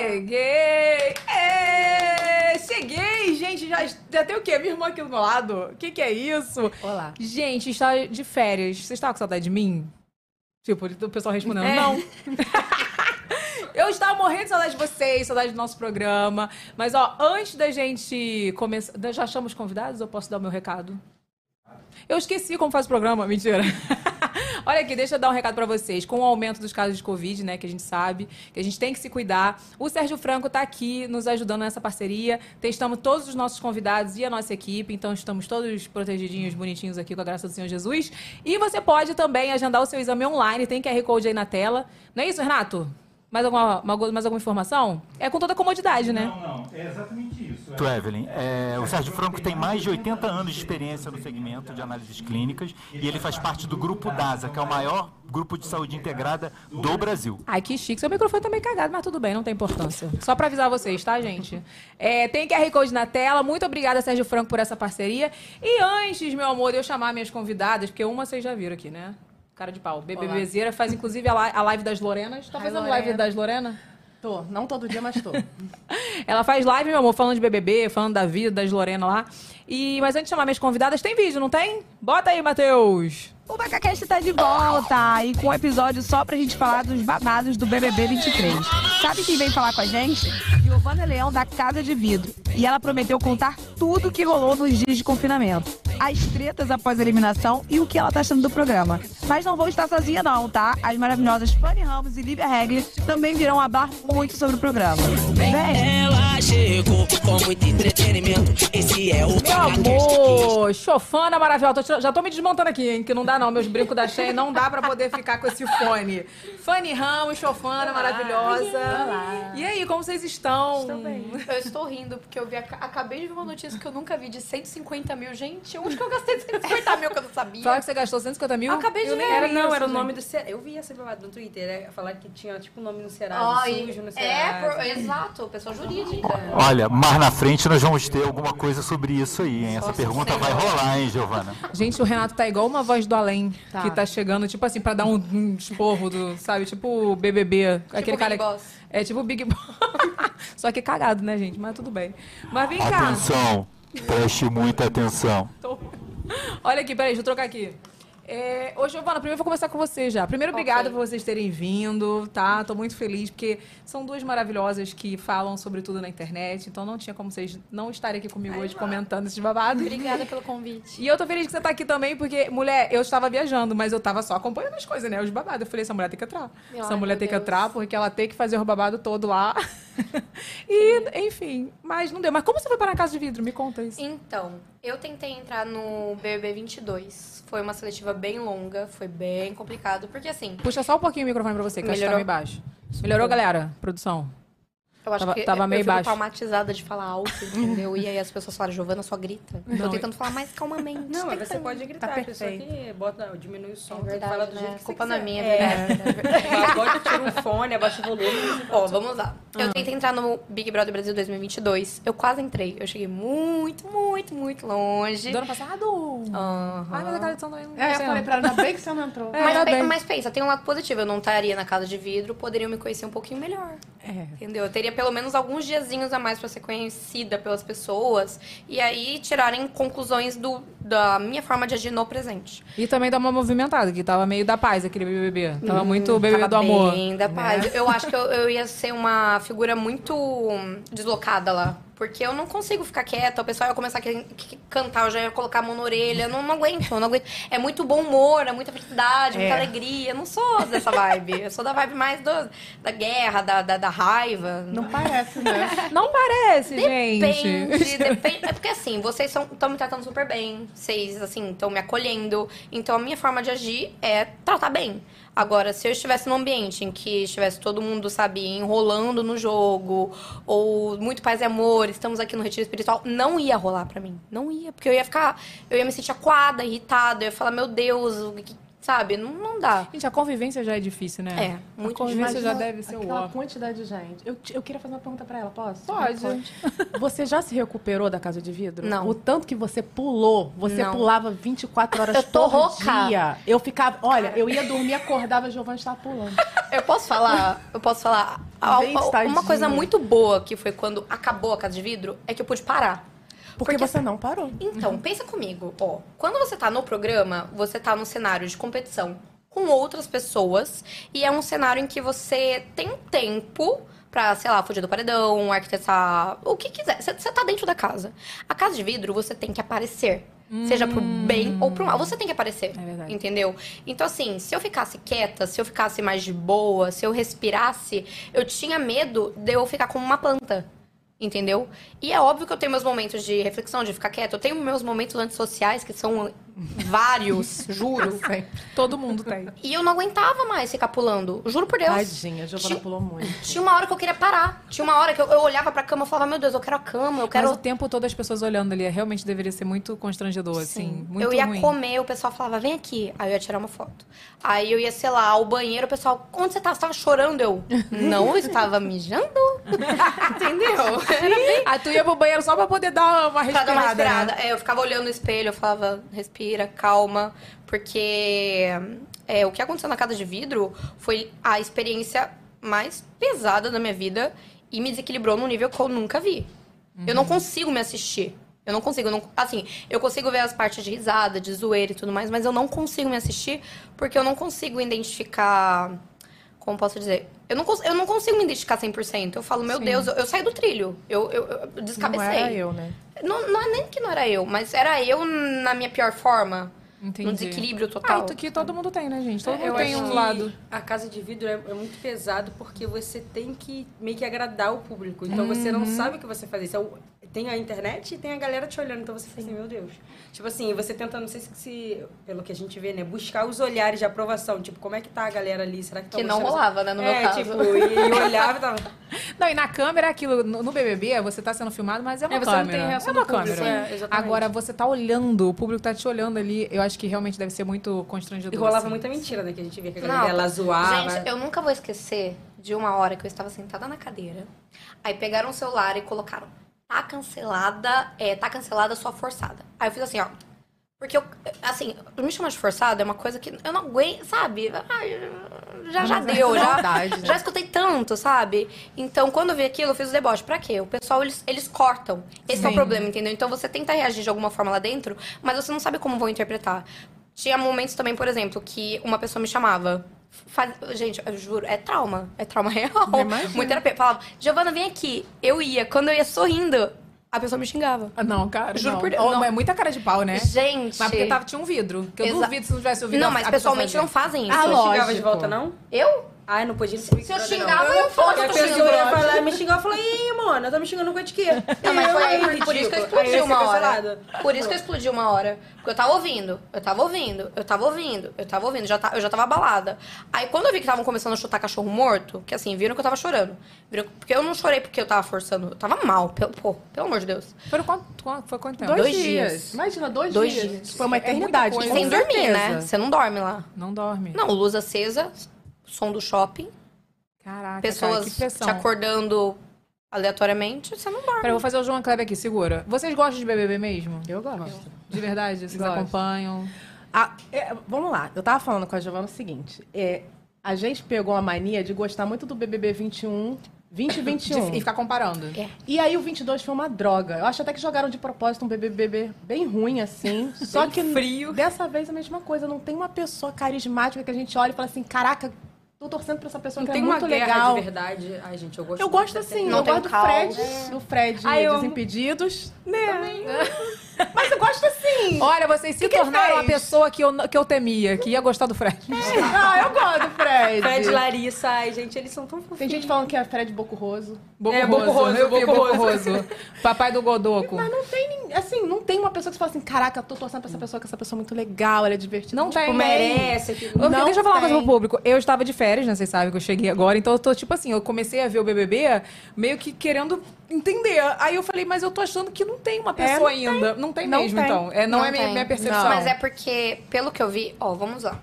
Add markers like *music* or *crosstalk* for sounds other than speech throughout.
Cheguei! É, cheguei, gente. Já, já tem o quê? Minha irmã aqui do meu lado. O que, que é isso? Olá. Gente, está de férias. Você está com saudade de mim? Tipo, o pessoal respondendo, É. não. *laughs* Eu estava morrendo de saudade de vocês, saudade do nosso programa. Mas, ó, antes da gente começar. Já achamos convidados ou posso dar o meu recado? Eu esqueci como faz o programa, mentira. *laughs* Olha aqui, deixa eu dar um recado pra vocês. Com o aumento dos casos de Covid, né, que a gente sabe, que a gente tem que se cuidar. O Sérgio Franco tá aqui nos ajudando nessa parceria. Testamos todos os nossos convidados e a nossa equipe, então estamos todos protegidinhos, bonitinhos aqui com a graça do Senhor Jesus. E você pode também agendar o seu exame online, tem QR Code aí na tela. Não é isso, Renato? Mais alguma, mais alguma informação? É com toda a comodidade, né? Não, não, é exatamente isso. Tu, Evelyn, é, o Sérgio Franco tem mais de 80 anos de experiência no segmento de análises clínicas e ele faz parte do Grupo DASA, que é o maior grupo de saúde integrada do Brasil. Ai, que chique. Seu microfone tá meio cagado, mas tudo bem, não tem importância. Só pra avisar vocês, tá, gente? É, tem QR Code na tela. Muito obrigada, Sérgio Franco, por essa parceria. E antes, meu amor, de eu chamar minhas convidadas, porque uma vocês já viram aqui, né? Cara de pau. BBBzeira faz, inclusive, a li- a live das Lorenas. Tá Ai, fazendo Lorena. live das Lorena? Tô. Não todo dia, mas tô. *laughs* Ela faz live, meu amor, falando de BBB, falando da vida das Lorena lá. E, mas antes de chamar minhas convidadas, tem vídeo, não tem? Bota aí, Matheus. O BacaCast tá de volta e com um episódio só pra gente falar dos babados do BBB 23. Sabe quem vem falar com a gente? Giovana Leão, da Casa de Vidro. E ela prometeu contar tudo o que rolou nos dias de confinamento. As tretas após a eliminação e o que ela tá achando do programa. Mas não vou estar sozinha não, tá? As maravilhosas Fanny Ramos e Lívia Regli também virão falar muito sobre o programa. Vem! Ela chegou com muito entretenimento. Esse é o Meu amor, chofana maravilhosa. Já tô me desmontando aqui, hein? Que não dá não. Meus brincos da Shein não dá pra poder ficar com esse fone. Fanny Ramos, chofana maravilhosa. Olá. E aí, como vocês estão? Estou bem. Eu estou rindo porque eu vi, aca- acabei de ver uma notícia que eu nunca vi de 150 mil. Gente, onde que eu gastei 150 mil que eu não sabia? Fala que você gastou 150 mil? Acabei de Eu ver. Era, vi não, isso, era o nome do Serasa. Eu vi essa babado no Twitter, né? Falar que tinha tipo o nome no Serasa, Ai, sujo no é, Serasa. por- exato, pessoa jurídica. Olha, mais na frente nós vamos ter alguma coisa sobre isso aí, hein? Essa Nossa pergunta vai rolar, hein, Giovana? Gente, o Renato tá igual uma voz do além. Tá. Que tá chegando, tipo assim, pra dar um, um esporro do, sabe? Tipo o BBB. aquele Big cara Boss. É tipo o Big Boss. *laughs* Só que cagado, né, gente? Mas tudo bem. Mas vem cá. Atenção, preste muita atenção. Tô- Olha aqui, peraí, deixa eu trocar aqui. É, ô, Giovana, primeiro eu vou começar com você já. Primeiro, obrigada por vocês terem vindo, tá? Tô muito feliz, porque são duas maravilhosas que falam sobre tudo na internet, então não tinha como vocês não estarem aqui comigo hoje comentando esses babados. Obrigada pelo convite. E eu tô feliz que você tá aqui também, porque, mulher, eu estava viajando, mas eu tava só acompanhando as coisas, né? Os babados. Eu falei, essa mulher tem que entrar. Ai, essa mulher meu tem que Deus. entrar, porque ela tem que fazer o babado todo lá. *laughs* e, enfim, mas não deu. Mas como você foi parar na casa de vidro? Me conta isso. Então, eu tentei entrar no BBB 22. Foi uma seletiva bem longa, foi bem complicado, porque assim, Puxa só um pouquinho o microfone pra você, que acho que tá Melhorou? meio baixo. Melhorou, galera? Produção. Eu acho Tava- que tava eu meio fico baixo. traumatizada de falar alto, entendeu? E aí as pessoas falam, Giovana, só grita. Eu Não, tô tentando falar mais calmamente. Não, mas você pode gritar, Tá a pessoa que bota, diminui o som, É tem que verdade, falar do né? jeito que Culpa você não é quiser. minha, *laughs* é verdade. *laughs* Agora tira um fone, abaixa o volume. Ó, vamos lá. Ah. Eu tentei entrar no Big Brother Brasil 2022. Eu quase entrei. Eu cheguei muito, muito, muito longe. Do ano passado? Aham. Ai, mas a de São Paulo. É, eu falei pra ela, ainda bem que você não entrou. É, Mas, mas pensa, tem um lado positivo. Eu não estaria na casa de vidro, poderiam me conhecer um pouquinho melhor. É. Entendeu? Eu teria pelo menos alguns diazinhos a mais pra ser conhecida pelas pessoas. E aí tirarem conclusões do, da minha forma de agir no presente. E também dá uma movimentada, que tava meio da paz aquele BBB. Tava muito BBB Tava do amor. Bem da paz. Eu acho que eu, eu ia ser uma figura muito hum, deslocada lá. Porque eu não consigo ficar quieta, o pessoal ia começar a cantar, eu já ia colocar a mão na orelha. Eu não, não aguento, eu não aguento. É muito bom humor, é muita felicidade, muita É. alegria. Eu não sou dessa vibe. Eu sou da vibe mais do- da guerra, da, da, da raiva. Não parece, né? *laughs* Não parece, gente. Depende, depende. É porque assim, vocês estão me tratando super bem. Vocês, assim, estão me acolhendo. Então a minha forma de agir é tratar bem. Agora, se eu estivesse num ambiente em que estivesse todo mundo, sabe, enrolando no jogo, ou muito paz e amor, estamos aqui no retiro espiritual, não ia rolar pra mim. Não ia. Porque eu ia ficar. Eu ia me sentir acuada, irritada. Eu ia falar, meu Deus, o que- Sabe? Não, não dá. Gente, a convivência já é difícil, né? É, a muito convivência já deve ser o ó. quantidade de gente. Eu, eu queria fazer uma pergunta pra ela, posso? Pode. *laughs* Você já se recuperou da casa de vidro? Não. O tanto que você pulou, você Não. pulava 24 horas *laughs* Eu tô rouca. dia. Eu ficava, olha, eu ia dormir, acordava, a Giovana estava pulando. *laughs* Eu posso falar? Eu posso falar? A- Bem a- uma tadinha. coisa muito boa que foi quando acabou a casa de vidro é que eu pude parar. Porque, Porque você não parou. Então, pensa comigo, ó. Quando você tá no programa, você tá num cenário de competição com outras pessoas e é um cenário em que você tem tempo pra, sei lá, fugir do paredão, arquitetar, o que quiser. Você tá dentro da casa. A casa de vidro, você tem que aparecer. Seja pro bem ou pro mal. Você tem que aparecer. É verdade. Entendeu? Então, assim, se eu ficasse quieta, se eu ficasse mais de boa, se eu respirasse, eu tinha medo de eu ficar como uma planta. Entendeu? E é óbvio que eu tenho meus momentos de reflexão, de ficar quieta. Eu tenho meus momentos antissociais, que são vários, juro. *laughs* Todo mundo tem. E eu não aguentava mais ficar pulando. Juro por Deus. Tadinha, a Giovana Ti- pulou muito. Tinha uma hora que eu queria parar. Tinha uma hora que eu, eu olhava pra cama e falava, meu Deus, eu quero a cama, eu quero. Mas o tempo todo as pessoas olhando ali, realmente deveria ser muito constrangedor, assim. Muito eu ia ruim. comer, o pessoal falava, vem aqui. Aí eu ia tirar uma foto. Aí eu ia, sei lá, ao banheiro, o pessoal, onde você tava? Você tava chorando? Eu, não, eu *laughs* estava mijando. *laughs* Entendeu? Era bem Ah, tu ia pro banheiro só pra poder dar uma Pra respirada, dar uma respirada. né? É, eu ficava olhando no espelho, eu falava, respira, calma. Porque é, o que aconteceu na casa de vidro foi a experiência mais pesada da minha vida e me desequilibrou num nível que eu nunca vi. Eu não consigo me assistir. Eu não consigo, eu não, assim, eu consigo ver as partes de risada, de zoeira e tudo mais, mas eu não consigo me assistir porque eu não consigo identificar. Como posso dizer? Eu não, cons- eu não consigo me identificar 100%. Eu falo, meu Deus, eu, eu saí do trilho. Eu, eu, eu Não descabecei. era eu, né? Não, não é nem que não era eu, mas era eu na minha pior forma. Entendi. No desequilíbrio Ah, total. e que todo mundo tem, né, gente? Todo Eu mundo tem acho um que lado. A casa de vidro é, é muito pesado porque você tem que meio que agradar o público. Então você não sabe o que você fazer. Então, tem a internet e tem a galera te olhando. Então você fica assim, meu Deus. Tipo assim, você tenta, não sei se, se- pelo que a gente vê, né? Buscar os olhares de aprovação. Tipo, como é que tá a galera ali? Será que tá Que não rolava, né, no meu é, caso. tipo, e, e olhava e tava... *laughs* Não, e na câmera aquilo. No, no BBB, você tá sendo filmado, mas é uma É, você não câmera. tem reação é uma do público, câmera. é. Agora, você tá olhando, o público tá te olhando ali. Eu acho que realmente deve ser muito constrangedor. E rolava assim. muita mentira, né? Que a gente via que a Não, galera dela zoava. Gente, eu nunca vou esquecer de uma hora que eu estava sentada na cadeira. Aí pegaram o celular e colocaram, tá cancelada, é, tá cancelada só forçada. Aí eu fiz assim, ó. Porque eu, assim, me chamar de forçada é uma coisa que eu não aguento, sabe? Ai, já, já deu, já, Maldade, né? já escutei tanto, sabe? Então, quando eu vi aquilo, eu fiz o deboche. Pra quê? O pessoal, eles, eles cortam. Esse é o Sim. problema, entendeu? Então, você tenta reagir de alguma forma lá dentro, mas você não sabe como vão interpretar. Tinha momentos também, por exemplo, que uma pessoa me chamava. Faz- Gente, eu juro, é trauma. É trauma *laughs* real. Muito terapia. Falava, Giovana, vem aqui. Eu ia. Quando eu ia sorrindo, a pessoa me xingava. Ah, Não, cara. Juro não. por Deus, Oh, não. É muita cara de pau, né? Gente. Mas porque tava, tinha um vidro. Que eu Exa- duvido se não tivesse ouvido Não, mas pessoalmente não fazem isso. Ah, Você não xingava de volta, não? Eu? Ah, não podia Se eu xingava, eu Porque a pessoa xingar. ia falar, me xingava e falou, ih, mano, tá me xingando com a de quê? Não, mas foi aí, ridículo. por isso que eu Aí explodi ser uma hora. Por isso que eu explodi uma hora. Porque eu tava ouvindo, eu tava ouvindo, eu tava ouvindo, eu tava ouvindo, já tá, eu já tava abalada. Aí quando eu vi que estavam começando a chutar cachorro morto, que assim, viram que eu tava chorando. Viram, porque eu não chorei porque eu tava forçando, eu tava mal, pelo, pô, pelo amor de Deus. Foi quanto, foi quanto tempo? Dois, Dois dias. dias. Imagina, dois, Dois dias. dias. Foi uma É eternidade. E com sem dormir, né? Você não dorme lá. Não dorme. Não, luz acesa, som do shopping, Caraca, pessoas cara, que pressão. te acordando aleatoriamente, você não dorme. Peraí, eu vou fazer o João Kleber aqui, segura. Vocês gostam de BBB mesmo? Eu gosto. De verdade? Vocês Gosto. acompanham? Ah, é, vamos lá, eu tava falando com a Giovana o seguinte: é, a gente pegou a mania de gostar muito do BBB 21, 20 e 21. De- E ficar comparando. É. E aí o 22 foi uma droga. Eu acho até que jogaram de propósito um BBB bem ruim, assim. *laughs* Só que frio. dessa vez a mesma coisa. Não tem uma pessoa carismática que a gente olha e fala assim, caraca, tô torcendo pra essa pessoa Não que tem é uma muito guerra legal. de verdade. Ai, gente, eu gosto Eu gosto assim, Não eu gosto do. Fred, do Fred Ai, eu. Desimpedidos. Né? Mas eu gosto assim. Olha, vocês se Que que tornaram a fez? pessoa que eu, que eu temia, que ia gostar do Fred. *laughs* Ah, eu gosto do Fred. Fred Larissa, ai, gente, eles são tão fofinhos. Tem gente falando que é Fred Bocurroso. Boco É, Boco Roso, eu vi Boco Boco Roso. Papai do Godoco. Mas não tem, assim, não tem uma pessoa que você fala assim, caraca, eu tô torcendo pra essa pessoa, que essa pessoa é muito legal, ela é divertida. Não Tipo, tem. merece. aquilo. Eu- Não deixa eu falar uma coisa tem. pro público. Eu estava de férias, né? Vocês sabem que eu cheguei agora. Então eu tô, tipo assim, eu comecei a ver o BBB meio que querendo entender. Aí eu falei, mas eu tô achando que não tem uma pessoa não ainda. Não tem Não mesmo, tem. então. É, não, é minha, tem. minha percepção. Não. Mas é porque, pelo que eu vi, ó, vamos lá.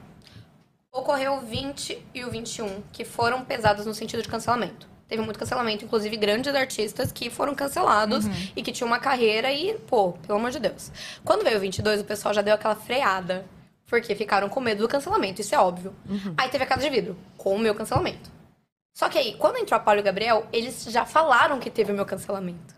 Ocorreu o 20 e o 21, que foram pesados no sentido de cancelamento. Teve muito cancelamento, inclusive grandes artistas que foram cancelados e que tinham uma carreira e, pô, pelo amor de Deus. Quando veio o 22, o pessoal já deu aquela freada, porque ficaram com medo do cancelamento, isso é óbvio. Aí teve a Casa de Vidro, com o meu cancelamento. Só que aí, quando entrou a Paulo e o Gabriel, eles já falaram que teve o meu cancelamento.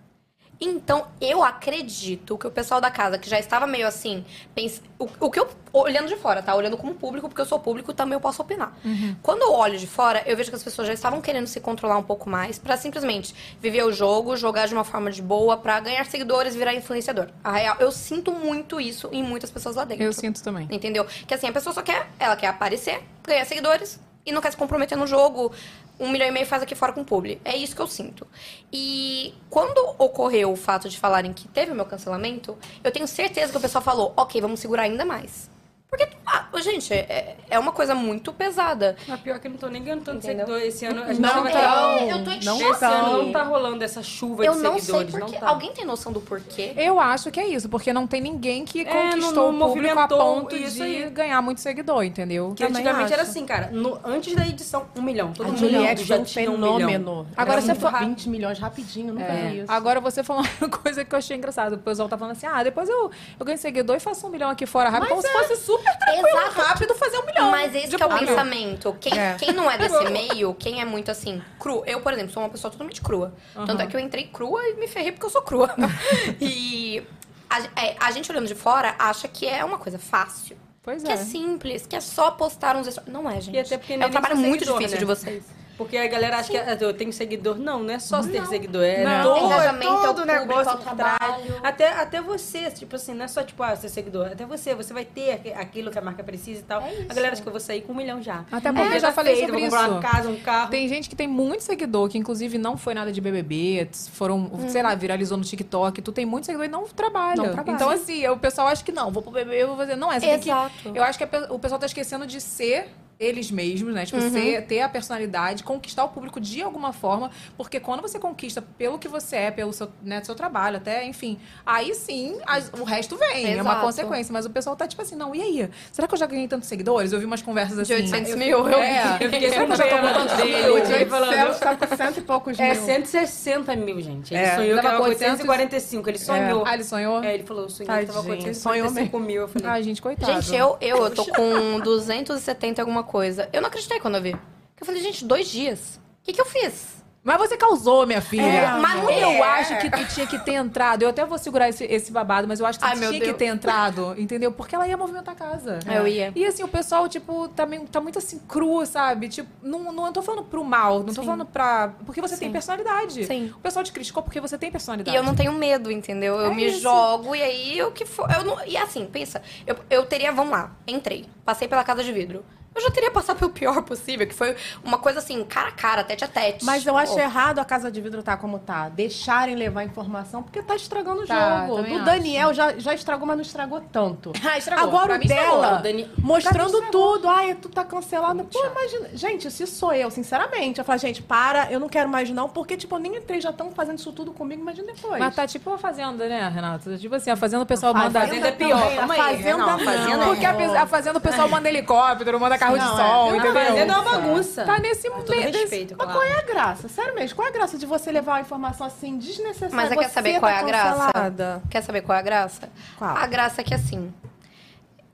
Então, eu acredito que o pessoal da casa, que já estava meio assim, pensa, o, o que eu. Olhando de fora, tá? Olhando como público, porque eu sou público também eu posso opinar. Quando eu olho de fora, eu vejo que as pessoas já estavam querendo se controlar um pouco mais pra simplesmente viver o jogo, jogar de uma forma de boa, pra ganhar seguidores virar influenciador. A real, eu sinto muito isso em muitas pessoas lá dentro. Eu sinto também. Entendeu? Que assim, a pessoa só quer, ela quer aparecer, ganhar seguidores e não quer se comprometer no jogo. Um milhão e meio faz aqui fora com o publi. É isso que eu sinto. E quando ocorreu o fato de falarem que teve o meu cancelamento, eu tenho certeza que o pessoal falou, ok, vamos segurar ainda mais. Porque, ah, gente, é, é uma coisa muito pesada. Mas pior que eu não tô nem ganhando tanto Entendeu? seguidor esse ano. A gente Não vai tão. ter- eu tô em não choque. Esse ano não tá rolando essa chuva Eu de não sei seguidores. porquê. não tá. Alguém tem noção do porquê? Eu acho que é isso, porque não tem ninguém que É, conquistou não- não o público a ponto isso de aí. ganhar muito seguidor, entendeu? Que Também antigamente era acho. assim, cara. no- antes da edição, um milhão. Todo A mundo Juliette já um tinha um fenômeno. Agora Era você muito fa- rápido. 20 milhões rapidinho, nunca É. vi isso. Agora você falou uma *laughs* coisa que eu achei engraçado. O pessoal tá falando assim: ah, depois eu, eu ganho seguidor e faço um milhão aqui fora rápido. como se fosse super tranquilo, Exato. rápido fazer um milhão. Mas esse é o pensamento. Quem, É. quem não é *laughs* desse meio, quem é muito assim, cru. Eu, por exemplo, sou uma pessoa totalmente crua. Tanto é que eu entrei crua e me ferrei porque eu sou crua. *laughs* e a, é, a gente olhando de fora acha que é uma coisa fácil. Pois Que é é. simples, que é só postar uns. Não é, gente. E até porque é um trabalho muito difícil né? de vocês. Porque a galera acha que ah, eu tenho seguidor. Não, não é só ter seguidor. É Não. todo, é o todo público, negócio é o por trás. trabalho. Até, até você, tipo assim, não é só tipo, ah, ser seguidor. Até você, você vai ter aqu- aquilo que a marca precisa e tal. A galera acha que eu vou sair com um milhão já. Até porque dia eu já falei feito, sobre vou comprar uma isso. casa, um carro. Tem gente que tem muito seguidor, que inclusive não foi nada de BBB, foram, sei lá, viralizou no TikTok. Tu tem muito seguidor e não trabalha. Não trabalha. Então, assim, o pessoal acha que não, vou pro BBB, eu vou fazer. Não é, você tem que- Exato. Eu acho que a o pessoal tá esquecendo de ser eles mesmos, né? Tipo, ser- ter a personalidade, conquistar o público de alguma forma, porque quando você conquista pelo que você é, pelo seu, né, seu trabalho, até, enfim, aí sim as- o resto vem, é uma Exato. consequência. Mas o pessoal tá tipo assim, não, e aí? Será que eu já ganhei tantos seguidores? Eu vi umas conversas assim. De 800 eu- mil, eu É, vi. Eu fiquei será que eu já tô com tantos mil? ele falando- 800 tá com cento e poucos É mil. 160 mil, gente. Ele É, sonhou que tava era com 800 845. Ele sonhou. Ah, ele sonhou? É, ele falou, eu sonhei que tava com Tadinho, sonhou 845 mil. Eu falei, Ai, gente, coitado. Gente, eu, eu, eu tô com 270 e alguma coisa. Eu não acreditei quando eu vi. Eu falei, gente, dois dias. O que, que eu fiz? Mas você causou, minha filha. É, mas não eu é. acho que tu tinha que ter entrado. Eu até vou segurar esse, esse babado, mas eu acho que tu Ai, meu tinha que ter entrado, entendeu? Porque ela ia movimentar a casa. Eu ia. E assim, o pessoal, tipo, também tá muito assim, cru, sabe? Tipo, não, não tô falando pro mal, não tô falando pra. Porque você tem Sim. personalidade. Sim. O pessoal te criticou porque você tem E personalidade. eu não tenho medo, entendeu? Eu É me isso. jogo e aí o que for. Eu não, e assim, pensa, eu, eu teria, vamos lá, entrei, passei pela casa de vidro. Eu já teria passado pelo pior possível, que foi uma coisa assim, cara a cara, tete a tete. Mas eu acho Pô, errado a Casa de Vidro tá como tá. Deixarem levar informação, porque tá estragando o Tá, jogo. Do acho. Daniel já, já estragou, mas não estragou tanto. *laughs* Ah, estragou. Agora Pra o dela, Dani- mostrando tudo. Ai, tu tá cancelada. Pô, imagina. Gente, se sou eu, sinceramente, eu falo, gente, para, eu não quero mais não, porque, tipo, eu nem entrei, já estão fazendo isso tudo comigo, imagina depois. Mas tá tipo a Fazenda, né, Renata? Tipo assim, a Fazenda o pessoal A manda... Fazenda é pior. também, a Fazenda não, não. Fazenda Porque a, a Fazenda o pessoal manda helicóptero, manda carro de Não, som, é, entendeu? Fazenda é uma bagunça. Tá nesse respeito, Mas claro. qual é a graça? Sério mesmo, qual é a graça de você levar uma informação assim desnecessária? Mas você quer saber tá qual é a graça? Quer saber qual é a graça? Qual? A graça é que assim.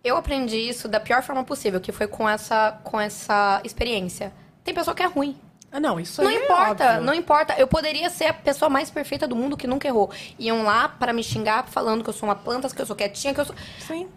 Eu aprendi isso da pior forma possível, que foi com essa, com essa experiência. Tem pessoa que é ruim. Ah, não, isso Não é importa, óbvio. não importa. Eu poderia ser a pessoa mais perfeita do mundo que nunca errou. Iam lá pra me xingar, falando que eu sou uma planta, que eu sou quietinha, que eu sou. Sim.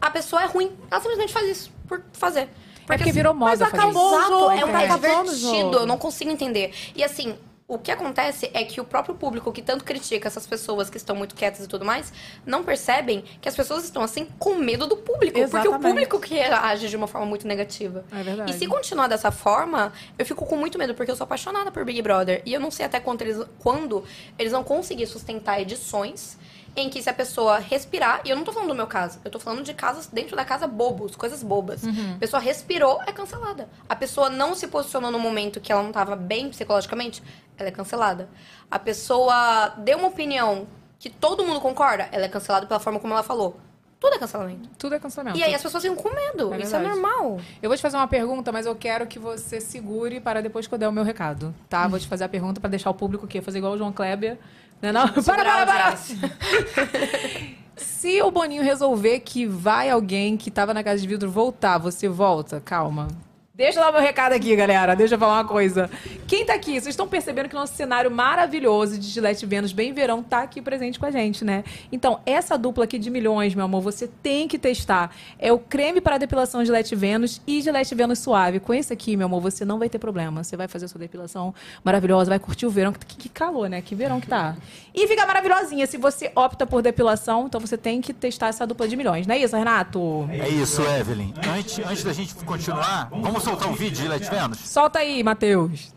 A pessoa é ruim. Ela simplesmente faz isso por fazer. É porque virou moda mas acabou o Exato, é um tá acabando o divertido, eu não consigo entender. E assim, o que acontece é que o próprio público que tanto critica essas pessoas que estão muito quietas e tudo mais, não percebem que as pessoas estão assim com medo do público. Porque o Exatamente. público que age de uma forma muito negativa. É verdade. E se continuar dessa forma, eu fico com muito medo, porque eu sou apaixonada por Big Brother. E eu não sei até quando eles, quando eles vão conseguir sustentar edições em que se a pessoa respirar, e eu não tô falando do meu caso, eu tô falando de casos dentro da casa bobos, coisas bobas. A pessoa respirou, é cancelada. A pessoa não se posicionou no momento que ela não tava bem psicologicamente, ela é cancelada. A pessoa deu uma opinião que todo mundo concorda, ela é cancelada pela forma como ela falou. Tudo é cancelamento. Tudo é cancelamento. E aí as pessoas ficam com medo. É Isso é verdade. normal. Eu vou te fazer uma pergunta, mas eu quero que você segure para depois que eu der o meu recado, tá? Vou te fazer a pergunta para deixar o público o quê? Fazer igual o João Kleber. Né, não? Para, para, para! *laughs* Se o Boninho resolver que vai alguém que tava na casa de vidro voltar, você volta? Calma. Deixa eu dar meu recado aqui, galera. Deixa eu falar uma coisa. Quem tá aqui? Vocês estão percebendo que nosso cenário maravilhoso de Gillette Vênus Bem Verão tá aqui presente com a gente, né? Então, essa dupla aqui de milhões, meu amor, você tem que testar. É o creme para depilação Gillette Vênus e Gillette Vênus Suave. Com esse aqui, meu amor, você não vai ter problema. Você vai fazer a sua depilação maravilhosa, vai curtir o verão. Que, que calor, né? Que verão que tá. E fica maravilhosinha. Se você opta por depilação, então você tem que testar essa dupla de milhões. Não é isso, Renato? É isso, Evelyn. Antes, antes da gente continuar, vamos soltar um vídeo de Gillette Vênus? Solta aí, Matheus.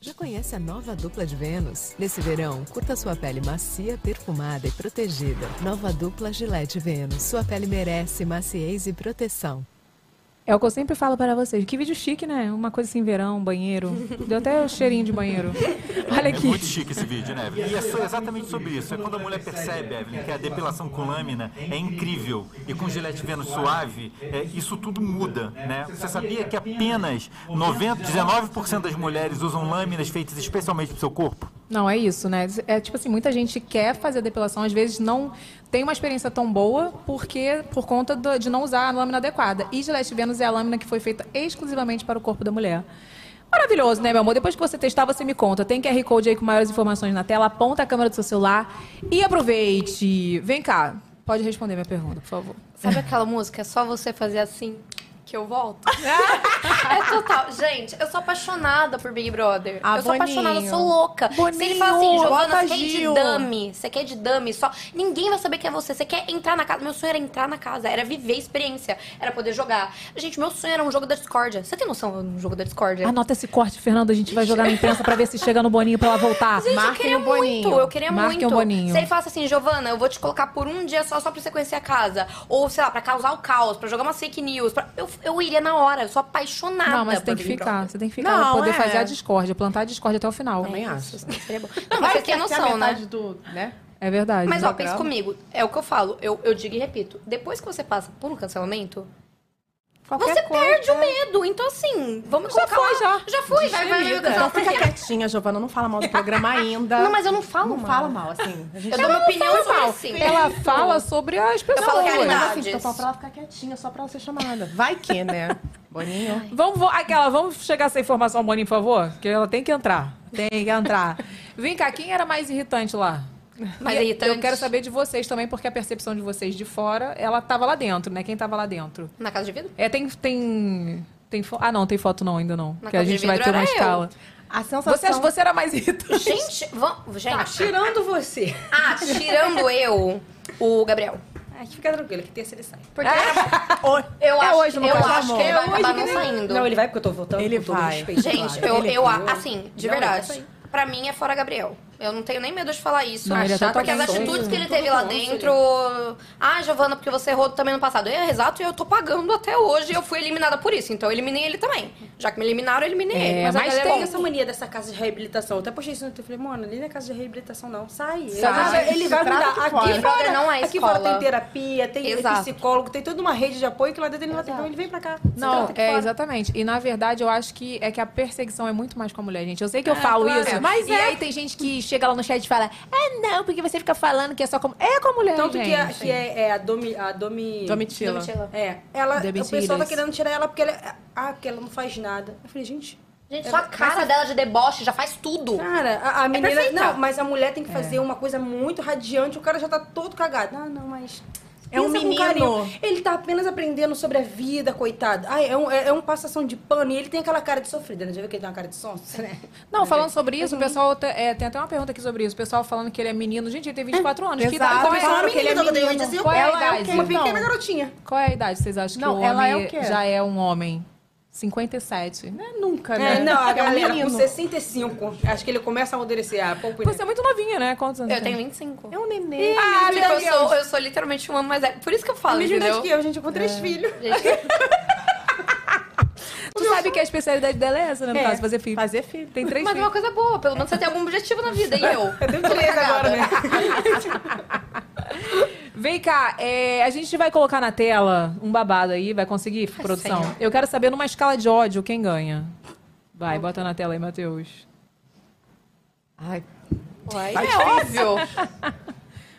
Já conhece a nova dupla de Vênus? Nesse verão, curta sua pele macia, perfumada e protegida. Nova dupla Gillette Vênus. Sua pele merece maciez e proteção. É o que eu sempre falo para vocês. Que vídeo chique, né? Uma coisa assim, verão, banheiro. Deu até o cheirinho de banheiro. *laughs* Olha É aqui. muito chique esse vídeo, né, Evelyn? E é exatamente sobre isso. É quando a mulher percebe, Evelyn, que a depilação com lâmina é incrível. E com Gillette Vênus suave, é, isso tudo muda, né? Você sabia que apenas 90, 19% das mulheres usam lâminas feitas especialmente para o seu corpo? Não, é isso, né? É tipo assim, muita gente quer fazer a depilação, às vezes não tem uma experiência tão boa porque por conta do- de não usar a lâmina adequada. E Gillette Vênus é a lâmina que foi feita exclusivamente para o corpo da mulher. Maravilhoso, né, meu amor? Depois que você testar, você me conta. Tem QR Code aí com maiores informações na tela. Aponta a câmera do seu celular e aproveite. Vem cá. Pode responder minha pergunta, por favor. Sabe aquela música? É só você fazer assim que eu volto? *laughs* é total. Gente, eu sou apaixonada por Big Brother. Ah, eu sou Boninho. apaixonada, eu sou louca. Se ele fala assim, Boninho, Giovana, você quer de dummy? Você quer de dummy? Só... Ninguém vai saber que é você. Você quer entrar na casa. Meu sonho era entrar na casa, era viver a experiência, era poder jogar. Gente, meu sonho era um jogo da discórdia. Você tem noção um jogo da discórdia? Anota esse corte, Fernando. A gente vai jogar na imprensa pra ver se chega no Boninho pra ela voltar. Gente, eu queria o Boninho. muito, eu queria Marquem muito. o Boninho. Se ele falasse assim, Giovana, eu vou te colocar por um dia só, só pra você conhecer a casa. Ou, sei lá, pra causar o caos, pra jogar uma fake news. pra- Eu, eu iria na hora, eu sou apaixonada Não, mas você tem que ficar. Brother. Você tem que ficar Não, pra poder é. fazer a discórdia, plantar a discórdia até o final. Também acho. Seria bom. *laughs* Não, mas você tem é noção, a né? do, né? É verdade. Mas, ó, pensa comigo. É o que eu falo. Eu, eu digo e repito. Depois que você passa por um cancelamento, Qualquer você coisa, perde o é. medo. Então, assim, vamos Já colocar foi, lá. já. Já foi, vai, vai, vai. vai, Então vai. fica quietinha, Giovana. Não fala mal do programa *laughs* ainda. Não, mas eu não falo Não mal. fala mal, assim. A gente Eu dou minha opinião sobre Mal. assim. Ela fala sobre as pessoas. falo Mas, realidade. assim, tô falando pra ela ficar quietinha, só pra ela ser chamada. Vai que, né? *laughs* Boninho. Vamos, aquela, vamos chegar essa informação, Boninho, por favor? Que ela tem que entrar. Tem que entrar. Vem cá, quem era mais irritante lá? *laughs* Mais E irritante? Eu quero saber de vocês também, porque a percepção de vocês de fora, ela tava lá dentro, né? Quem tava lá dentro? Na casa de vidro? É, tem. tem, tem fo- ah, não, tem foto não, ainda não. Na que a gente vai ter uma eu. escala. A sensação... Você, acha- você era mais irritante. *laughs* Gente, vamos. Gente. Tá, tirando você. Ah, tirando eu, o Gabriel. Ai, fica tranquilo, que terça ele sai. Porque Oi. *laughs* eu É acho, hoje, eu caso, acho que ele amor. vai É acabar não saindo. Não, ele vai porque eu tô voltando Ele com todo vai. respeito. Gente, claro. eu, Ele- eu, assim, de verdade. Pra mim é fora Gabriel. Eu não tenho nem medo de falar isso. Não, ele é Achar, porque as atitudes que ele teve lá dentro. Ah, Giovana, porque você errou também no passado. É exato, e eu tô pagando até hoje. e Eu fui eliminada por isso. Então eu eliminei ele também. Já que me eliminaram, eu eliminei É, ele. Mas, Mas tem é essa mania dessa casa de reabilitação. Eu até postei isso no Twitter. Falei, mano, ali não é casa de reabilitação, não. Sai. Sai. Ele vai Se trata mudar. aqui fora. Fora, não é aqui fora escola. tem terapia, tem Exato. psicólogo, tem toda uma rede de apoio que lá dentro ele não vai ter. Então ele vem pra cá. Não, é fora. exatamente. E na verdade eu acho que é que a perseguição é muito mais com a mulher, gente. Eu sei que eu falo claro. isso, Mas e é. aí tem gente que chega lá no chat e fala: "Ah, não, porque você fica falando que é só com é com a mulher, Tanto que, a, gente." que é, é a Domi... A Domi... Domitila. É, ela, o pessoal tá querendo tirar ela porque ela, ah, porque ela não faz nada. Eu falei, gente, Gente, só a cara dela de deboche já faz tudo. cara, a, a menina. perfeita. não, mas a mulher tem que fazer uma coisa muito radiante, o cara já tá todo cagado. Ah, não, mas. É um menino. carinho. Ele tá apenas aprendendo sobre a vida, coitado. Ai, é um, é, é um passação de pano e ele tem aquela cara de sofrida, né? Já viu que ele tem uma cara de sonso? Né? Não, falando sobre isso, o pessoal te- é, tem até uma pergunta aqui sobre isso. O pessoal falando que ele é menino. Gente, ele tem 24 anos. Que idade- qual, é, Falando Uma que ele é menino. 25, Qual é a idade? é uma pequena Não. garotinha. qual é a idade vocês acham que Não, o ela homem é o quê? já é um homem? 57. Não é nunca, né? É, não, a Porque é um galera com 65. Acho que ele começa a amadurecer a pouco. Você é muito novinha, né? Quantos anos Eu tenho tem? 25. É um neném. Ah, meu eu, Deus. sou, eu sou literalmente um ano mais velho. Por isso que eu falo, idade entendeu? que eu, gente, com três filhos. *laughs* Gente, Tu sabe que a especialidade dela é essa, né? No É, caso, fazer filho. Fazer filho. Tem três mas é filhos. uma coisa boa, pelo menos você tem algum objetivo na vida. E eu? *laughs* Eu tenho três agora, né? *laughs* Vem cá, é, a gente vai colocar na tela um babado aí, vai conseguir, produção? senhor. Eu quero saber numa escala de ódio quem ganha. Vai, bota na tela aí, Matheus. Ai. Uai, é óbvio.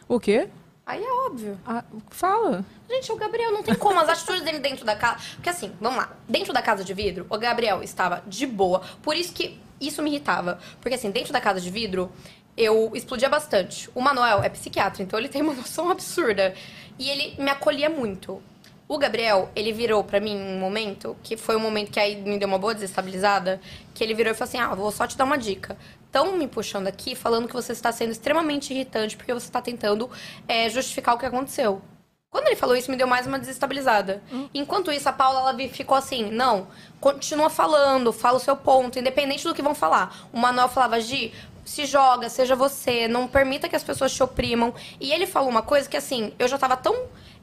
O quê? Aí é óbvio. Ah, fala. Gente, o Gabriel não tem como. As atitudes dele dentro da casa. Porque assim, vamos lá. Dentro da casa de vidro, o Gabriel estava de boa. Por isso que isso me irritava. Porque assim, dentro da casa de vidro, eu explodia bastante. O Manuel é psiquiatra, então ele tem uma *laughs* noção absurda. E ele me acolhia muito. O Gabriel, ele virou pra mim um momento, que foi um momento que aí me deu uma boa desestabilizada, que ele virou e falou assim: Ah, vou só te dar uma dica. Estão me puxando aqui falando que você está sendo extremamente irritante porque você está tentando é, justificar o que aconteceu. Quando ele falou isso, me deu mais uma desestabilizada. Enquanto isso, a Paula ela ficou assim: não, continua falando, fala o seu ponto, independente do que vão falar. O Manuel falava: Gi, se joga, seja você, não permita que as pessoas te oprimam. E ele falou uma coisa que assim, eu já tava tão.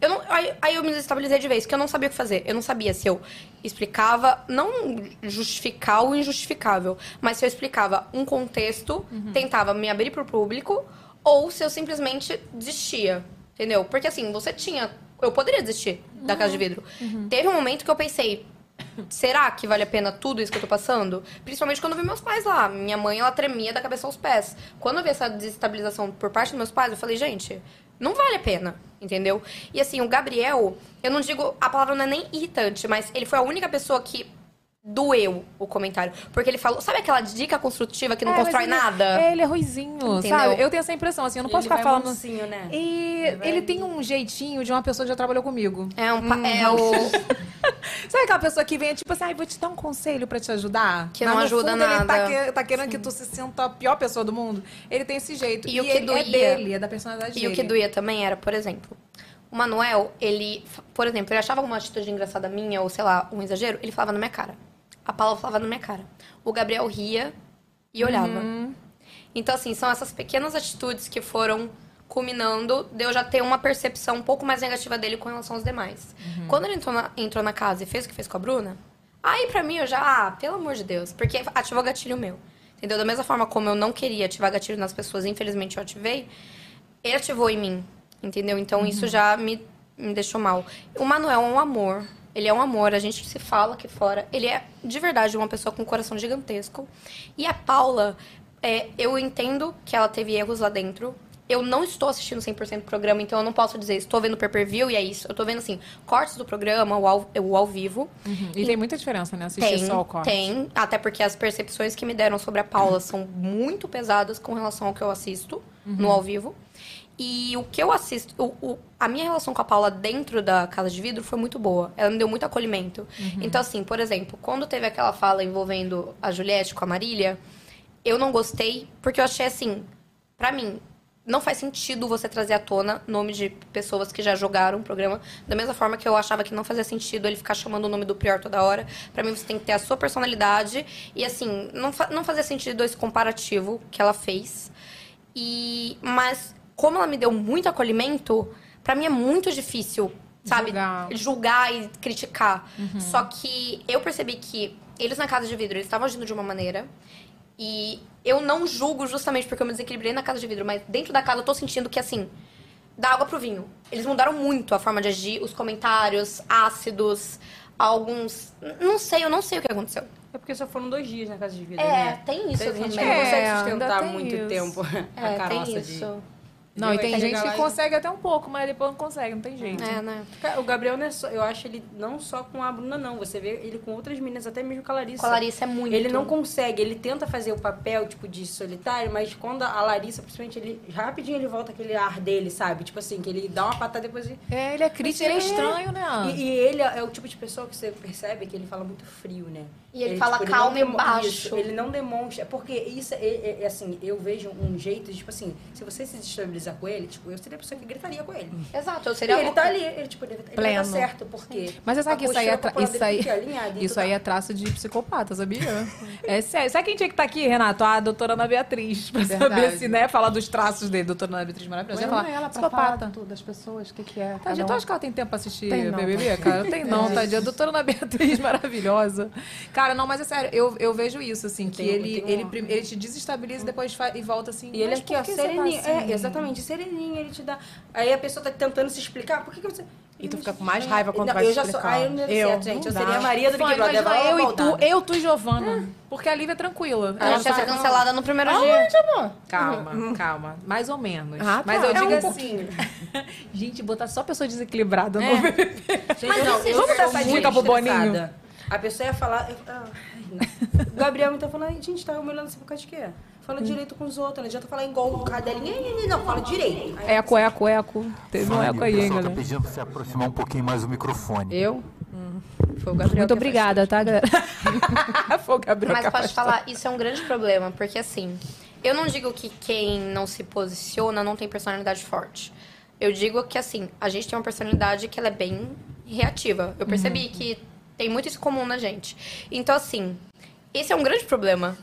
Eu não, aí, aí eu me desestabilizei de vez, que eu não sabia o que fazer. Eu não sabia se eu explicava, não justificar o injustificável, mas se eu explicava um contexto, tentava me abrir pro público, ou se eu simplesmente desistia. Entendeu? Porque assim, você tinha. Eu poderia desistir da casa de vidro. Teve um momento que eu pensei. Será que vale a pena tudo isso que eu tô passando? Principalmente quando eu vi meus pais lá. Minha mãe, ela tremia da cabeça aos pés. Quando eu vi essa desestabilização por parte dos meus pais, eu falei, gente, não vale a pena, entendeu? E assim, o Gabriel, eu não digo, a palavra não é nem irritante, mas ele foi a única pessoa que doeu o comentário. Porque ele falou, sabe aquela dica construtiva que não É, constrói ele- nada? É, ele é ruizinho, Entendeu? sabe? Eu tenho essa impressão, assim, eu não E posso ele ficar falando... mansinho, né? E Ele vai ele tem um jeitinho de uma pessoa que já trabalhou comigo. É, um, pa- é o. *laughs* Sabe aquela pessoa que vem, tipo assim, ai, vou te dar um conselho pra te ajudar? Que Mas não ajuda fundo, Ele tá, nada. que- tá querendo que tu se sinta a pior pessoa do mundo. Ele tem esse jeito. E o que ele é doía- dele, é da personalidade E dele. o que doía também era, por exemplo, o Manuel, ele, por exemplo, ele achava uma atitude engraçada minha, ou sei lá, um exagero, ele falava na minha cara. A Paula falava na minha cara. O Gabriel ria e olhava. Uhum. Então, assim, são essas pequenas atitudes que foram culminando de eu já ter uma percepção um pouco mais negativa dele com relação aos demais. Uhum. Quando ele entrou na, entrou na casa e fez o que fez com a Bruna, aí pra mim eu já, ah, pelo amor de Deus, porque ativou gatilho meu. Entendeu? Da mesma forma como eu não queria ativar gatilho nas pessoas, infelizmente eu ativei, ele ativou em mim, entendeu? Então isso já me, me deixou mal. O Manuel é um amor. Ele é um amor, a gente se fala aqui fora. Ele é, de verdade, uma pessoa com um coração gigantesco. E a Paula, é, eu entendo que ela teve erros lá dentro. Eu não estou assistindo 100% do programa, então eu não posso dizer, estou vendo pay-per-view e é isso. Eu tô vendo, assim, cortes do programa, o ao, o ao vivo. Uhum. E tem muita diferença, né? Assistir Tem, só o corte. tem. Até porque as percepções que me deram sobre a Paula são muito pesadas com relação ao que eu assisto no ao vivo. E o que eu assisto, o, o- a minha relação com a Paula dentro da Casa de Vidro foi muito boa. Ela me deu muito acolhimento. Então, assim, por exemplo, quando teve aquela fala envolvendo a Juliette com a Marília, eu não gostei, porque eu achei assim, pra mim, não faz sentido você trazer à tona nome de pessoas que já jogaram o programa. Da mesma forma que eu achava que não fazia sentido ele ficar chamando o nome do Prior toda hora. Pra mim, você tem que ter a sua personalidade. E assim, não, fa- não fazia sentido esse comparativo que ela fez. E mas como ela me deu muito acolhimento, pra mim é muito difícil, sabe, Julgar. julgar e criticar. Só que eu percebi que eles na casa de vidro, eles estavam agindo de uma maneira e eu não julgo justamente porque eu me desequilibrei na casa de vidro, mas dentro da casa eu tô sentindo que assim, dá água pro vinho. Eles mudaram muito a forma de agir, os comentários ácidos, alguns, não sei, eu não sei o que aconteceu. É porque só foram dois dias na casa de vida, É, né? tem isso A gente também. não É, consegue ainda sustentar tem muito isso. tempo *laughs* a É, caroça tem de... Não, e tem gente que e- consegue até um pouco, mas depois não consegue, não tem jeito. É, né? O Gabriel não é só, eu acho ele não só com a Bruna, não. Você vê ele com outras meninas, até mesmo com a Larissa. Com a Larissa é muito. Ele não consegue, ele tenta fazer o papel, tipo, de solitário, mas quando a Larissa, principalmente, ele rapidinho ele volta aquele ar dele, sabe? Tipo assim, que ele dá uma patada depois ele... É, ele é crítico, ele é estranho, né? E, e ele é o tipo de pessoa que você percebe que ele fala muito frio, né? E ele fala não calmo e baixo. isso, ele não demonstra. Porque isso é, é- é assim, eu vejo um jeito, tipo assim, se você se com ele, tipo, eu seria a pessoa que gritaria com ele. Exato, eu E seria ele tá ali, ele, tipo, ele, ele vai Pleno. dar certo, porque. Mas você sabe a que isso aí é, tra- isso aí, e isso tudo. aí é traço de psicopata, sabia? É sério. Sabe quem tinha que estar aqui, Renato? A doutora Ana Beatriz, pra saber Verdade. se, né, falar dos traços dele. Doutora Ana Beatriz maravilhosa. Ia Chama falar, ela pra falar psicopata. tudo das pessoas, o que, que é. Tadinha, tu acha que ela tem tempo pra assistir Tem não, BBB, cara? Não tem não, tadinha. Doutora Ana Beatriz, *laughs* maravilhosa. Cara, Cara, não, mas é sério, eu, eu vejo isso, assim, que ele, ele, ele te desestabiliza e depois e volta assim. E ele "Mas aqui, ó, que você tá sereninho. assim?" É, exatamente, sereninho, ele te dá. Aí a pessoa tá tentando se explicar, por que, que você. E tu fica com mais raiva quando Não, vai eu já explicar. sou. Aí eu não Eu, certo, gente. não Eu dá. seria a Maria do Big Brother. lá, eu e tu, eu, tu e Giovana. Porque a Lívia é tranquila. A gente ia ser cancelada no primeiro dia. Aonde, amor? Calma, calma. Mais ou menos. Ah, tá. Mas eu É digo um assim. *laughs* gente, botar só pessoa desequilibrada É. no Mas não, eu Vamos dar essa muito dica pro Boninho? A pessoa ia falar. eu- ah, *laughs* Gabriel então falando, "Ai, gente, tá humilhando você por causa de quê? Fala direito com os outros, não adianta falar igual o cadelinha. Não, fala direito. Aí Eco, eco, eco. Teve um eco aí, hein, tá galera. pedindo pra você aproximar um pouquinho mais o microfone. Eu? Foi o Gabriel. Muito obrigada, tá, galera? *laughs* Foi o Gabriel Mas posso afastou. falar, isso é um grande problema, porque assim, eu não digo que quem não se posiciona não tem personalidade forte. Eu digo que assim, a gente tem uma personalidade que ela é bem reativa. Eu percebi Uhum. que tem muito isso comum na gente. Então assim, esse é um grande problema,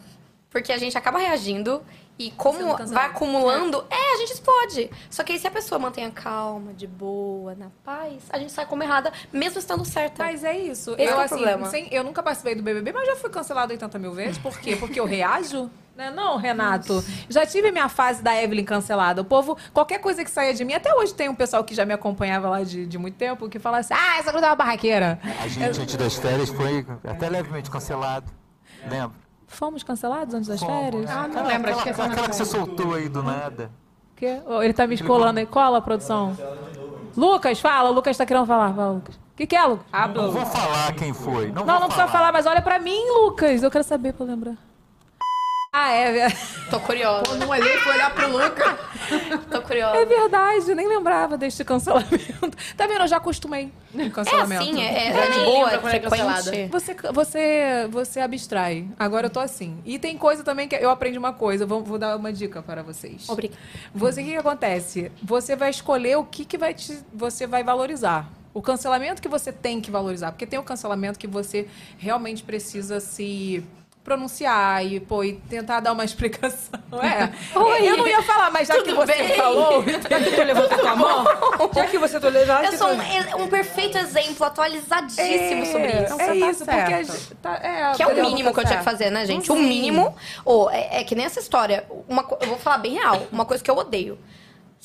porque a gente acaba reagindo e como vai acumulando, é, a gente explode. Só que aí se a pessoa mantém a calma, de boa, na paz, a gente sai como errada, mesmo estando certa. Mas é isso. Esse eu, é o assim, problema. sem- eu nunca participei do BBB, mas já fui cancelado 80 mil vezes. Por quê? Porque eu reajo? *laughs* Né? Não, Renato. Já tive minha fase da Evelyn cancelada. O povo, qualquer coisa que saia de mim, até hoje tem um pessoal que já me acompanhava lá de, de muito tempo, que fala assim: ah, essa gruda é uma barraqueira. A gente, antes das férias, foi até levemente cancelado. Lembra? Fomos cancelados antes das férias? Ah, não lembro, Aquela, aquela na que você soltou aí do nada. Quê? Oh, ele tá me escolando aí. Cola, produção. Lucas, fala. Lucas tá querendo falar. Fala, Lucas. O que, que é, Lucas? Não vou falar quem foi. Não, Não, não precisa falar, mas olha pra mim, Lucas. Eu quero saber pra eu lembrar. Ah, é. Tô curiosa. Não olhei, fui olhar pro Lucas. Tô curiosa. É verdade, nem lembrava deste cancelamento. *laughs* Tá vendo? Eu já acostumei com É cancelamento. assim, é, é, é de boa, é é frequente. Você, você, você abstrai. Agora eu tô assim. E tem coisa também que eu aprendi uma coisa. Vou, vou dar uma dica para vocês. Obrigada. Você, o que, que acontece? Você vai escolher o que, que vai te, você vai valorizar. O cancelamento que você tem que valorizar. Porque tem o cancelamento que você realmente precisa se pronunciar e, pô, e tentar dar uma *laughs* explicação. É. Oi. Eu não ia falar, mas já que Tudo você bem? falou. *laughs* Já que tu levantou tua mão, já que você tu levantou, Eu sou um, um perfeito exemplo, atualizadíssimo sobre isso. É tá isso, porque tá, é, Que é o entendeu? mínimo que eu tinha que fazer, né, gente? O mínimo. Ou é, é que nem essa história. Uma, eu vou falar bem real. Uma coisa que eu odeio.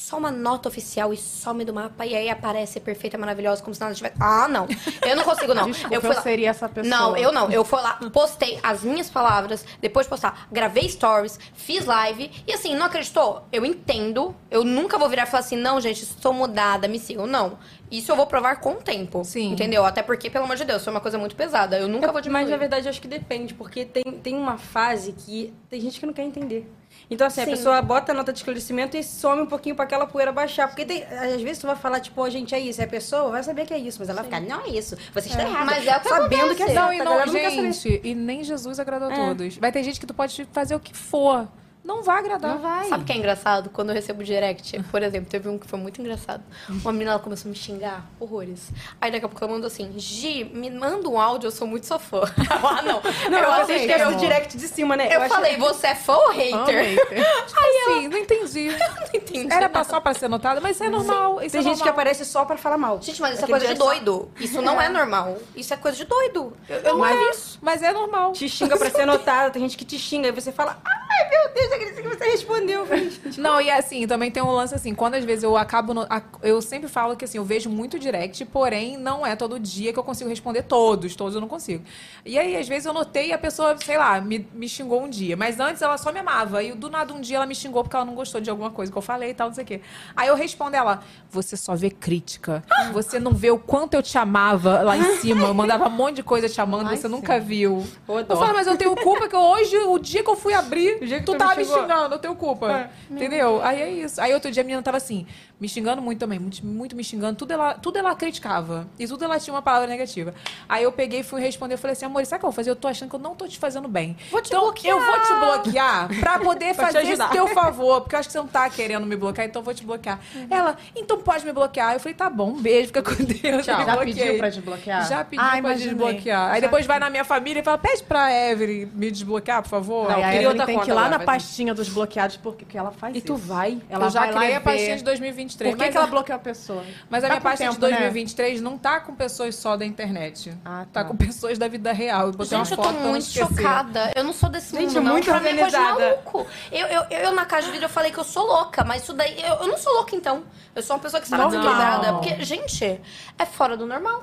Só uma nota oficial e some do mapa e aí aparece perfeita, maravilhosa, como se nada tivesse. Ah, não. Eu não consigo, não. *laughs* Desculpa, eu eu, fui lá. seria essa pessoa. Não, eu não. Eu fui lá, postei as minhas palavras, depois de postar, gravei stories, fiz live. E assim, não acreditou? Eu entendo. Eu nunca vou virar e falar assim, não, gente, estou mudada, me sigam. Não. Isso eu vou provar com o tempo. Sim. Entendeu? Até porque, pelo amor de Deus, foi uma coisa muito pesada. Eu nunca vou diminuir. Mas na verdade eu acho que depende, porque tem, tem uma fase que tem gente que não quer entender. Então, assim, Sim. a pessoa bota a nota de esclarecimento e some um pouquinho pra aquela poeira baixar. Porque tem, às vezes tu vai falar, tipo, "Ó, gente, é isso. E a pessoa vai saber que é isso, mas ela vai ficar, não é isso. Você está errada. Mas é o que Sabendo que é acontece. certo. Não, e a não, galera quer saber. gente, e nem Jesus agradou a É. todos. Vai ter gente que tu pode fazer o que for. Não vai agradar. Não vai. Sabe o que é engraçado? Quando eu recebo direct, por exemplo, teve um que foi muito engraçado. Uma menina ela começou a me xingar horrores. Aí daqui a pouco ela mandou assim: Gi, me manda um áudio, eu sou muito sua fã. *laughs* ah, não. Não, eu eu achei que era eu, o direct de cima, né? eu acho- falei, você é fã ou hater? *laughs* Assim, não entendi. *laughs* não entendi. Era pra só pra ser notada, mas isso é normal. Isso Tem é gente que normal. aparece só pra falar mal. Gente, mas isso é Aquele coisa de direct só- doido. Isso não é normal. Isso é coisa de doido. Eu, eu não Mas, é isso. mas é normal. Te xinga pra ser notada, tem gente que te xinga e você fala, ai meu Deus, que você respondeu. *laughs* Não, e assim, também tem um lance assim, quando às vezes eu acabo. no- eu sempre falo que assim, eu vejo muito direct, porém, não é todo dia que eu consigo responder todos, todos eu não consigo. E aí, às vezes, eu notei e a pessoa, sei lá, me, me xingou um dia. Mas antes ela só me amava. E do nada um dia ela me xingou porque ela não gostou de alguma coisa que eu falei e tal, não sei o quê. Aí eu respondo ela: você só vê crítica. *gasps* Você não vê o quanto eu te amava lá em cima. Eu mandava um monte de coisa te amando, Ai, você sim. nunca viu. Eu falo, mas eu tenho culpa que hoje, o dia que eu fui abrir, tu tu tava me me xingando, eu tenho culpa. Entendeu? Aí é isso. Aí outro dia a menina tava assim, me xingando muito também, muito, muito me xingando. Tudo ela, tudo ela criticava. E tudo ela tinha uma palavra negativa. Aí eu peguei e fui responder. Eu falei assim, amor, sabe o que eu vou fazer? Eu tô achando que eu não tô te fazendo bem. Vou te então, bloquear. eu vou te bloquear pra poder *laughs* Pra fazer esse teu favor. Porque eu acho que você não tá querendo me bloquear, então eu vou te bloquear. Ela, então pode me bloquear. Eu falei, tá bom, um beijo, fica com Deus. Tchau. Já bloqueei. pediu pra desbloquear? Já pediu Ah, pra imaginei. desbloquear. Aí Já depois vai na minha família e fala, pede pra Evelyn me desbloquear, por favor. Não, Não, a queria Evelyn outra tem que ir lá na. Pastinha dos bloqueados porque que ela faz E tu isso. vai? Ela eu já vai criei e a pastinha de 2023. Por que, mas que ela bloqueou a pessoa? Mas a Tá minha com pastinha tempo, de né? 2023 não tá com pessoas só da internet. Ah, tá. tá. com pessoas da vida real. Eu botei Gente, eu uma tô foto pra não muito chocada. Eu não sou desse Gente, mundo, não. muito pra mim é coisa de. Eu, eu, eu, na casa de vidro, eu falei que eu sou louca, mas isso daí... Eu, eu não sou louca, então. Eu sou uma pessoa que está desequilibrada. Porque, gente, é fora do normal.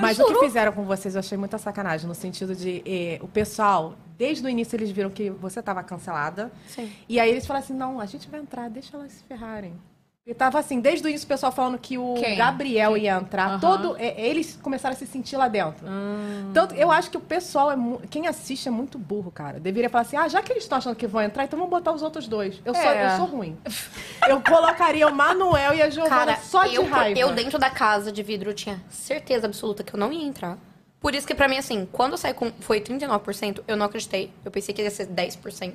Mas o que fizeram com vocês eu achei muita sacanagem, no sentido de eh, o pessoal, desde o início eles viram que você estava cancelada. Sim. E aí eles falaram assim: não, a gente vai entrar, deixa elas se ferrarem. E tava assim, desde o início o pessoal falando que o Quem? Gabriel ia entrar, Aham. todo. eh, eles começaram a se sentir lá dentro. Tanto, eu acho que o pessoal é Quem assiste é muito burro, cara. Deveria falar assim: ah, já que eles estão achando que vão entrar, então vamos botar os outros dois. Eu, sou, É. eu sou ruim. eu colocaria o Manuel e a Giovana Cara, só de eu, raiva. eu dentro da casa de vidro tinha certeza absoluta que eu não ia entrar. Por isso que pra mim, assim, quando eu saí com... Foi 39%, eu não acreditei. Eu pensei que ia ser 10%.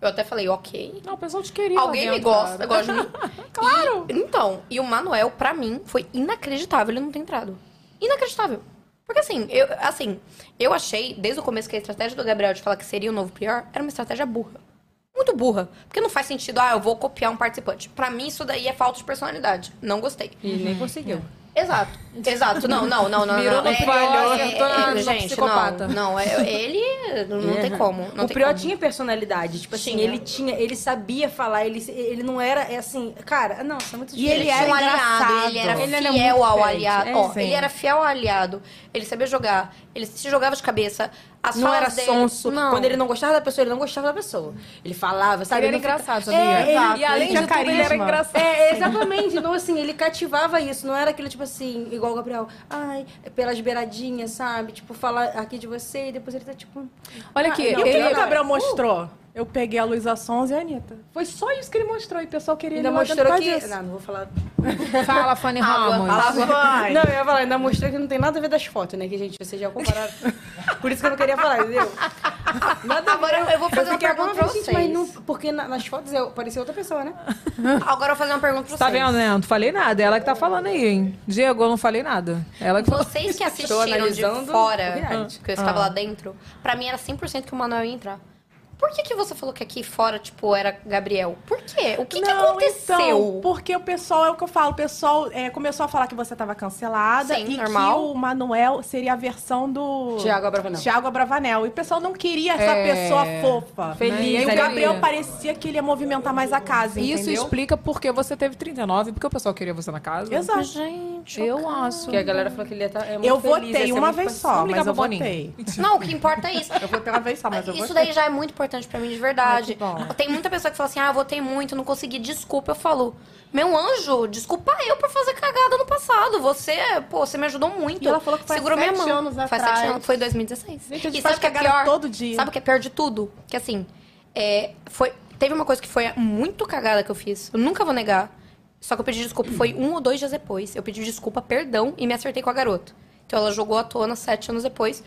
Eu até falei, ok. Não, o pessoal te queria. Alguém me gosta, gosta de mim. *laughs* claro! então, e o Manuel, pra mim, foi inacreditável ele não ter entrado. Inacreditável. Porque assim, eu, assim, eu achei, desde o começo, que a estratégia do Gabriel de falar que seria o novo pior era uma estratégia burra. Muito burra. Porque não faz sentido, ah, eu vou copiar um participante. Pra mim, isso daí é falta de personalidade. Não gostei. E nem conseguiu. Exato, exato. Não, não, não, não. Mirou não. no É- falhou, é- acertou na- é- no Gente, psicopata. não. Não, é- ele não tem como. Não o tem Prior como. tinha personalidade. Tipo assim, Tinha. ele tinha, ele sabia falar, ele, ele não era é assim, cara, não, isso é muito E ele diferente. era um aliado, ele era Ele era fiel muito ao diferente. aliado. É, Ó, ele era fiel ao aliado. Ele sabia jogar. Ele se jogava de cabeça. As não era dele- sonso. Não. Quando ele não gostava da pessoa, ele não gostava da pessoa. Ele falava, sabe? Ele era engraçado, sabia? É, ele- E além de tudo, ele era carisma. engraçado. É, exatamente. Então, assim, ele cativava isso. Não era aquele, tipo assim, igual o Gabriel. Ai, pelas beiradinhas, sabe? Tipo, falar aqui de você e depois ele tá, tipo... Olha aqui, E o que ele- o Gabriel mostrou? Eu peguei a Luísa Sons e a Anitta. Foi só isso que ele mostrou. E o pessoal queria Ainda mostrou que... disso. Não, não vou falar... *laughs* Fala, Fanny. Ramos. Vai. *laughs* Não, eu ia falar, ainda mostrou que não tem nada a ver das fotos, né? Que, gente, vocês já compararam. *laughs* Por isso que eu não queria falar, entendeu? Nada a ver. Agora eu vou fazer uma fiquei pergunta pra vocês. mas não... Porque na- nas fotos eu parecia outra pessoa, né? Agora eu vou fazer uma pergunta pra Tá vocês. vendo, né? Não falei nada. Ela que tá falando aí, hein? Diego, eu não falei nada. Ela que falou. Vocês que assistiram de fora, que eu estava lá dentro, pra mim era 100% que o Manuel ia entrar. Por que, que você falou que aqui fora, tipo, era Gabriel? Por quê? O que, que Não, aconteceu? Então, porque o pessoal, é o que eu falo, o pessoal é, começou a falar que você estava cancelada Sim, e normal. que o Manuel seria a versão do... Thiago Abravanel. Thiago Abravanel. E o pessoal não queria essa É. pessoa fofa. Feliz, E aí o? Gabriel parecia que ele ia movimentar mais a casa, Isso entendeu? explica porque você teve 39, porque o pessoal queria você na casa. Exato. Gente, Eu acho. Que a galera falou que ele ia estar... É muito Eu feliz, votei uma vez só, mas eu votei. Não, o que importa é isso. *laughs* Eu votei uma vez só, mas eu Isso votei. daí já é muito importante pra mim, de verdade. Ai. Tem muita pessoa que fala assim, ah, votei muito, não consegui, desculpa. Eu falo, meu anjo, desculpa eu por fazer cagada no passado. Você, pô, você me ajudou muito. E ela falou que faz Segurou minha sete mão. anos faz atrás. sete anos, foi em 2016. Gente, a gente e faz sabe o que é pior? todo dia. Sabe o que é pior de tudo? Que assim, é, foi, teve uma coisa que foi muito cagada que eu fiz. Eu nunca vou negar. Só que eu pedi desculpa, foi um ou dois dias depois. Eu pedi desculpa, perdão, e me acertei com a garota. Então ela jogou à tona sete anos depois.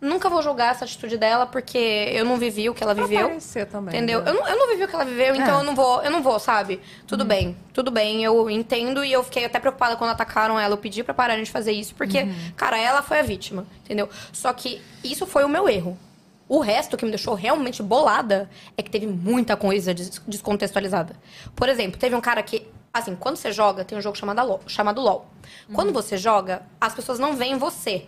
Nunca vou julgar essa atitude dela, porque eu não vivi o que ela Pra viveu. aparecer também. Entendeu? né? Eu não, eu não vivi o que ela viveu, então É. eu não vou, eu não vou, sabe? Tudo bem, tudo bem, eu entendo e eu fiquei até preocupada quando atacaram ela. Eu pedi pra pararem de fazer isso, porque, cara, ela foi a vítima, entendeu? Só que isso foi o meu erro. O resto que me deixou realmente bolada é que teve muita coisa des- descontextualizada. Por exemplo, teve um cara que, assim, quando você joga, tem um jogo chamado LOL. Chamado LOL. Quando você joga, as pessoas não veem você.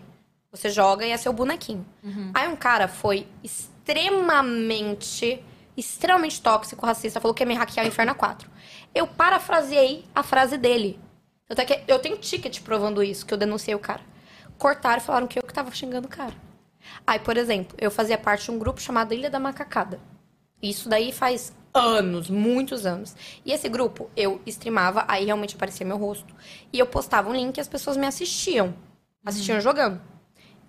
Você joga e é seu bonequinho. Aí um cara foi extremamente, extremamente tóxico, racista, falou que ia me hackear o Inferno 4. Eu parafraseei a frase dele. Até que eu tenho ticket provando isso, que eu denunciei o cara. Cortaram e falaram que eu que tava xingando o cara. Aí, por exemplo, eu fazia parte de um grupo chamado Ilha da Macacada. Isso daí faz anos, muitos anos. E esse grupo, eu streamava, aí realmente aparecia meu rosto. E eu postava um link e as pessoas me assistiam. Assistiam jogando.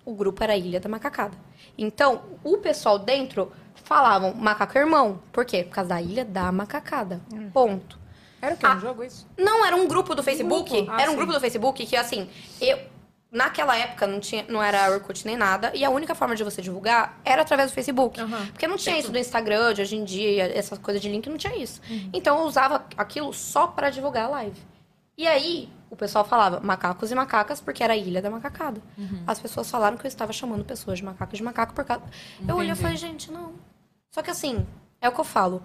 O grupo era Ilha da Macacada. Então, o pessoal dentro falavam macaco irmão. Por quê? Por causa da Ilha da Macacada. Ponto. Era o quê? Ah. Um jogo isso? Não, era um grupo do Facebook. grupo? Ah, era um sim. grupo do Facebook que, assim, eu. Naquela época não, tinha, não era Orkut nem nada. E a única forma de você divulgar era através do Facebook. Porque não tinha isso do Instagram de hoje em dia, essa coisa de link, não tinha isso. Uhum. Então eu usava aquilo só pra divulgar a live. E aí, o pessoal falava macacos e macacas porque era a ilha da macacada. Uhum. As pessoas falaram que eu estava chamando pessoas de macaco de macaco por causa. Eu olhei e falei, gente, não. Só que assim, É o que eu falo.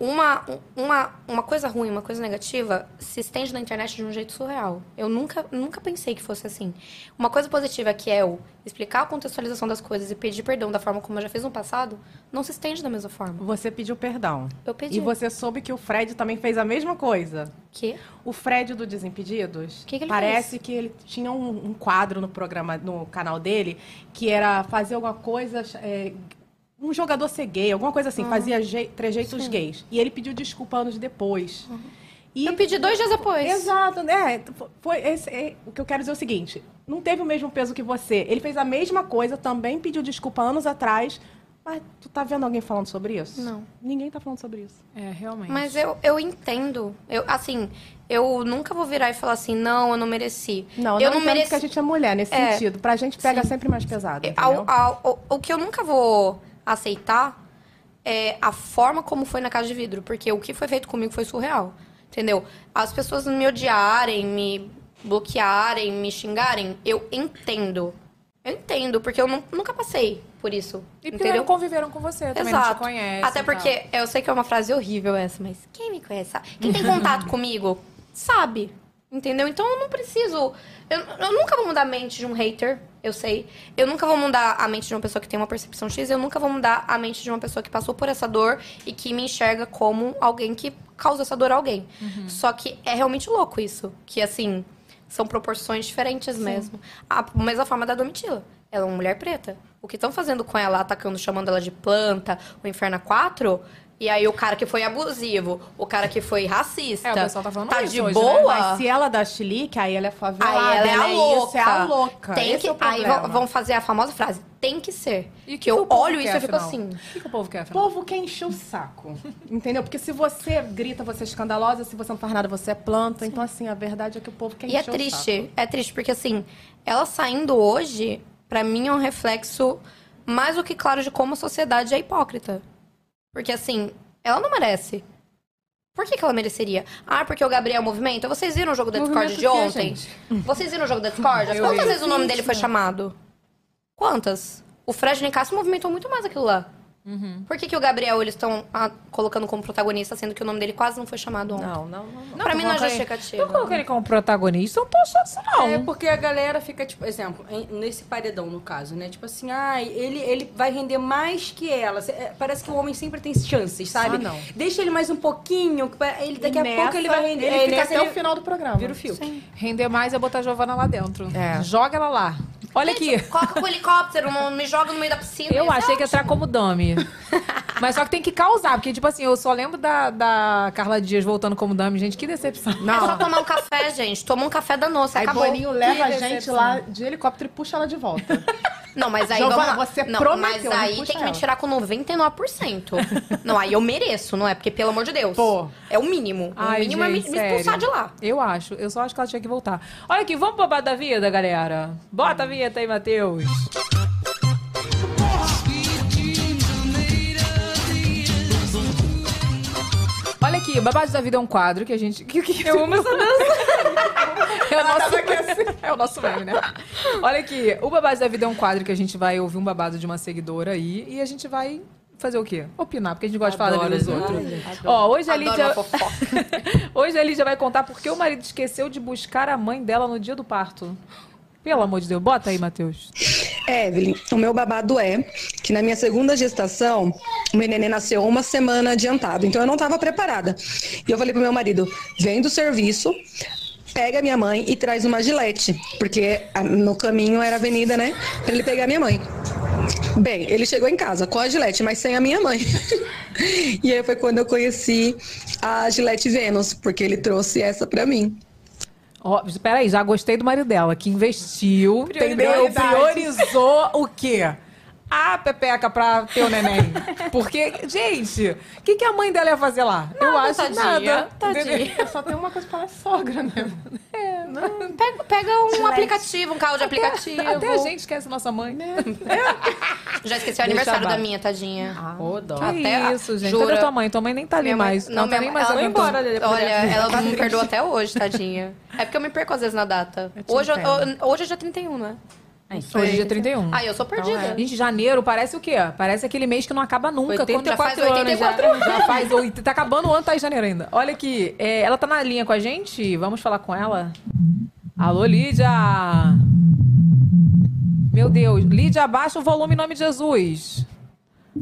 Uma, uma, uma coisa ruim, uma coisa negativa, se estende na internet de um jeito surreal. Eu nunca, nunca pensei que fosse assim. Uma coisa positiva que é o explicar a contextualização das coisas e pedir perdão da forma como eu já fiz no passado, não se estende da mesma forma. Você pediu perdão. Eu pedi. E você soube que o Fred também fez a mesma coisa. Que? O Fred do Desimpedidos, Que que ele parece fez? que ele tinha um, um quadro no programa, no canal dele, que era fazer alguma coisa, é, um jogador ser gay, alguma coisa assim, fazia je- trejeitos gays. E ele pediu desculpa anos depois. E Eu pedi dois dias depois. Exato, né? Foi esse, é, o que eu quero dizer é o seguinte: não teve o mesmo peso que você. Ele fez a mesma coisa, também pediu desculpa anos atrás. Mas tu tá vendo alguém falando sobre isso? Não. Ninguém tá falando sobre isso. É, realmente. Mas eu, eu entendo. Eu, assim, eu nunca vou virar e falar assim, não, eu não mereci. Não, eu não não mereci. que a gente é mulher nesse É. sentido. Pra gente pega Sim. sempre mais pesado. É, Entendeu? ao- ao- o, o que eu nunca vou aceitar é a forma como foi na casa de vidro. Porque o que foi feito comigo foi surreal. Entendeu? As pessoas me odiarem, me bloquearem, me xingarem, eu entendo. Eu entendo, porque eu nu- nunca passei por isso. E porque entendeu? não conviveram com você, também não te Exato. conhece. Até porque eu sei que é uma frase horrível essa, mas quem me conhece sabe. Quem tem *laughs* contato comigo sabe. Entendeu? Então eu não preciso. Eu, eu nunca vou mudar a mente de um hater, eu sei. Eu nunca vou mudar a mente de uma pessoa que tem uma percepção X. Eu nunca vou mudar a mente de uma pessoa que passou por essa dor e que me enxerga como alguém que causa essa dor a alguém. Só que é realmente louco isso. Que assim, são proporções diferentes mesmo. A mesma forma da Domitila. Ela é uma mulher preta. O que estão fazendo com ela, atacando, chamando ela de planta, o Inferno 4, e aí o cara que foi abusivo, o cara que foi racista, É, o pessoal tá falando tá isso de hoje, né? boa. Mas se ela dá chilique, aí ela é favelada. Aí ela é a louca. Isso, é a louca. Tem Esse que, é o aí vão, fazer a famosa frase, tem que ser. E o que eu o olho isso e fico assim. O que, que o povo quer, O afinal? povo quer encher o saco. Entendeu? Porque se você grita, você é escandalosa. Se você não faz nada, você é planta. Então, assim, a verdade é que o povo quer E é encher o saco. triste, é triste, porque assim, ela saindo hoje, pra mim é um reflexo mais do que claro de como a sociedade é hipócrita. Porque assim, ela não merece. Por que, que ela mereceria? Ah, porque o Gabriel movimenta. Vocês viram o jogo da Discord Movimento de ontem? gente? Vocês viram o jogo da Discord? Quantas vezes o nome dele foi chamado? Quantas? O Fred Nicasso movimentou muito mais aquilo lá. Uhum. Por que, que o Gabriel eles estão ah, colocando como protagonista, sendo que o nome dele quase não foi chamado ontem? Não, não, não. não. pra mim não é justificativa. Eu coloquei ele como protagonista, eu não tô achando isso, não. É porque a galera fica, tipo, exemplo, em- nesse paredão, no caso, né? Tipo assim, ai, ele, ele vai render mais que ela. É, Parece que o homem sempre tem chances, sabe? Ah, não. Deixa ele mais um pouquinho, ele, daqui E a nessa, pouco ele vai render. Ele é, fica nessa até ele o final do programa. Vira o fio. Render mais é botar a Giovana lá dentro. É. Joga ela lá. Olha aqui. Coloca com o helicóptero, não me joga no meio da piscina. Eu é achei que ia entrar como dummy. *laughs* Mas só que tem que causar, porque, tipo assim, eu só lembro da, da Carla Dias voltando como dummy. Gente, que decepção. É só tomar um café, gente. Toma um café da noça, Aí acabou. Boninho leva a Que gente decepção. lá de helicóptero e puxa ela de volta. *laughs* Não, mas aí Giovana, vamos lá. você não, prometeu, mas aí tem que me ela. tirar com 99%. *laughs* não, aí eu mereço, não é? Porque, pelo amor de Deus. Pô. É o mínimo. Ai, o mínimo é me, gente, me expulsar de lá. Eu acho. Eu só acho que ela tinha que voltar. Olha aqui, vamos pro babado da vida, galera? Bota a vinheta aí, Matheus. Olha aqui, Babados da Vida é um quadro que a gente. *laughs* Que, que, eu amo essa dança. *laughs* é, o nosso... é o nosso meme, né? Olha aqui, o Babados da Vida é um quadro que a gente vai ouvir um babado de uma seguidora aí e a gente vai fazer o quê? Opinar, porque a gente gosta de falar da vida dos outros. Ó, hoje a Lídia. *laughs* Hoje a Lídia vai contar por que o marido esqueceu de buscar a mãe dela no dia do parto. Pelo amor de Deus, bota aí, Matheus. Evelyn, o meu babado é que na minha segunda gestação, o meu neném nasceu uma semana adiantado, então eu não estava preparada. E eu falei pro meu marido: vem do serviço, pega minha mãe e traz uma gilete, porque no caminho era avenida, né? Pra ele pegar minha mãe. Bem, ele chegou em casa com a gilete, mas sem a minha mãe. *laughs* e aí foi quando eu conheci a Gilete Vênus, porque ele trouxe essa pra mim. Ó, peraí, já gostei do marido dela, que investiu, entendeu? Priorizou o quê? A pepeca pra ter o neném. *laughs* Porque, gente, o que, que a mãe dela ia fazer lá? Eu Nada, acho tadinha, nada. tadinha. Só tem uma coisa pra ela, sogra, né? Pega, pega um aplicativo, um carro de aplicativo. Até a gente esquece nossa mãe. *laughs* Já esqueci o aniversário da minha, tadinha. Ô, dó. Que Até- isso, gente. jura? Cadê tua mãe? Tua mãe nem tá ali Minha mãe- mais. não, Não, tá minha nem mãe- mais ela- aguentando. embora Olha, ela não me perdoa até hoje, tadinha. É porque eu me perco às vezes na data. Hoje, eu- eu- hoje é dia 31, né? Hoje é dia 31. Ah, eu sou perdida. Gente, janeiro parece o quê? Parece aquele mês que não acaba nunca. 84 Quando- já faz 84 já, já faz oito. Tá acabando o ano, tá em janeiro ainda. Olha aqui, é, ela tá na linha com a gente? Vamos falar com ela? Alô, Lídia! Meu Deus, Lídia, abaixa o volume em nome de Jesus.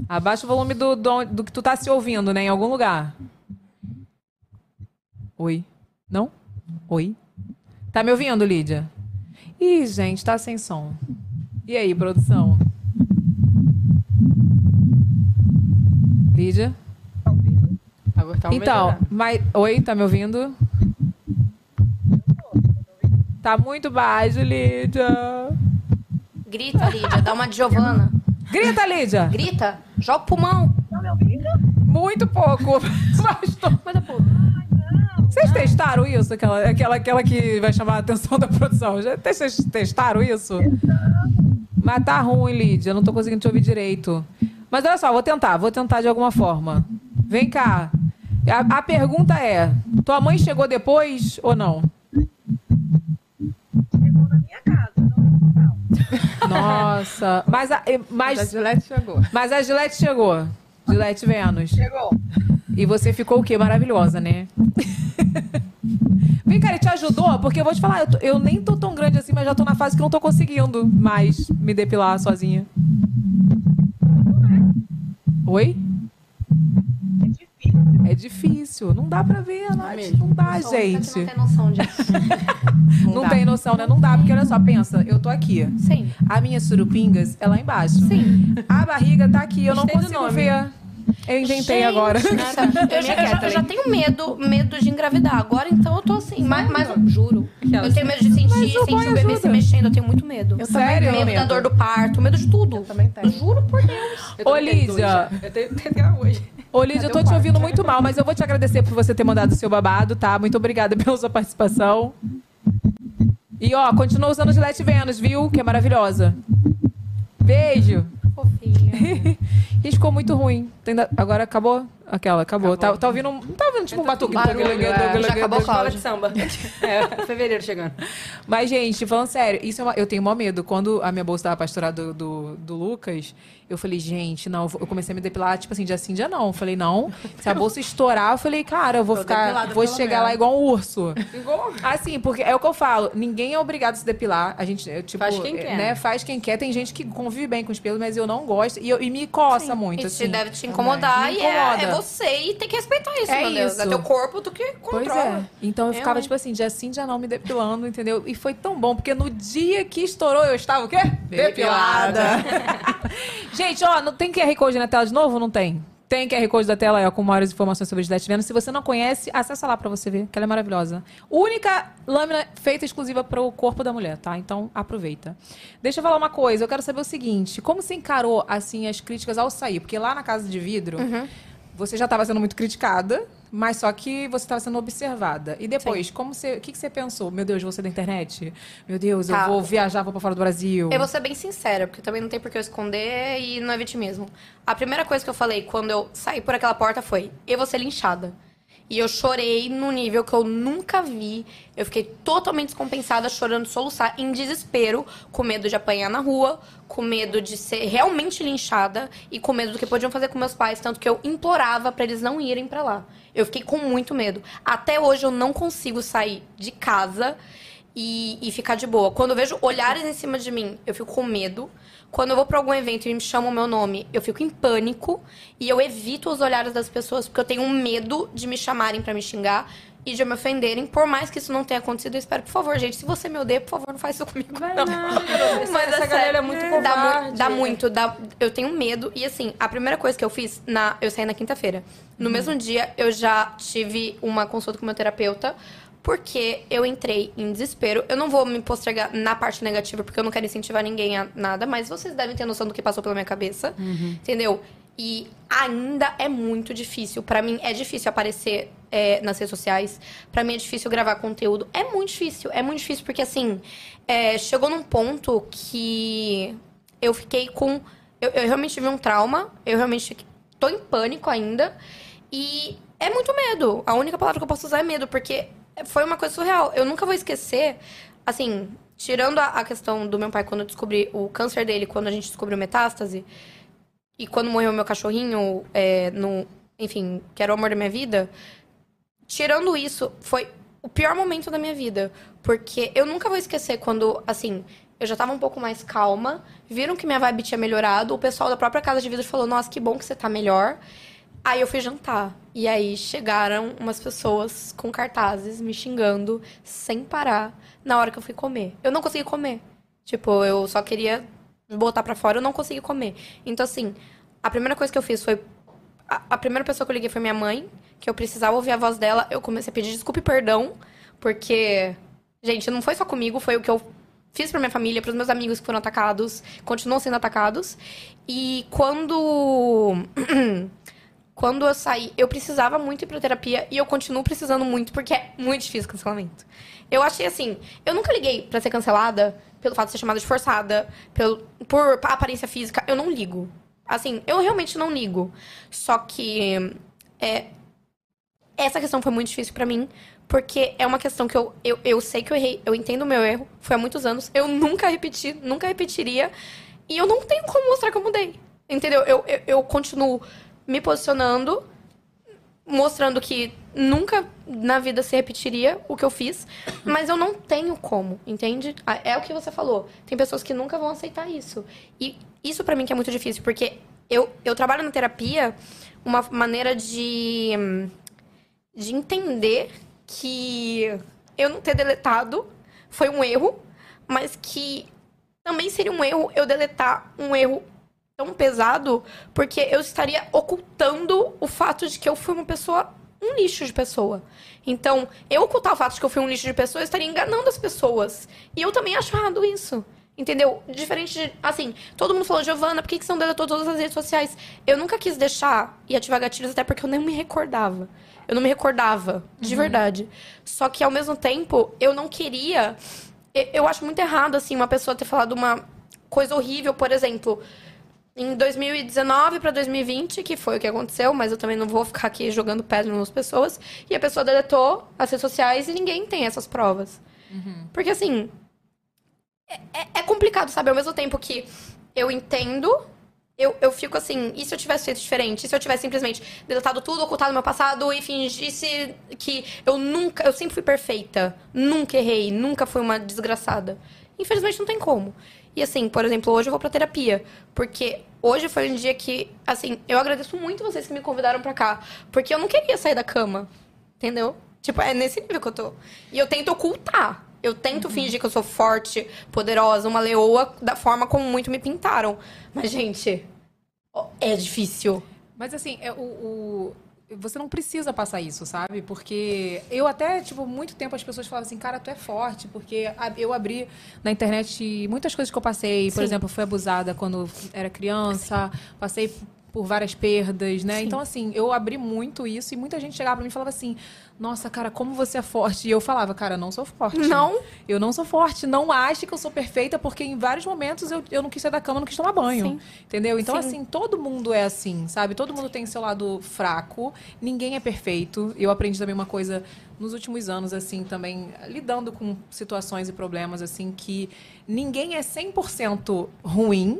Abaixa o volume do, do, do que tu tá se ouvindo, né? Em algum lugar. Oi. Não? Oi? Tá me ouvindo, Lídia? Ih, gente, tá sem som. E aí, produção? Lídia? Agora tá Então, mas. Oi, tá me ouvindo? Tá muito baixo, Lídia. Grita, Lídia. Dá uma de Giovana. Grita, Lídia! Grita. Joga o pulmão. Muito pouco. *laughs* Mas tô- Mas é pouco. Vocês testaram isso? Aquela, aquela, aquela que vai chamar a atenção *laughs* da produção. Já vocês testaram isso? Mas tá ruim, Lídia. Não tô conseguindo te ouvir direito. Mas olha só, vou tentar. Vou tentar de alguma forma. Vem cá. A, a pergunta é: tua mãe chegou depois ou não? Nossa, mas a, A mas, Gillette chegou. mas a Gillette chegou. Gillette Vênus. Chegou. E você ficou o quê? Maravilhosa, né? *laughs* Vem cá, ele te ajudou? Porque eu vou te falar, eu, tô- eu nem tô tão grande assim, mas já tô na fase que não tô conseguindo mais me depilar sozinha. Oi? É difícil. Não dá pra ver, Nath. Não dá, que gente. Não tem noção disso. *laughs* Não tem noção, né? Não dá, porque olha só, pensa, eu tô aqui. Sim. A minha surupingas é lá embaixo. Sim. A barriga tá aqui, eu não Gostei do consigo ver. Eu inventei agora. Eu já, *laughs* eu já- eu já tenho medo, medo de engravidar. Agora, então, eu tô assim. Mas, mas eu juro. Eu tenho medo de sentir, sentir o bebê ajuda. se mexendo. Eu tenho muito medo. Eu Sério? Medo da dor do parto, medo de tudo. Eu também tenho. Juro por Deus. *laughs* Eu tô Ô, Lídia. Eu tenho tenho hoje. Ô, Lídia, eu tô te ouvindo muito mal, mas eu vou te agradecer por você ter mandado o seu babado, tá? Muito obrigada *laughs* pela sua participação. E, ó, continua usando Gillette Vênus, viu? Que é maravilhosa. Beijo. Fofinha. Gente, ficou muito ruim. Agora acabou? Aquela, acabou. Tá, tá ouvindo... um- Não tá ouvindo tipo um batuque? barulho, é. Já acabou, Escola Cláudio. de samba. *laughs* É, fevereiro chegando. Mas, gente, falando sério, isso é uma- eu tenho maior medo. Quando a minha bolsa tava pastorada do, do, do Lucas, eu falei, gente, não, eu comecei a me depilar, tipo assim, dia sim, dia não. Eu falei, não, se a bolsa estourar, eu falei, cara, eu vou Tô ficar, vou chegar lá menos. igual um urso. Igual. Assim, porque é o que eu falo, ninguém é obrigado a se depilar. A gente, eu, tipo, Faz quem quer. né, faz quem quer. Tem gente que convive bem com os pelos, mas eu não gosto. E, eu- e me coça muito, Isso assim. deve te incomodar Me e é, é você e tem que respeitar isso, É meu Deus. isso. É teu corpo, tu que Pois controla. é. Então eu Eu, ficava, tipo assim, dia sim, dia não, me depilando, entendeu? E foi tão bom, porque no dia que estourou, eu estava o quê? Depilada. *laughs* Gente, ó, não tem QR Code na tela de novo? Não tem? Tem QR Code da tela ó, com maiores informações sobre Gillette Venus. Se você não conhece, acessa lá pra você ver, que ela é maravilhosa. Única lâmina feita exclusiva pro corpo da mulher, tá? Então aproveita. Deixa eu falar uma coisa, eu quero saber o seguinte: como você encarou, assim, as críticas ao sair? Porque lá na Casa de Vidro, você já estava sendo muito criticada, mas só que você estava sendo observada. E depois, como você, o que, que você pensou? Meu Deus, você da internet? Meu Deus, Tá. eu vou viajar, vou pra fora do Brasil. Eu vou ser bem sincera, porque também não tem por que eu esconder e não é vitimismo. A primeira coisa que eu falei quando eu saí por aquela porta foi: eu vou ser linchada. E eu chorei num nível que eu nunca vi. Eu fiquei totalmente descompensada, chorando, soluçar, em desespero, com medo de apanhar na rua, com medo de ser realmente linchada e com medo do que podiam fazer com meus pais, tanto que eu implorava pra eles não irem pra lá. Eu fiquei com muito medo. Até hoje eu não consigo sair de casa e, e ficar de boa. Quando eu vejo olhares em cima de mim, eu fico com medo. Quando eu vou pra algum evento e me chamam o meu nome, eu fico em pânico e eu evito os olhares das pessoas porque eu tenho medo de me chamarem pra me xingar e de me ofenderem. Por mais que isso não tenha acontecido, eu espero, por favor, gente, se você me odeia, por favor, não faz isso comigo. não. Essa, Mas essa é galera é muito Dá, covarde. mu- dá muito, dá, eu tenho medo. E assim, a primeira coisa que eu fiz, na, eu saí na quinta-feira. No mesmo dia, eu já tive uma consulta com meu terapeuta, porque eu entrei em desespero. Eu não vou me postergar na parte negativa, porque eu não quero incentivar ninguém a nada, mas vocês devem ter noção do que passou pela minha cabeça, entendeu? E ainda é muito difícil. Pra mim, é difícil aparecer é, nas redes sociais. Pra mim, é difícil gravar conteúdo. É muito difícil. É muito difícil porque, assim, é, chegou num ponto que eu fiquei com. Eu, eu realmente tive um trauma. Eu realmente tô em pânico ainda. E é muito medo. A única palavra que eu posso usar é medo, porque foi uma coisa surreal. Eu nunca vou esquecer. Assim, tirando a, a questão do meu pai quando eu descobri o câncer dele, quando a gente descobriu metástase, e quando morreu meu cachorrinho, é, no, enfim, que era o amor da minha vida, tirando isso, foi o pior momento da minha vida. Porque eu nunca vou esquecer quando, assim, eu já tava um pouco mais calma, viram que minha vibe tinha melhorado, o pessoal da própria casa de vidro falou, nossa, que bom que você tá melhor. Aí eu fui jantar. E aí chegaram umas pessoas com cartazes me xingando sem parar na hora que eu fui comer. Eu não consegui comer. Tipo, eu só queria botar pra fora, eu não consegui comer. Então, assim, a primeira coisa que eu fiz foi. A, a primeira pessoa que eu liguei foi minha mãe, que eu precisava ouvir a voz dela. Eu comecei a pedir desculpa e perdão, porque. Gente, não foi só comigo, foi o que eu fiz pra minha família, pros meus amigos que foram atacados, continuam sendo atacados. E quando. *clears throat* quando eu saí, eu precisava muito ir pra terapia e eu continuo precisando muito, porque é muito difícil cancelamento. Eu achei assim, eu nunca liguei pra ser cancelada pelo fato de ser chamada de forçada, pelo, por aparência física, eu não ligo. Assim, eu realmente não ligo. Só que é, essa questão foi muito difícil pra mim, porque é uma questão que eu, eu, eu sei que eu errei, eu entendo o meu erro, foi há muitos anos, eu nunca repeti, nunca repetiria, e eu não tenho como mostrar que eu mudei. Entendeu? Eu, eu, eu continuo me posicionando, mostrando que nunca na vida se repetiria o que eu fiz, mas eu não tenho como, entende? É o que você falou. Tem pessoas que nunca vão aceitar isso. E isso pra mim que é muito difícil, porque eu, eu trabalho na terapia uma maneira de, de entender que eu não ter deletado foi um erro, mas que também seria um erro eu deletar um erro tão pesado, porque eu estaria ocultando o fato de que eu fui uma pessoa, um lixo de pessoa. Então, eu ocultar o fato de que eu fui um lixo de pessoa, eu estaria enganando as pessoas. E eu também acho errado isso. Entendeu? Diferente de. Assim, todo mundo falou, Giovana, por que, que você não deletou todas as redes sociais? Eu nunca quis deixar e ativar gatilhos, até porque eu nem me recordava. Eu não me recordava, de verdade. Só que, ao mesmo tempo, eu não queria. Eu acho muito errado, assim, uma pessoa ter falado uma coisa horrível, por exemplo. Em 2019 para 2020, que foi o que aconteceu, mas eu também não vou ficar aqui jogando pedra nas pessoas. E a pessoa deletou as redes sociais e ninguém tem essas provas. Porque assim. É, é- é complicado, sabe? Ao mesmo tempo que eu entendo, eu, eu fico assim, e se eu tivesse feito diferente? E se eu tivesse simplesmente deletado tudo, ocultado meu passado e fingisse que eu nunca. Eu sempre fui perfeita. Nunca errei, nunca fui uma desgraçada. Infelizmente não tem como. E assim, por exemplo, hoje eu vou pra terapia. Porque hoje foi um dia que, assim, eu agradeço muito vocês que me convidaram pra cá. Porque eu não queria sair da cama. Entendeu? Tipo, é nesse nível que eu tô. E eu tento ocultar. Eu tento fingir que eu sou forte, poderosa, uma leoa, da forma como muito me pintaram. Mas, gente, é difícil. Mas assim, é o, o- você não precisa passar isso, sabe? Porque eu até, tipo, muito tempo as pessoas falavam assim, cara, tu é forte, porque eu abri na internet muitas coisas que eu passei. Por Sim. exemplo, fui abusada quando era criança, passei por várias perdas, né? Então, assim, eu abri muito isso e muita gente chegava pra mim e falava assim, nossa, cara, como você é forte. E eu falava, cara, não sou forte. Não. Eu não sou forte. Não ache que eu sou perfeita, porque em vários momentos eu, eu não quis sair da cama, não quis tomar banho. Sim. Entendeu? Então, Sim. assim, todo mundo é assim, sabe? Todo mundo tem seu lado fraco. Ninguém é perfeito. Eu aprendi também uma coisa nos últimos anos, assim, também lidando com situações e problemas, assim, que ninguém é 100% ruim.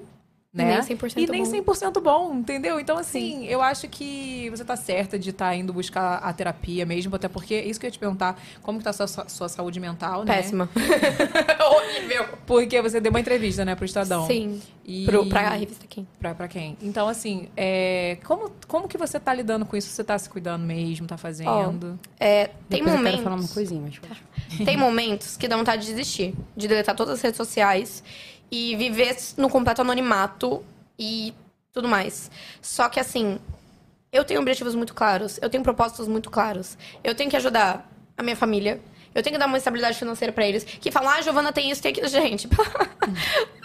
Né? Nem 100% e nem bom. 100% bom, entendeu? Então, assim, eu acho que você tá certa de estar indo buscar a terapia mesmo, até porque, é isso que eu ia te perguntar, como que tá a sua, sua saúde mental, né? Péssima. *laughs* Horrível. Porque você deu uma entrevista, né, pro Estadão. Sim. E... Pro, pra revista quem? Pra, pra quem? Então, assim, é, como, como que você tá lidando com isso? Você tá se cuidando mesmo? Tá fazendo? É, tem Depois eu momentos. quero falar uma coisinha, mas pode. Tem momentos que dá vontade de desistir, de deletar todas as redes sociais e viver no completo anonimato e tudo mais. Só que assim, eu tenho objetivos muito claros, eu tenho propósitos muito claros. Eu tenho que ajudar a minha família. Eu tenho que dar uma estabilidade financeira pra eles. Que falam, ah, Giovana tem isso, tem aquilo. *laughs* Gente,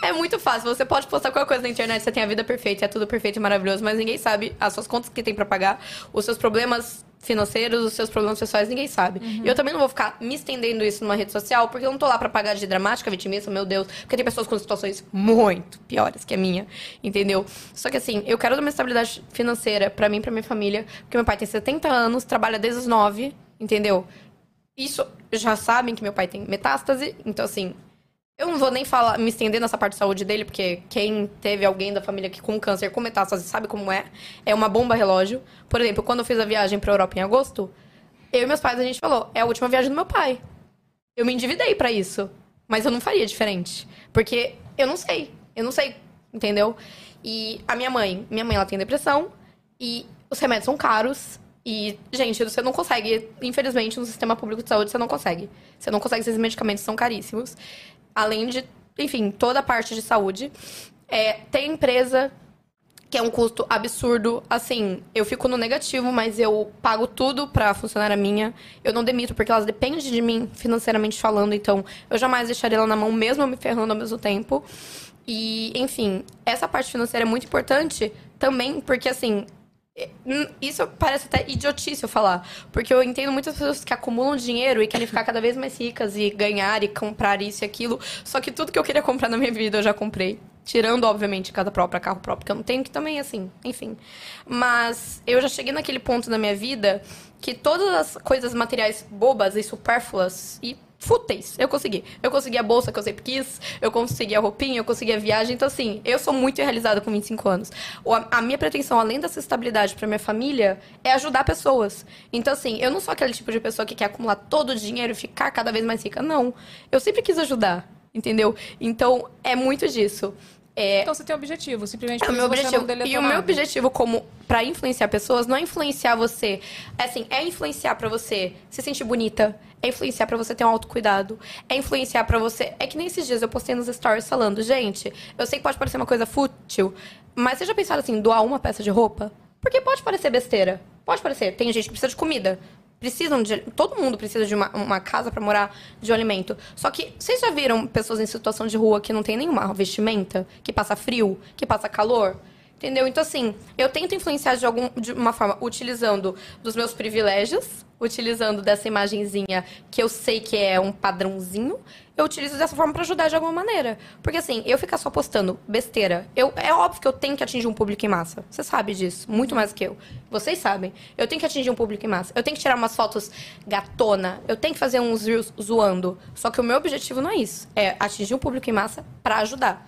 é muito fácil. Você pode postar qualquer coisa na internet, você tem a vida perfeita, é tudo perfeito e maravilhoso, mas ninguém sabe as suas contas que tem pra pagar, os seus problemas financeiros, os seus problemas pessoais, ninguém sabe. E eu também não vou ficar me estendendo isso numa rede social, porque eu não tô lá pra pagar de dramática, vitimista, meu Deus. Porque tem pessoas com situações muito piores que a minha, entendeu? Só que assim, eu quero dar uma estabilidade financeira pra mim e pra minha família, porque meu pai tem 70 anos, trabalha desde os 9, entendeu? Isso, já sabem que meu pai tem metástase, então assim, Eu não vou nem falar, me estender nessa parte de saúde dele, porque quem teve alguém da família que com câncer com metástase sabe como é. É uma bomba relógio. Por exemplo, quando eu fiz a viagem pra Europa em agosto, eu e meus pais a gente falou: é a última viagem do meu pai. Eu me endividei pra isso. Mas eu não faria diferente. Porque eu não sei. Eu não sei, entendeu? E a minha mãe, minha mãe ela tem depressão e os remédios são caros. E, gente, você não consegue, infelizmente, no sistema público de saúde, você não consegue. Você não consegue, esses medicamentos são caríssimos. Além de, enfim, toda a parte de saúde. É, tem empresa que é um custo absurdo. Assim, eu fico no negativo, mas eu pago tudo pra funcionária minha. Eu não demito, porque elas dependem de mim financeiramente falando. Então, eu jamais deixaria ela na mão, mesmo me ferrando ao mesmo tempo. E, enfim, essa parte financeira é muito importante também, porque, assim, isso parece até idiotice eu falar. Porque eu entendo muitas pessoas que acumulam dinheiro e querem ficar cada vez mais ricas e ganhar e comprar isso e aquilo. Só que tudo que eu queria comprar na minha vida eu já comprei. Tirando, obviamente, casa própria, carro próprio, que eu não tenho, que também, assim, enfim. Mas eu já cheguei naquele ponto na minha vida que todas as coisas materiais bobas e supérfluas e fúteis, eu consegui. Eu consegui a bolsa que eu sempre quis, eu consegui a roupinha, eu consegui a viagem. Então, assim, eu sou muito realizada com 25 anos. A, a minha pretensão, além dessa estabilidade pra minha família, é ajudar pessoas. Então, assim, eu não sou aquele tipo de pessoa que quer acumular todo o dinheiro e ficar cada vez mais rica. Não. Eu sempre quis ajudar, entendeu? Então, é muito disso. É, Então você tem um objetivo, simplesmente é meu objetivo. E o meu objetivo como para influenciar pessoas não é influenciar você, é assim, é influenciar pra você se sentir bonita, é influenciar pra você ter um autocuidado, é influenciar pra você, é que nem esses dias eu postei nos stories falando, gente, eu sei que pode parecer uma coisa fútil, mas vocês já pensaram assim, doar uma peça de roupa? Porque pode parecer besteira. Pode parecer. Tem gente que precisa de comida. Precisam de. Todo mundo precisa de uma, uma casa pra morar, de um alimento. Só que vocês já viram pessoas em situação de rua que não tem nenhuma vestimenta? Que passa frio? Que passa calor? Entendeu? Então, assim, eu tento influenciar de, algum, de uma forma utilizando dos meus privilégios, utilizando dessa imagenzinha que eu sei que é um padrãozinho, eu utilizo dessa forma pra ajudar de alguma maneira. Porque, assim, eu ficar só postando besteira, eu, é óbvio que eu tenho que atingir um público em massa. Você sabe disso, muito mais que eu. Vocês sabem. Eu tenho que atingir um público em massa. Eu tenho que tirar umas fotos gatona. Eu tenho que fazer uns reels zoando. Só que o meu objetivo não é isso. É atingir um público em massa pra ajudar.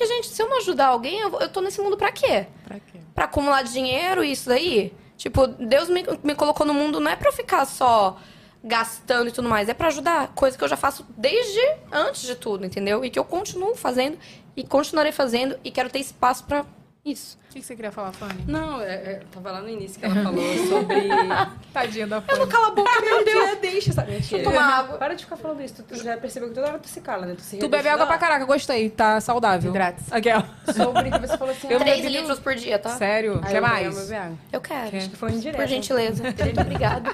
Porque, gente, se eu não ajudar alguém, eu, eu tô nesse mundo pra quê? Pra quê? Pra acumular dinheiro e isso daí? Tipo, Deus me, me colocou no mundo não é pra eu ficar só gastando e tudo mais, é pra ajudar. Coisa que eu já faço desde antes de tudo, entendeu? E que eu continuo fazendo e continuarei fazendo e quero ter espaço pra isso. O que que você queria falar, Fanny? Não, é, é, tava lá no início que ela falou sobre. *laughs* Tadinha da Eu Fanny. não cala a boca, meu Deus. deixa, sabe? Mentira. Vou tomar água. Para de ficar falando isso. Tu, tu já percebeu que toda hora tu se cala, né? Tu, se Tu bebe água pra caralho, gostei, tá saudável. Hidrate-se. Aquela. Sobre que você falou assim. Eu ah, Três bebi litros por dia, tá? Sério? aí Quer eu mais? beber água. Eu quero. Quer? Acho que foi indireta. Por gentileza. *laughs* Muito obrigada.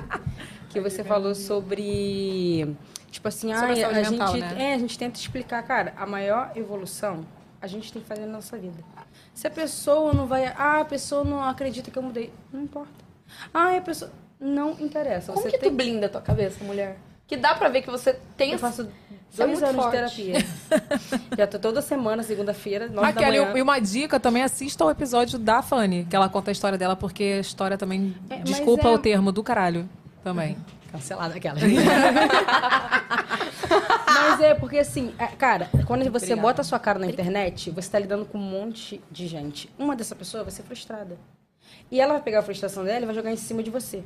que você falou sobre tipo assim, Sobre ah, a a mental, gente né? é, a gente tenta explicar, cara, a maior evolução a gente tem que fazer na nossa vida. Se a pessoa não vai, ah, a pessoa não acredita que eu mudei, não importa. Ah, a pessoa não interessa. Como você que tem tu blinda a tua cabeça, mulher? Que dá pra ver que você tem... eu faço é dois muito anos forte. de terapia. *laughs* Já tô toda semana, segunda-feira, nove da Aquela, manhã. e uma dica também, assista o episódio da Fanny, que ela conta a história dela, porque a história também. É, desculpa é- o termo do caralho também. Cancelada aquela. *laughs* Mas é porque assim, é, cara, quando você Obrigada. bota a sua cara na internet, você tá lidando com um monte de gente. Uma dessa pessoa vai ser frustrada. E ela vai pegar a frustração dela e vai jogar em cima de você.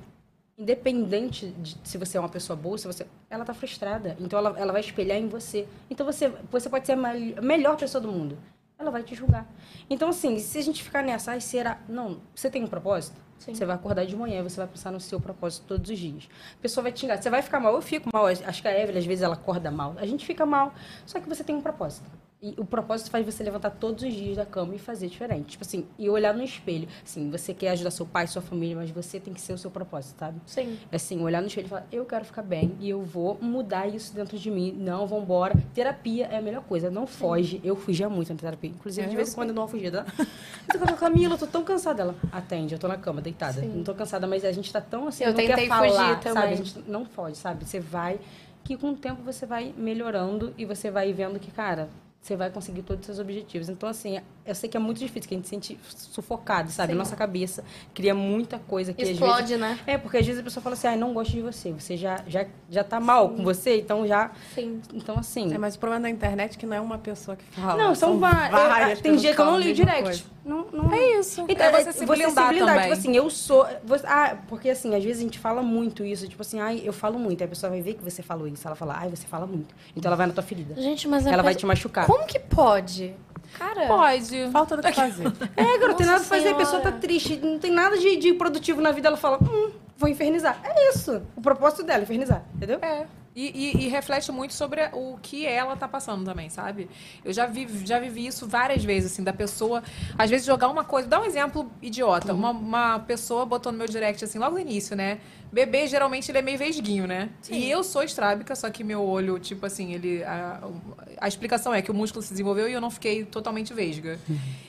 Independente de se você é uma pessoa boa, se você. Ela tá frustrada. Então ela, ela vai espelhar em você. Então você, você pode ser a mel- a melhor pessoa do mundo. Ela vai te julgar. Então, assim, se a gente ficar nessa, ai, será. Não, você tem um propósito? Sim. Você vai acordar de manhã, você vai pensar no seu propósito todos os dias. A pessoa vai te xingar. Você vai ficar mal. Eu fico mal. Acho que a Evelyn, às vezes, ela acorda mal. A gente fica mal. Só que você tem um propósito. E o propósito faz você levantar todos os dias da cama e fazer diferente. Tipo assim, e olhar no espelho. Assim, você quer ajudar seu pai, sua família, mas você tem que ser o seu propósito, sabe? Sim. Assim, olhar no espelho e falar, eu quero ficar bem e eu vou mudar isso dentro de mim. Não, vambora. Terapia é a melhor coisa. Não foge. Eu fugia muito na terapia. Inclusive, de É, vez em quando eu dou uma fugida. Você fala, Camila, eu tô tão cansada. Ela, atende, eu tô na cama, deitada. Não tô cansada, mas a gente tá tão assim, Eu não quer tentei falar, fugir sabe? também. A gente não foge, sabe? Você vai, que com o tempo você vai melhorando e você vai vendo que, cara, você vai conseguir todos os seus objetivos. Então, assim, eu sei que é muito difícil, que a gente se sente sufocado, sabe? Nossa cabeça cria muita coisa que às Explode, vezes... né? É, porque às vezes a pessoa fala assim, ah, não gosto de você. Você já, já, já tá mal com você, então já... Sim. Então, assim... É, mas o problema da internet é que não é uma pessoa que fala. Não, são, va- eu- várias Tem pessoas dia que eu não leio direct. coisa. Não, não... É isso. Então, é você se blindar também. Tipo assim, eu sou... você- ah, porque assim, às vezes a gente fala muito isso. Tipo assim, ai, eu falo muito. Aí a pessoa vai ver que você falou isso. Ela fala, ai, você fala muito. Então ela vai na tua ferida. Gente, mas a Ela vai te machucar. Como que pode? Cara, Pode. Falta do que fazer. *laughs* É, cara, não tem nada pra fazer, a pessoa tá triste, não tem nada de, de produtivo na vida, ela fala, hum, vou infernizar. É isso. O propósito dela, infernizar, entendeu? É. E, e- e reflete muito sobre o que ela tá passando também, sabe? Eu já, vi, já vivi isso várias vezes, assim, da pessoa, às vezes, jogar uma coisa. Dá um exemplo idiota. Uma, uma pessoa botou no meu direct, assim, logo no início, né? Bebê, geralmente, ele é meio vesguinho, né? E eu sou estrábica, só que meu olho, tipo assim, ele. A, a explicação é que o músculo se desenvolveu e eu não fiquei totalmente vesga.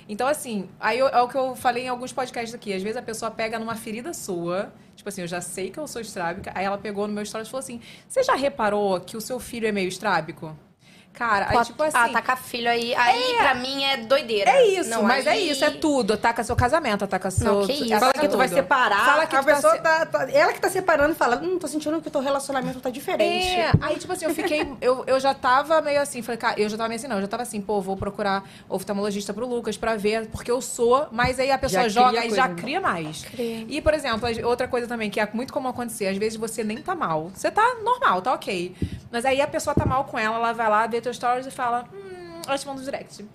Então, assim, aí eu- é o que eu falei em alguns podcasts aqui. Às vezes a pessoa pega numa ferida sua. Tipo assim, eu já sei que eu sou estrábica. Aí ela pegou no meu stories e falou assim: Você já reparou que o seu filho é meio estrábico? Cara, aí tipo assim. Ah, tacar filho aí, aí pra mim é doideira. É isso, Não, mas é aí- isso, é tudo. Ataca seu casamento, ataca seu. Não, que isso. Fala que tu vai tudo. separar, Fala que a tá pessoa se- tá, tá- Ela que tá separando e fala, hum, tô sentindo que o teu relacionamento tá diferente. É, aí, tipo assim, eu fiquei. Eu, eu já tava meio assim, falei, cara, eu já tava meio assim, não, eu já tava assim, pô, vou procurar oftalmologista pro Lucas pra ver, porque eu sou, mas aí a pessoa Já joga e já né? cria mais. Cria. E, por exemplo, outra coisa também que é muito comum acontecer, às vezes você nem tá mal. Você tá normal, tá ok. Mas aí a pessoa tá mal com ela, ela vai lá, vê teus stories e fala, hum, ela te manda um direct.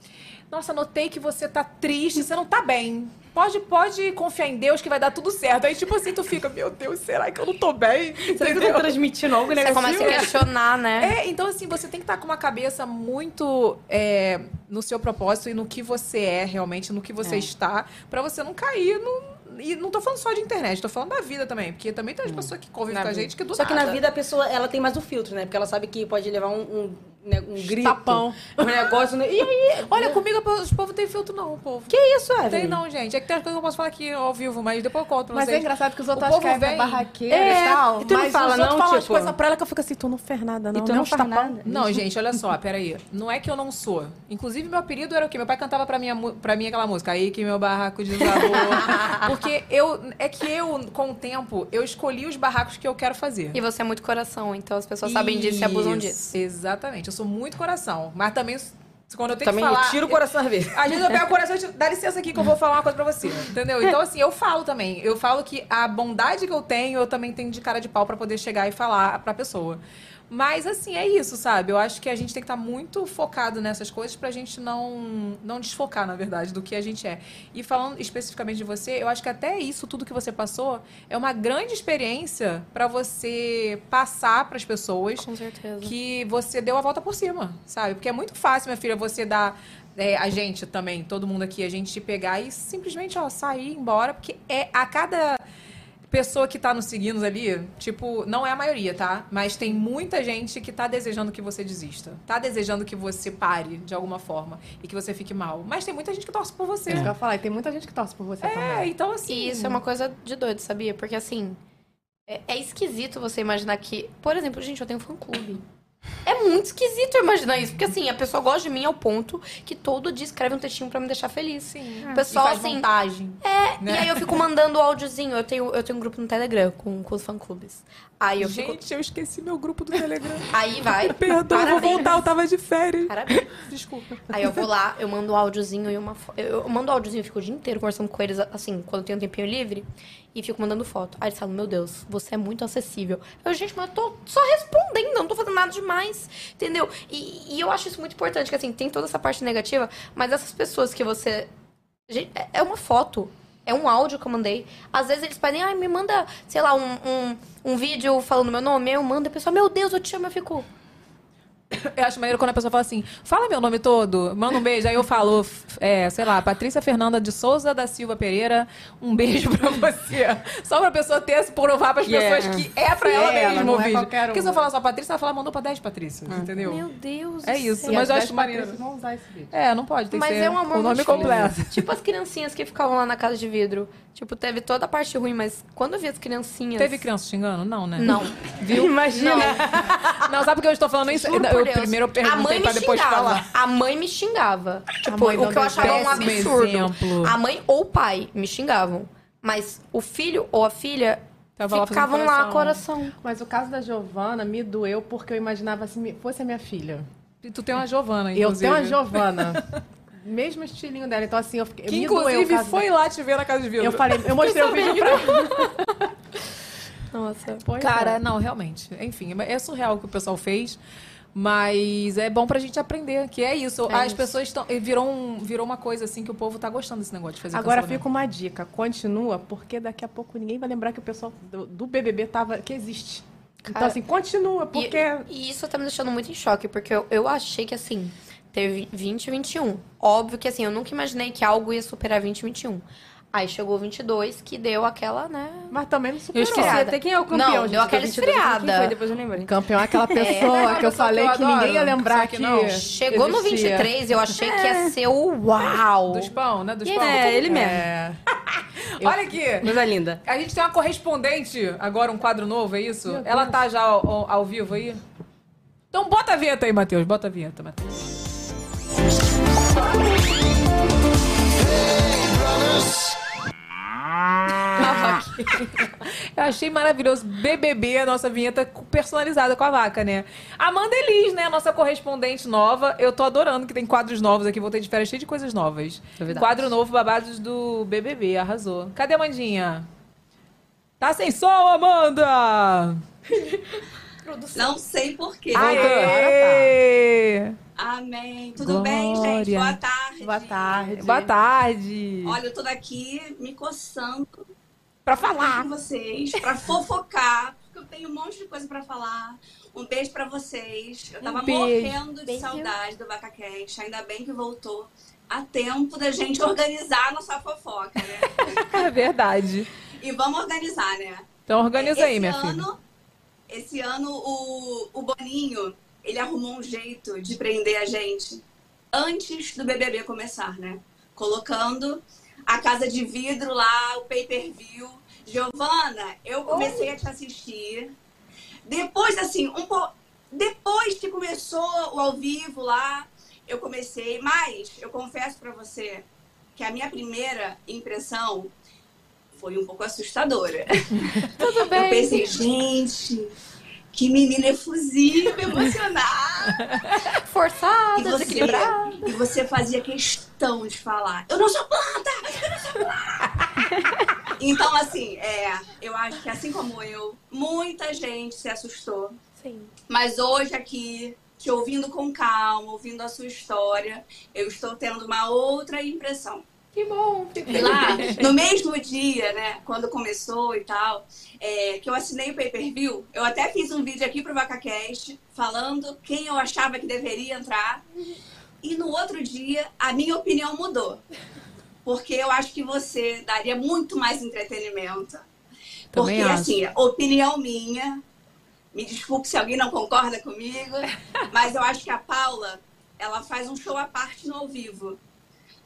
Nossa, notei que você tá triste, você não tá bem. Pode, pode confiar em Deus que vai dar tudo certo. Aí, tipo assim, tu fica, meu Deus, será que eu não tô bem? Será que eu tô transmitindo algo Você negativo? começa a questionar, né? É, então assim, você tem que estar com uma cabeça muito é, no seu propósito e no que você é realmente, no que você está, pra você não cair no. E não tô falando só de internet, tô falando da vida também. Porque também tem as pessoas que convivem Na com a gente que do Só que nada. na vida a pessoa, ela tem mais o filtro, né? Porque ela sabe que pode levar um, um, um grito. Tapão. Um negócio. né? E aí? Olha, comigo os povo tem filtro, não, povo. Que isso, Evelyn? Tem não, gente. É que tem as coisas que eu posso falar aqui ao vivo, mas depois eu conto pra Mas é vocês. engraçado que os O outros acham que é vem- barraqueira É, e tal. e tu não mas fala, os não, falam as tipo- coisas pra ela que eu fico assim, tu não fez nada, não. E tu não uns faz nada. Não, gente, olha só, peraí. Não é que eu não sou. Inclusive, meu apelido era o quê? Meu pai cantava pra, minha, pra mim aquela música. Aí que meu barraco desabou. *laughs* Porque eu. É que eu, com o tempo, eu escolhi os barracos que eu quero fazer. E você é muito coração, então as pessoas sabem disso e abusam disso. Exatamente. Eu sou muito coração. Mas também, quando eu tenho Também que falar... tira o coração às vezes. Às vezes eu pego o coração e tiro- dá licença aqui que eu vou falar uma coisa pra você. Entendeu? Então, assim, eu falo também. Eu falo que a bondade que eu tenho, eu também tenho de cara de pau pra poder chegar e falar pra pessoa. Mas, assim, é isso, sabe? Eu acho que a gente tem que estar muito focado nessas coisas pra gente não, não desfocar, na verdade, do que a gente é. E falando especificamente de você, eu acho que até isso, tudo que você passou, é uma grande experiência pra você passar pras pessoas Com certeza. que você deu a volta por cima, sabe? Porque é muito fácil, minha filha, você dar. é, a gente também, todo mundo aqui, a gente pegar e simplesmente, ó, sair, ir embora, porque é a cada pessoa que tá nos seguindo ali, tipo, não é a maioria, tá? Mas tem muita gente que tá desejando que você desista. Tá desejando que você pare de alguma forma e que você fique mal. Mas tem muita gente que torce por você. É isso que eu ia falar. E tem muita gente que torce por você É, também. então assim. E isso é uma coisa de doido, sabia? Porque assim, é, é esquisito você imaginar que. Por exemplo, gente, eu tenho um fã-clube. É muito esquisito eu imaginar isso. Porque assim, a pessoa gosta de mim ao ponto que todo dia escreve um textinho pra me deixar feliz. Sim. O pessoal, e faz assim. montagem. É, né? e aí eu fico mandando áudiozinho. Eu tenho, eu tenho um grupo no Telegram com, com os fã-clubes. Aí eu fico. Gente, eu esqueci meu grupo do Telegram. *laughs* Aí vai. Perdoa, eu vou Parabéns. voltar, eu tava de férias. Parabéns. Desculpa. Aí eu vou lá, eu mando áudiozinho e uma foto. Eu, mando áudiozinho, eu fico o dia inteiro conversando com eles, assim, quando eu tenho um tempinho livre, e fico mandando foto. Aí eles falam, meu Deus, você é muito acessível. Eu, gente, mas eu tô só respondendo, não tô fazendo nada demais, entendeu? E, e eu acho isso muito importante, que assim, tem toda essa parte negativa, mas essas pessoas que você. Gente, é- é uma foto. É um áudio que eu mandei. Às vezes eles pedem, ai, me manda, sei lá, um, um, um vídeo falando meu nome. Eu mando, a pessoa, meu Deus, eu te amo, eu fico. *coughs* Eu acho maneiro quando a pessoa fala assim, fala meu nome todo, manda um beijo. Aí eu falo, é, sei lá, Patrícia Fernanda de Souza da Silva Pereira, um beijo *laughs* pra você. Só pra pessoa ter, se provar pras Yeah. pessoas que é pra ela É ela, mesmo não o é vídeo. qualquer Porque se eu falar só Patrícia, ela fala, mandou pra 10 Patrícias, entendeu? Meu Deus. É isso, mas eu acho maneiro. Patrícias vão usar esse vídeo. É, não pode, tem Mas que ser é um amor o nome completo. Tipo as criancinhas que ficavam lá na casa de vidro. Tipo, teve toda a parte ruim, mas quando eu vi as criancinhas. Teve criança xingando? Não, né? Não. *laughs* Viu? Imagina. Não, sabe por que eu estou falando isso? Juro Eu, primeiro eu a perguntei mãe pra me depois xingava. falar. A mãe me xingava. Tipo, o não que eu achava um absurdo. exemplo. A mãe ou o pai me xingavam. Mas o filho ou a filha Tava lá ficavam lá coração. coração. Mas o caso da Giovana me doeu porque eu imaginava se fosse a minha filha. E tu tem uma Giovana, Eu inclusive. tenho a Giovana. *laughs* Mesmo estilinho dela. Então, assim, eu fiquei. Que doeu inclusive caso foi lá te ver na casa de vidro. Eu falei, eu mostrei o *laughs* vídeo pra ela. *laughs* Nossa. Pois Cara, é. não, realmente. Enfim, é surreal o que o pessoal fez. Mas é bom pra gente aprender, que é isso. É As isso. pessoas estão. Virou, um- virou uma coisa assim que o povo tá gostando desse negócio de fazer Agora fica uma dica, continua, porque daqui a pouco ninguém vai lembrar que o pessoal do, do BBB tava, que existe. então, Cara, assim, continua, porque... E, e isso tá me deixando muito em choque, porque eu, eu achei que, assim, teve 20 e 21. Óbvio que, assim, eu nunca imaginei que algo ia superar 20 e 21. Aí chegou 22, que deu aquela, né? Mas também não Eu superou. esqueci até quem é o campeão. Não, gente, deu aquela 22, quem esfriada. foi, depois eu lembrei. Campeão é aquela *laughs* pessoa É, que eu falei que que, eu ninguém ia lembrar que que, não. *laughs* Chegou no existia. 23, eu achei que ia ser o uau. Dos pão, né? Dos pão. É, ele mesmo. É, Olha aqui. Coisa linda. A gente tem uma correspondente, agora um quadro novo, é isso? Ela tá já ao, ao- ao vivo aí? Então bota a vinheta aí, Matheus. Bota a vinheta, Matheus. Eu achei maravilhoso. BBB, a nossa vinheta personalizada com a vaca, né? Amanda Elis, né? Nossa correspondente nova. Eu tô adorando que tem quadros novos aqui. Voltei de férias cheio de coisas novas. Novidades. Quadro novo, babados do BBB. Arrasou. Cadê a Amandinha? Tá sem som, Amanda! Não sei porquê. Aê! Amém. Tudo bem, gente? Glória. Boa tarde. boa tarde. Boa tarde. Olha, eu tô daqui me coçando Pra pra falar com vocês, pra fofocar, porque eu tenho um monte de coisa pra falar. Um beijo pra vocês. Eu tava Um beijo. morrendo de saudade do Bacacast. Ainda bem que voltou a tempo da gente organizar a nossa fofoca, né? *laughs* É verdade. E vamos organizar, né? Então organiza aí, esse minha ano, filha. Esse ano, o, o Boninho, ele arrumou um jeito de prender a gente antes do BBB começar, né? Colocando a casa de vidro lá, o pay-per-view. Giovana, eu comecei a te assistir. Depois, assim, um po... depois que começou o ao vivo lá, eu comecei. Mas eu confesso pra você que a minha primeira impressão foi um pouco assustadora. *laughs* Tudo Eu bem. pensei, gente, que menina efusiva, emocionada. *laughs* E Forçada, você, desequilibrada. e você fazia questão de falar, eu não sou planta, eu não sou planta. *laughs* então, assim, é, eu acho que assim como eu, muita gente se assustou. Sim. Mas hoje aqui, te ouvindo com calma, ouvindo a sua história, eu estou tendo uma outra impressão. Que bom. fico E lá, *laughs* no mesmo dia, né, quando começou e tal, é, que eu assinei o pay-per-view, eu até fiz um vídeo aqui pro VacaCast falando quem eu achava que deveria entrar. E no outro dia, a minha opinião mudou. Porque eu acho que você daria muito mais entretenimento. Também Porque, acho. assim, opinião minha, me desculpe se alguém não concorda comigo, *laughs* mas eu acho que a Paula, ela faz um show à parte no ao vivo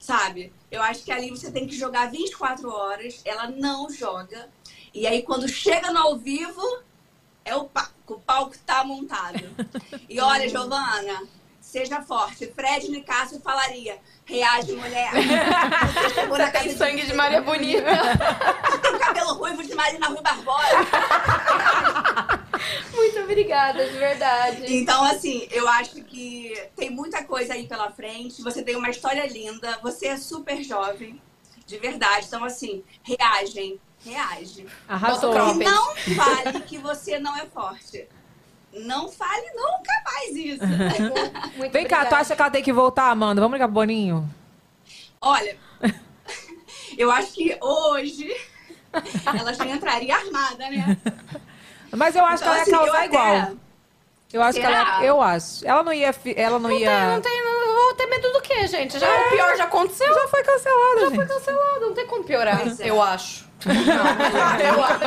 sabe? Eu acho que ali você tem que jogar 24 horas, ela não joga. E aí quando chega no ao vivo, é o palco, o palco tá montado. E olha, Giovana, seja forte. Fred Nicásio falaria, reage, mulher. *laughs* Você chegou na Você casa tem sangue de vidro. Maria Bonita. Você tem cabelo ruivo de Marina Rui Barbosa. *laughs* *laughs* Muito obrigada, de verdade. Então, assim, eu acho que tem muita coisa aí pela frente. Você tem uma história linda. Você é super jovem, de verdade. Então, assim, reagem. Reage. Arrasou. E não fale que você não é forte. Não fale nunca mais isso. *laughs* Muito Vem cá, tu obrigada. acha que ela tem que voltar, Amanda? Vamos ligar pro Boninho? Olha, *laughs* eu acho que hoje ela já entraria armada, né? Mas eu acho Então, que assim, ela ia eu causar até- igual. Eu acho que ela Será? Eu acho. Ela não ia. Ela não, ia. Não tem, não vou ter medo do quê, gente? Já o pior já aconteceu. Já foi cancelada, Já gente. foi cancelado, não tem como piorar, é. eu acho. *laughs* eu acho.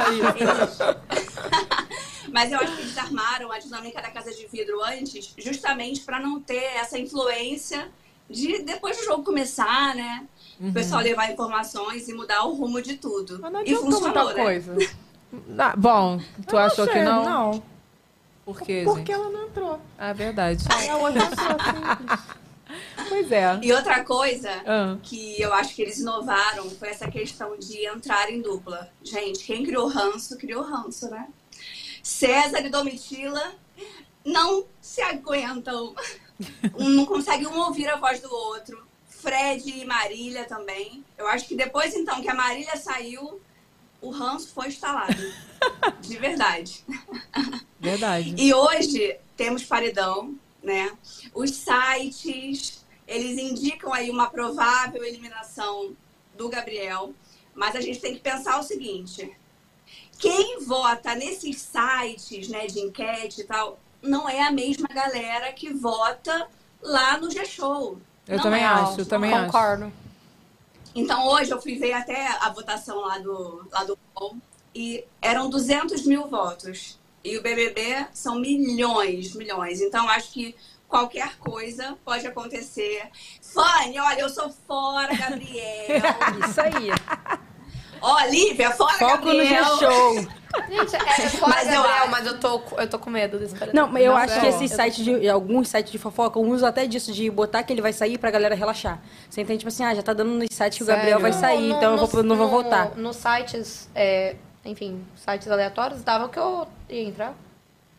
*laughs* *laughs* Mas eu acho que eles armaram a dinâmica da casa de vidro antes, justamente para não ter essa influência de depois do jogo começar, né? O pessoal levar informações e mudar o rumo de tudo. Mas não e funcionou, muita né? coisa. Ah, bom, tu Eu achou que sei, não? Não. Por quê, Porque gente? ela não entrou. Ah, é verdade. Aí a outra entrou. *laughs* Pois é. E outra coisa Ah. que eu acho que eles inovaram foi essa questão de entrar em dupla. Gente, quem criou ranço, criou ranço, né? César e Domitila não se aguentam. *laughs* Um não consegue um ouvir a voz do outro. Fred e Marília também. Eu acho que depois, então, que a Marília saiu, o ranço foi instalado. *laughs* De verdade. Verdade. E hoje temos paredão, né? Os sites, eles indicam aí uma provável eliminação do Gabriel, mas a gente tem que pensar o seguinte: quem vota nesses sites, né, de enquete e tal, não é a mesma galera que vota lá no G-Show. Eu Não também é, acho, eu também acho. Concordo. Então hoje eu fui ver até a votação lá do, lá do UOL e eram 200 mil votos. E o BBB são milhões, milhões. Então acho que qualquer coisa pode acontecer. Fanny, olha, eu sou fora, Gabriel. *laughs* Isso aí. Ó, Lívia, fora, Foco no Gabriel. G-Show. *laughs* Gente, é fora Mas eu Gabriel, acho- mas eu tô, eu tô com medo desse paredão. Não, mas eu Não, acho é. que esses sites de. Alguns sites de fofoca usam até disso, de botar que ele vai sair pra galera relaxar. Você entende? Tipo assim, ah, já tá dando nos sites que o Gabriel vai sair, No- então eu no- vou, não vou no- votar. Nos sites, é, enfim, sites aleatórios, dava que eu ia entrar.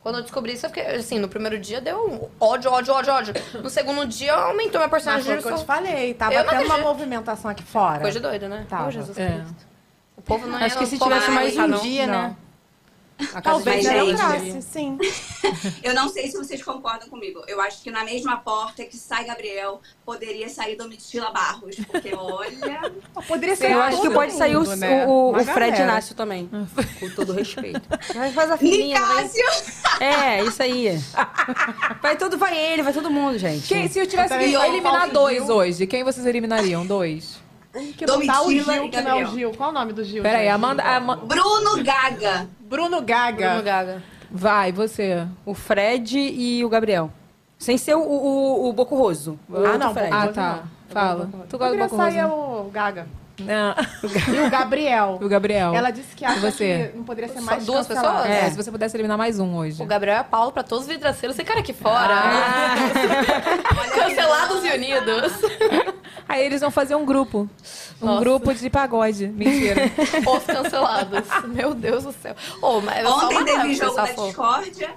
Quando eu descobri isso, eu fiquei, assim, no primeiro dia deu um ódio, ódio, ódio, ódio. No segundo dia, aumentou minha Mas personagem foi o que eu te falei. Tava Eu tendo uma movimentação aqui fora. Coisa de doido, né? Tava. Ô, Jesus É. Cristo. O povo não ia Acho que se tivesse mais um dia, Não. né? A casa Talvez gente, entrasse, sim. *laughs* Eu não sei se vocês concordam comigo. Eu acho que na mesma porta que sai Gabriel, poderia sair Domitila Barros. Porque, olha. *laughs* Poderia ser Eu acho que pode sair o, né? o, o Fred. Inácio também. *laughs* Com todo respeito. Vai faz a filhinha, vai. Nicásio! É, isso aí. Vai todo, vai ele, vai todo mundo, gente. Quem, se eu tivesse que eliminar dois hoje, quem vocês eliminariam? Dois? Que não tá o Domitila Gil, e que não é o. Gil. Qual o nome do Gil? Peraí? Amanda. Ama- Bruno Gaga. Bruno Gaga. Bruno Gaga. Vai, você. O Fred e o Gabriel. Sem ser o, o, o Boco Roso. O Ah, não, Fred. Ah, tá. não. Fala. Tu gosta do sair Rosa? o Gaga. Não. *laughs* E o Gabriel. O Gabriel. Ela disse que acha você? que não poderia ser Só mais duas pessoas? É, se você pudesse eliminar mais um hoje. O Gabriel é Paulo pra todos os vidraceiros. Esse cara aqui fora. Ah. *laughs* Cancelados e unidos. *laughs* Aí eles vão fazer um grupo. Um Nossa. grupo de pagode. Mentira. *laughs* Os cancelados. Meu Deus do céu. Ô, mas é Ontem teve jogo da discórdia.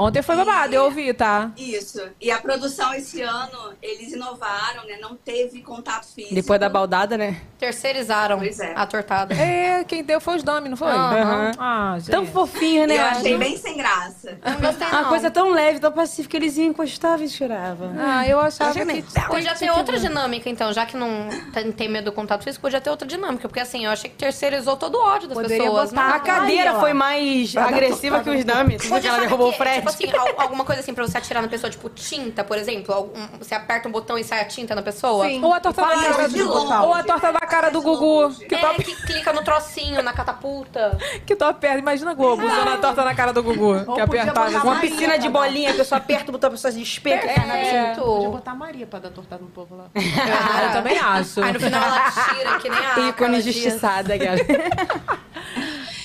Ontem foi babado, eu ouvi, tá? Isso. E a produção esse ano, eles inovaram, né? Não teve contato físico. Depois da baldada, né? Terceirizaram Pois é. a tortada. É, quem deu foi os Dami, não foi? Aham. Ah, gente. Tão fofinho, né? Eu achei bem sem graça. Eu não gostei, Uma coisa tão leve, tão pacífica. Eles iam encostar e choravam. Ah, eu achava Achei que... Podia ter outra dinâmica, então, já que não tem, medo do contato físico, podia ter outra dinâmica. Porque assim, eu achei que terceirizou todo o ódio das Poderia pessoas. botar? A cadeira ó. foi mais agressiva que os dummies. Porque ela derrubou o. Tipo assim, al- alguma coisa assim pra você atirar na pessoa, tipo tinta, por exemplo. Algum- você aperta um botão e sai a tinta na pessoa. Sim. Ou a torta da Fala cara de do... longe. Ou a torta da cara do Gugu. Que É, que clica no trocinho, na catapulta. *laughs* que tu aperta. Imagina a Globo usando a torta na cara do Gugu. Ou que apertava. assim. Uma Maria, piscina de bolinha, a pessoa aperta o botão, a pessoa se especa. É. Podia botar a Maria pra dar tortada no povo lá. *laughs* Ah, eu também acho. Aí no final ela tira, que nem a. Ícone injustiçada, galera.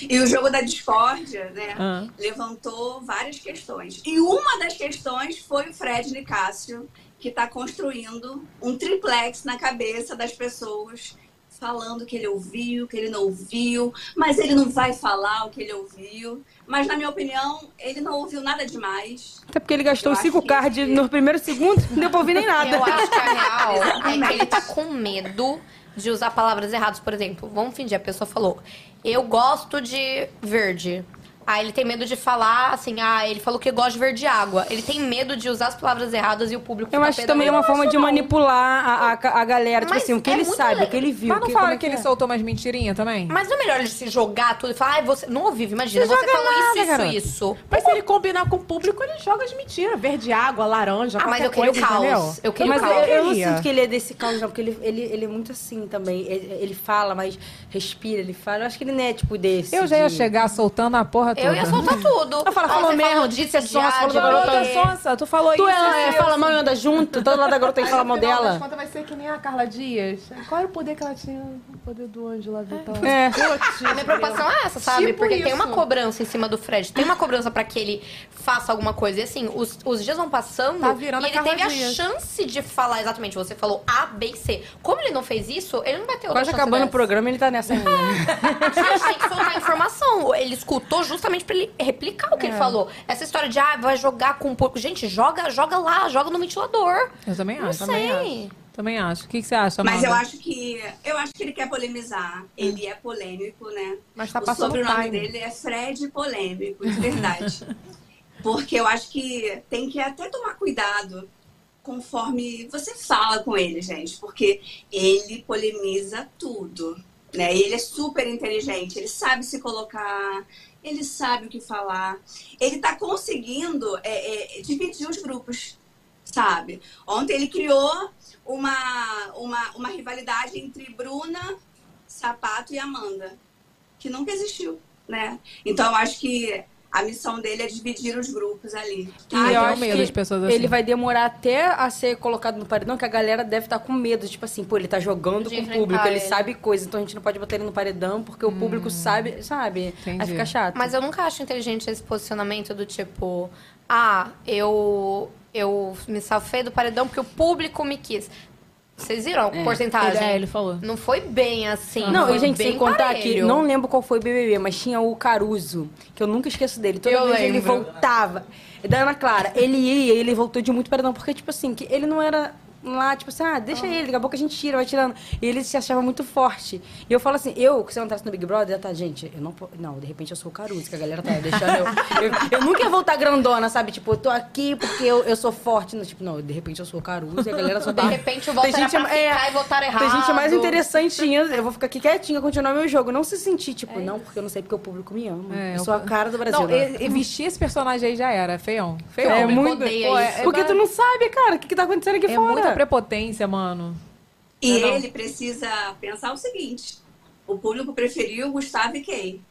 E o jogo da discórdia, né? Ah. Levantou várias questões. E uma das questões foi o Fred Nicásio, que está construindo um triplex na cabeça das pessoas, falando que ele ouviu, que ele não ouviu, mas ele não vai falar o que ele ouviu. Mas, na minha opinião, ele não ouviu nada demais. Até porque ele gastou Eu acho 5 que- cards no primeiro segundo, não deu pra ouvir nem nada. Eu acho que a real é que ele tá com medo de usar palavras erradas. Por exemplo, vamos fingir, a pessoa falou, eu gosto de verde. Aí ele tem medo de falar assim, ah, ele falou que gosta de verde água. Ele tem medo de usar as palavras erradas e o público Eu acho que também é uma forma de manipular a, a, a galera. Tipo Mas assim, o que é ele muito sabe, le- o que ele viu. Mas não que, fala como é que ele é? soltou umas mentirinhas também? Mas não é melhor ele se jogar tudo e falar, ah, você não ouviu, imagina, Não você joga falou nada, isso, isso, garoto. isso. Mas se ele combinar com o público, ele joga as mentiras. Verde água, laranja, Ah, mas qualquer eu queria o coisa, caos. entendeu? Eu queria Mas o eu, caos. eu não queria. sinto que ele é desse caos, não, porque ele, ele, ele é muito assim também. Ele, ele fala, mas respira, ele fala. Eu acho que ele não é tipo desse. Eu já ia de- chegar soltando a porra toda. Eu ia soltar tudo. Eu falo, Ah, falou mesmo, disse é de sonsa, falou da garota sonsa, tu falou Tu isso. é, isso, fala mal e anda junto, todo lado da garota tem que falar mal dela. contas vai ser que nem a Carla Dias. Qual era o poder que ela tinha? poder do anjo lá tal. É. A minha preocupação é essa, sabe? Tipo Porque tem isso. uma cobrança em cima do Fred, tem uma cobrança pra que ele faça alguma coisa. E assim, os, os dias vão passando Tá virando e ele a teve a Dias. chance de falar exatamente. Você falou A, B e C. Como ele não fez isso, ele não vai ter outra Quase chance acabando o dessa. programa, ele tá nessa ainda. Gente, tem que soltar informação. Ele escutou justamente pra ele replicar o que É. ele falou. Essa história de, ah, vai jogar com um pouco. Gente, joga, joga lá, joga no ventilador. Eu também Não acho. sei. Também acho. Também acho. O que, que você acha, Mas Amanda? eu acho que eu acho que ele quer polemizar. Ele é polêmico, né? Mas tá o passando sobrenome time. dele é Fred Polêmico, de verdade. *laughs* Porque eu acho que tem que até tomar cuidado conforme você fala com ele, gente, porque ele polemiza tudo, né? Ele é super inteligente, ele sabe se colocar, ele sabe o que falar, ele tá conseguindo é, é, dividir os grupos, sabe? Ontem ele criou uma, uma, uma rivalidade entre Bruna, Sapato e Amanda, que nunca existiu, né? Então eu acho que a missão dele é dividir os grupos ali. E Ah, eu tenho acho medo que de pessoas assim. Ele vai demorar até a ser colocado no paredão, que a galera deve estar com medo. Tipo assim, pô, ele tá jogando De com o público, ele ele. sabe coisa, então a gente não pode botar ele no paredão, porque o público sabe, sabe? Aí Entendi. fica chato. Mas eu nunca acho inteligente esse posicionamento do tipo, ah, eu, eu me safei do paredão porque o público me quis. Vocês viram a porcentagem? Ele, é, ele falou. Não foi bem assim. Não, e gente, sem contar que parelho. não lembro qual foi o BBB, mas tinha o Caruso, que eu nunca esqueço dele. Toda Eu vez ele lembro. voltava. Da Ana Clara, ele ia e ele voltou de muito perdão, porque, tipo assim, que ele não era lá, tipo assim, ah, deixa ele, daqui a pouco a gente tira, vai tirando. E ele se achava muito forte. E eu falo assim, eu, se eu entrasse no Big Brother, tá, gente, eu não Não, de repente eu sou o Caruso, que a galera tá deixando eu. Eu, eu nunca ia voltar grandona, sabe? Tipo, eu tô aqui porque eu, eu sou forte. Não, tipo, não, de repente eu sou o Caruso e a galera só De tá. repente o voto era pra ficar e votaram Tem gente mais errado. interessantinha, eu vou ficar aqui quietinha, continuar meu jogo. Não se sentir, tipo, não, porque eu não sei porque o público me ama. É, eu eu- sou a cara do Brasil. Não, né? e, e vestir esse personagem aí já era, feião. Feião. É muito. Pô, é- porque tu não sabe, cara, o que, que tá acontecendo aqui É fora. Prepotência, mano. E Não, não. ele precisa pensar o seguinte: o público preferiu Gustavo e Kay,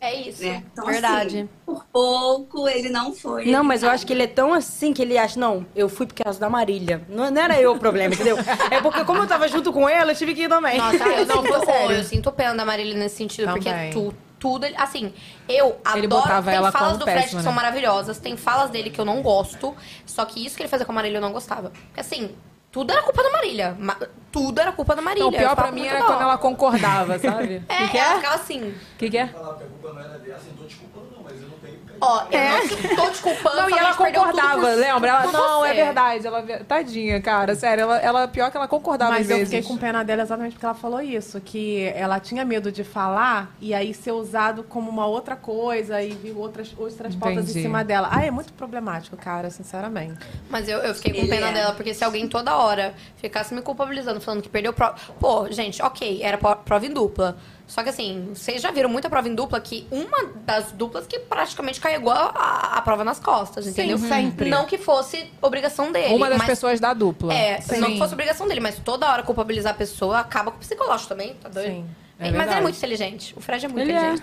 É isso, né? Então, verdade. assim, por pouco ele não foi. Não, mas eu acho que ele é tão assim que ele acha, não, eu fui por causa da Marília. Não, não era eu o problema, entendeu? *laughs* É porque como eu tava junto com ela, eu tive que ir também. Nossa, eu, *laughs* Não, sinto, tô sério. eu sinto pena da Marília nesse sentido, Também. porque tu, tudo, assim, eu Ele adoro, botava tem ela falas do Fred péssima, que são né? maravilhosas, tem falas dele que eu não gosto, só que isso que ele fazia com a Marília eu não gostava. Porque assim, tudo era culpa da Marília, ma- tudo era culpa da Marília. Não, o pior pra mim era quando ela concordava, sabe? *laughs* É, que que ela é? ficava assim, O que, que é? falar que a culpa não era assim, tô te culpando não, mas eu não. Ó, eu não tô te culpando, Não, e ela concordava, por- lembra? Ela, não, é você. verdade. Ela, tadinha, cara, sério. Ela, ela, pior que ela concordava Mas às eu vezes. fiquei com pena dela exatamente porque ela falou isso, que ela tinha medo de falar e aí ser usado como uma outra coisa e vir outras, outras pautas Entendi. em cima dela. Ah, é muito problemático, cara, sinceramente. Mas eu, eu fiquei com Ele pena é. dela, porque se alguém toda hora ficasse me culpabilizando, falando que perdeu prova. Pô, gente, ok, era prova em dupla. Só que assim, vocês já viram muita prova em dupla que uma das duplas que praticamente carregou a, a- prova nas costas, entendeu? sempre. Não que fosse obrigação dele. Uma das mas- pessoas da dupla. É, Sim. não que fosse obrigação dele, mas toda hora culpabilizar a pessoa acaba com o psicológico também, tá doido? Sim, é mas ele é muito inteligente. O Fred é muito Ele é.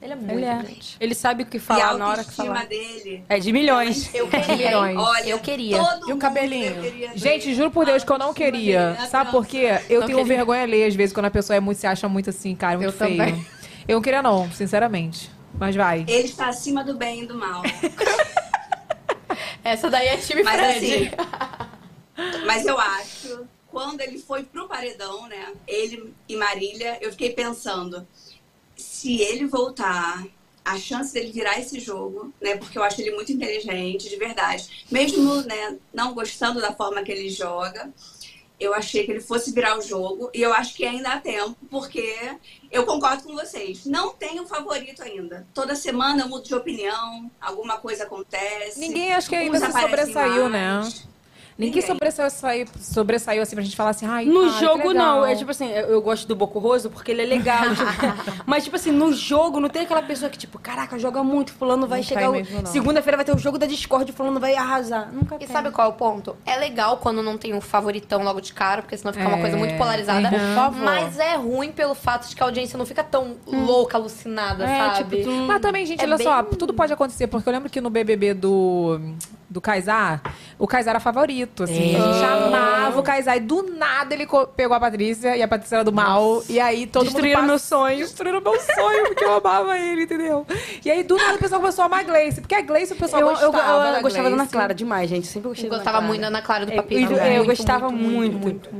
Ele é muito Ele é. Ele sabe o que a falar na hora que falar. dele. É de milhões. Eu *laughs* queria. Milhões. Olha, eu queria. E o cabelinho? Gente, juro por Deus que eu não queria. Sabe por quê? Eu Não tenho queria. vergonha alheia, às vezes, quando a pessoa é muito, se acha muito assim, cara, muito Eu feio. também. Eu não queria, não, sinceramente. Mas vai. Ele está acima do bem e do mal. *laughs* Essa daí é time Mas Fred. assim, *laughs* mas eu acho, quando ele foi pro paredão, né? Ele e Marília, eu fiquei pensando, se ele voltar, a chance dele virar esse jogo, né? Porque eu acho ele muito inteligente, de verdade. Mesmo, né, não gostando da forma que ele joga, eu achei que ele fosse virar o jogo. E eu acho que ainda há tempo, porque eu concordo com vocês. Não tenho favorito ainda. Toda semana eu mudo de opinião, alguma coisa acontece. Ninguém acho que ainda se sobressaiu, né? Ninguém sobressaiu, saiu- sobressaiu assim pra gente falar assim, ai, No cara, jogo, legal. não. É tipo assim, eu eu gosto do Boco Roso porque ele é legal. *laughs* tipo, mas, tipo assim, no jogo não tem aquela pessoa que, tipo, caraca, joga muito, fulano vai Não chegar. o-. Segunda-feira vai ter o jogo da Discord, fulano vai arrasar. Nunca E tem. sabe qual é o ponto? É legal quando não tem um favoritão logo de cara, porque senão fica uma É, coisa muito polarizada. uhum. Por favor. Mas é ruim pelo fato de que a audiência não fica tão louca, alucinada, É, sabe? tipo, tu- Mas também, gente, É olha bem- só, tudo pode acontecer, porque eu lembro que no BBB do, do Kaysar, o Kaysar era favorito, assim. A gente amava o Kaysai, do nada ele pegou a Patrícia e a Patrícia era do mal. E aí todo Destruíram mundo. meu sonho. Destruíram meu sonho, porque eu amava ele, entendeu? E aí do nada o pessoal começou a amar a Gleice. Porque a Gleice o pessoal Eu, eu, gostava. eu da gostava da Ana. Clara demais, gente. Sempre gostei Eu da Ana gostava Clara. muito da Ana Clara e do É, Papito. eu, eu Muito, gostava muito, muito.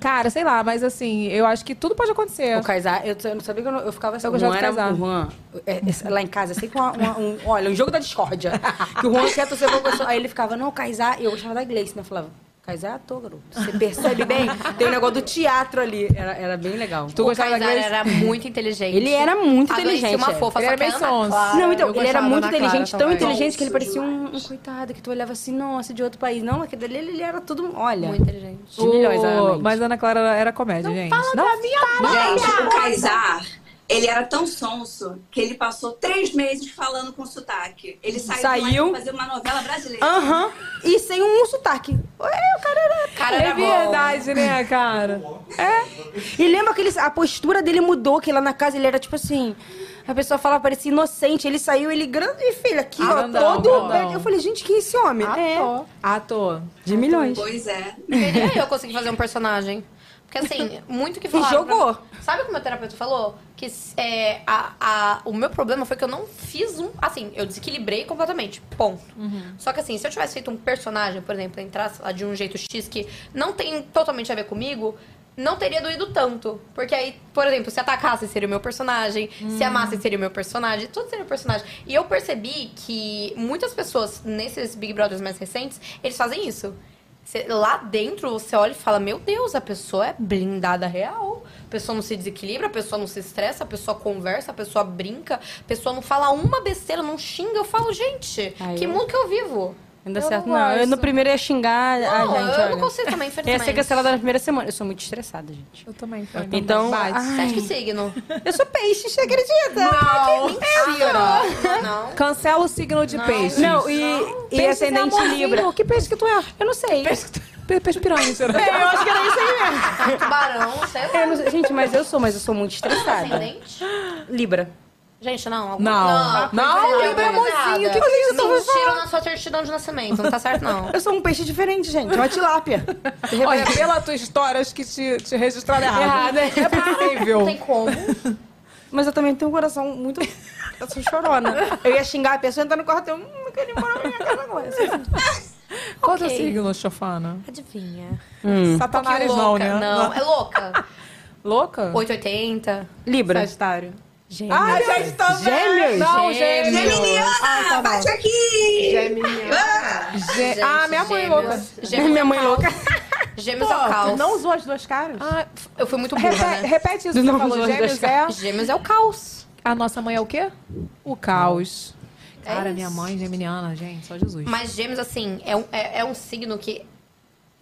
Cara, sei lá, mas assim, eu acho que tudo pode acontecer. O Kaysar, eu, eu não sabia que eu, não- eu ficava assim. Eu gostava do Kaysar. Juan, é, é, lá em casa, sempre uma, uma- um, olha, um jogo da discórdia. *laughs* que o Juan quer torcer pra pessoa. Aí ele ficava, não, o Kaysar, e eu gostava da Gleice, né? Eu falava, Kaysar é ator, garoto. Você percebe bem? Tem o negócio do teatro ali. Era, era bem legal. o Kaysar era muito inteligente. Ele era muito A Gleice, inteligente. uma é. fofa, Ele era meio sonso. Clara- Não, então, Eu ele era gostava muito da inteligente, tão também. inteligente que ele parecia um, um coitado, que tu olhava assim, nossa, de outro país. Não, aquele dele, ele era tudo, olha... Muito inteligente. De milhões, O-. Mas a Ana Clara era, era comédia, gente. Não, Gente, o Kaysar, ele era tão sonso que ele passou três meses falando com sotaque. Ele saiu, Saiu. pra fazer uma novela brasileira. Aham. E sem um sotaque. É, o cara era... Cara, é era bom. verdade, né, cara? E lembra que ele, a postura dele mudou, que lá na casa ele era tipo assim. A pessoa falava, parecia inocente. Ele saiu, ele grande, filho, aqui, ó, Grandão, todo. grandão. Eu falei, gente, quem é esse homem? É, Ator. de milhões. Pois é. Nem eu consegui fazer um personagem. Porque assim, *laughs* muito que E falaram. jogou. pra- Sabe o que o meu terapeuta falou? Que é, a, a- o meu problema foi que eu não fiz um. Assim, eu desequilibrei completamente. Ponto. Só que assim, se eu tivesse feito um personagem, por exemplo, entrasse lá de um jeito X que não tem totalmente a ver comigo. Não teria doído tanto. Porque aí, por exemplo, se atacasse seria o meu personagem, se amasse seria o meu personagem, tudo seria o personagem. E eu percebi que muitas pessoas nesses Big Brothers mais recentes, eles fazem isso. Lá dentro você olha e fala: Meu Deus, a pessoa é blindada real. A pessoa não se desequilibra, a pessoa não se estressa, a pessoa conversa, a pessoa brinca, a pessoa não fala uma besteira, não xinga. Eu falo: Gente, Ai, que eu- mundo que eu vivo? Não dá Eu certo, não não. Eu no primeiro ia xingar Não, a gente. eu olha. não consigo também, Eu ia ser infelizmente. cancelada na primeira semana. Eu sou muito estressada, gente. Eu também. foi. Então, Você acha que signo? eu sou peixe, você acredita? Não, Mentira! Não. Cancela o signo de peixe. Não, e, e Peixe ascendente é. Libra. Que peixe que tu é? Eu não sei. Pe- Peixe piranha, *laughs* será? É, eu acho que era isso aí mesmo. Tubarão, sei lá. Eu não sei- gente, mas eu sou, mas eu sou muito estressada. Ascendente? Libra. Gente, não. algum- Não. Não, coisa Libra é mocinho. Que coisa que eu tô Mentiram na sua certidão de nascimento. Não tá certo, não. *laughs* Eu sou um peixe diferente, gente. Uma tilápia. *laughs* Olha, pela tua história, acho que te, te registraram errado. Errado, é. É possível. *laughs* Não tem como. Mas eu também tenho um coração muito. Eu sou chorona. Eu ia xingar a pessoa entrar no quarto. Eu, hum, eu queria ir embora pra minha casa agora. Qual é o signo, Chofana? Adivinha. Satanás Pouquinho não, louca. né? Não, é louca. Louca? 880. Libra. Sagitário. Gêmeos. Ah, gente, também. Gêmeos? Não, Gêmeos. gêmeos. Geminiana, bate aqui! Gê- Ah, minha mãe é louca. Gêmeos Minha é mãe louca. Gêmeos é o caos. Não usou as duas caras? Ah, Eu fui muito burra, repete, né? repete isso que Não você falou. Gêmeos é... Gêmeos é o caos. A nossa mãe é o quê? O caos. É Cara, isso. minha mãe geminiana, gente, só Jesus. Mas gêmeos, assim, é um, é, é um signo que.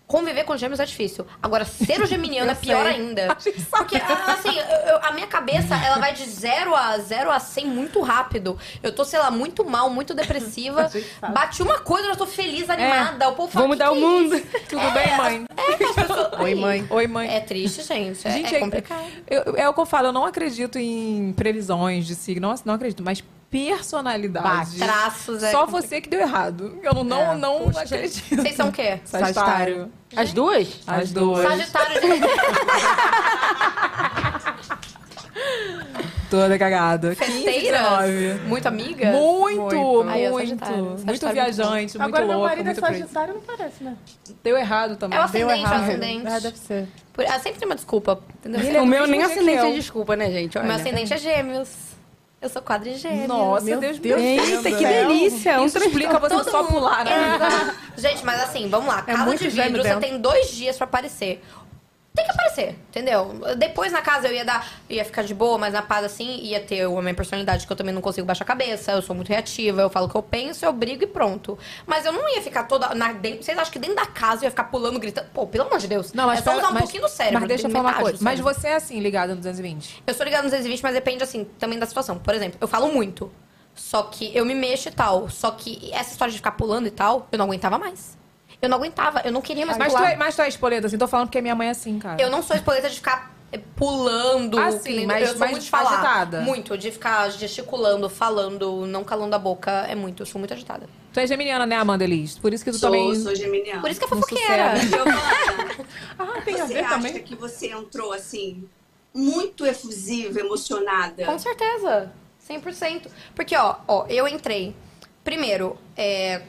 Conviver com gêmeos é difícil. Agora, ser o geminiano é *laughs* pior ainda. *laughs* Porque, assim, eu- eu- a minha cabeça, ela vai de 0 a 0 a 100 muito rápido. Eu tô, sei lá, muito mal, muito depressiva. *laughs* Bati uma coisa, eu já tô feliz, animada. O povo fala, Vou mudar "Que o é mundo." isso?" Tudo bem, mãe? É, as pessoas- Oi, mãe. Oi, mãe. É triste, gente. É, Gente, é é- complicado. eu- é o que eu falo, eu não acredito em previsões de signo. Nossa, não acredito, mas personalidade. Traços, é Só complicado. você que deu errado. Eu não, não, não acredito. Vocês são o quê? Sagitário. As duas? As duas. Sagitário de... *laughs* Toda cagada. 15, Festeiras? 19. Muito amiga? Muito, muito. Aí, eu Muito, Sagitário. muito Sagitário viajante, muito Agora meu louco, marido é muito crazy. sagitário, não parece, né? Deu errado também. É o Deu ascendente, é o errado. ascendente. É, deve ser. Por- ah, sempre tem uma desculpa, entendeu? É o meu nem eu. é desculpa, né, gente? O meu Olha. ascendente é gêmeos. Eu sou quadrigêmeos. Nossa, Meu Deus, Deus defenda. Eita, que delícia. Um Isso explica você Todo só mundo- pular, né? É. Gente, mas assim, vamos lá. Casa muito de gêmeo vidro, você dentro. tem dois dias pra aparecer. Tem que aparecer, entendeu? Depois na casa eu ia dar, ia ficar de boa, mas na paz assim, ia ter a minha personalidade que eu também não consigo baixar a cabeça, eu sou muito reativa, eu falo o que eu penso, eu brigo e pronto. Mas eu não ia ficar toda na dentro, vocês acham que dentro da casa eu ia ficar pulando, gritando? Pô, pelo amor de Deus. Não, mas é só usar um mas- pouquinho do cérebro. Mas deixa eu falar uma coisa. Mas você é assim, ligado no 220? Eu sou ligada no 220, mas depende, assim, também da situação. Por exemplo, eu falo muito. Só que eu me mexo e tal. Só que essa história de ficar pulando e tal, eu não aguentava mais. Eu não aguentava, eu não queria mais Mas tu, pular. é, mas tu é espoleta, assim. Tô falando porque minha mãe é assim, cara. Eu não sou espoleta de ficar eh, pulando. Ah, que sim, nem- mas- eu sou mas muito de falar. agitada. Muito, de ficar gesticulando, falando, não calando a boca. É muito, eu sou muito agitada. Tu é geminiana, né, Amanda Elis? Por isso que tu Sou, também... sou geminiana. Por isso que é fofoqueira. *laughs* Ah, tem a você ver acha também. que você entrou assim, muito efusiva, emocionada? Com certeza. 100%. Porque, ó, ó, eu entrei. Primeiro, é.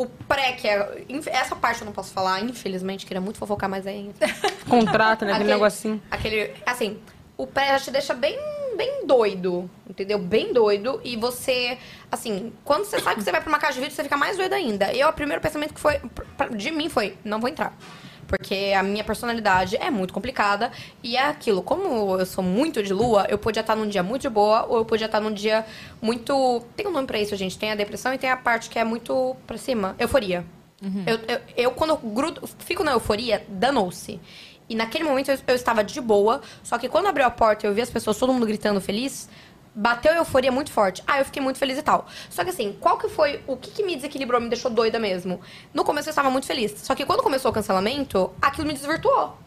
O pré, que é. Essa parte eu não posso falar, infelizmente, queria muito fofocar, mas é. *laughs* Contrato, né? Aquele Aquele- negocinho. Aquele. Assim, o pré já te deixa bem, bem doido. Entendeu? Bem doido. E você. Assim, quando você sabe que você vai pra uma casa de vídeo, você fica mais doido ainda. Eu, o primeiro pensamento que foi. pra- De mim foi: não vou entrar. Porque a minha personalidade é muito complicada. E é aquilo, como eu sou muito de lua, eu podia estar num dia muito de boa, ou eu podia estar num dia muito. Tem um nome pra isso, gente. Tem a depressão e tem a parte que é muito pra cima. Euforia. Eu, eu, eu, quando eu grudo, fico na euforia, danou-se. E naquele momento eu, eu estava de boa, só que quando abriu a porta e eu vi as pessoas, todo mundo gritando feliz, bateu euforia muito forte. Ah, eu fiquei muito feliz e tal. Só que assim, qual que foi, o que, que me desequilibrou, me deixou doida mesmo? No começo eu estava muito feliz. Só que quando começou o cancelamento, aquilo me desvirtuou.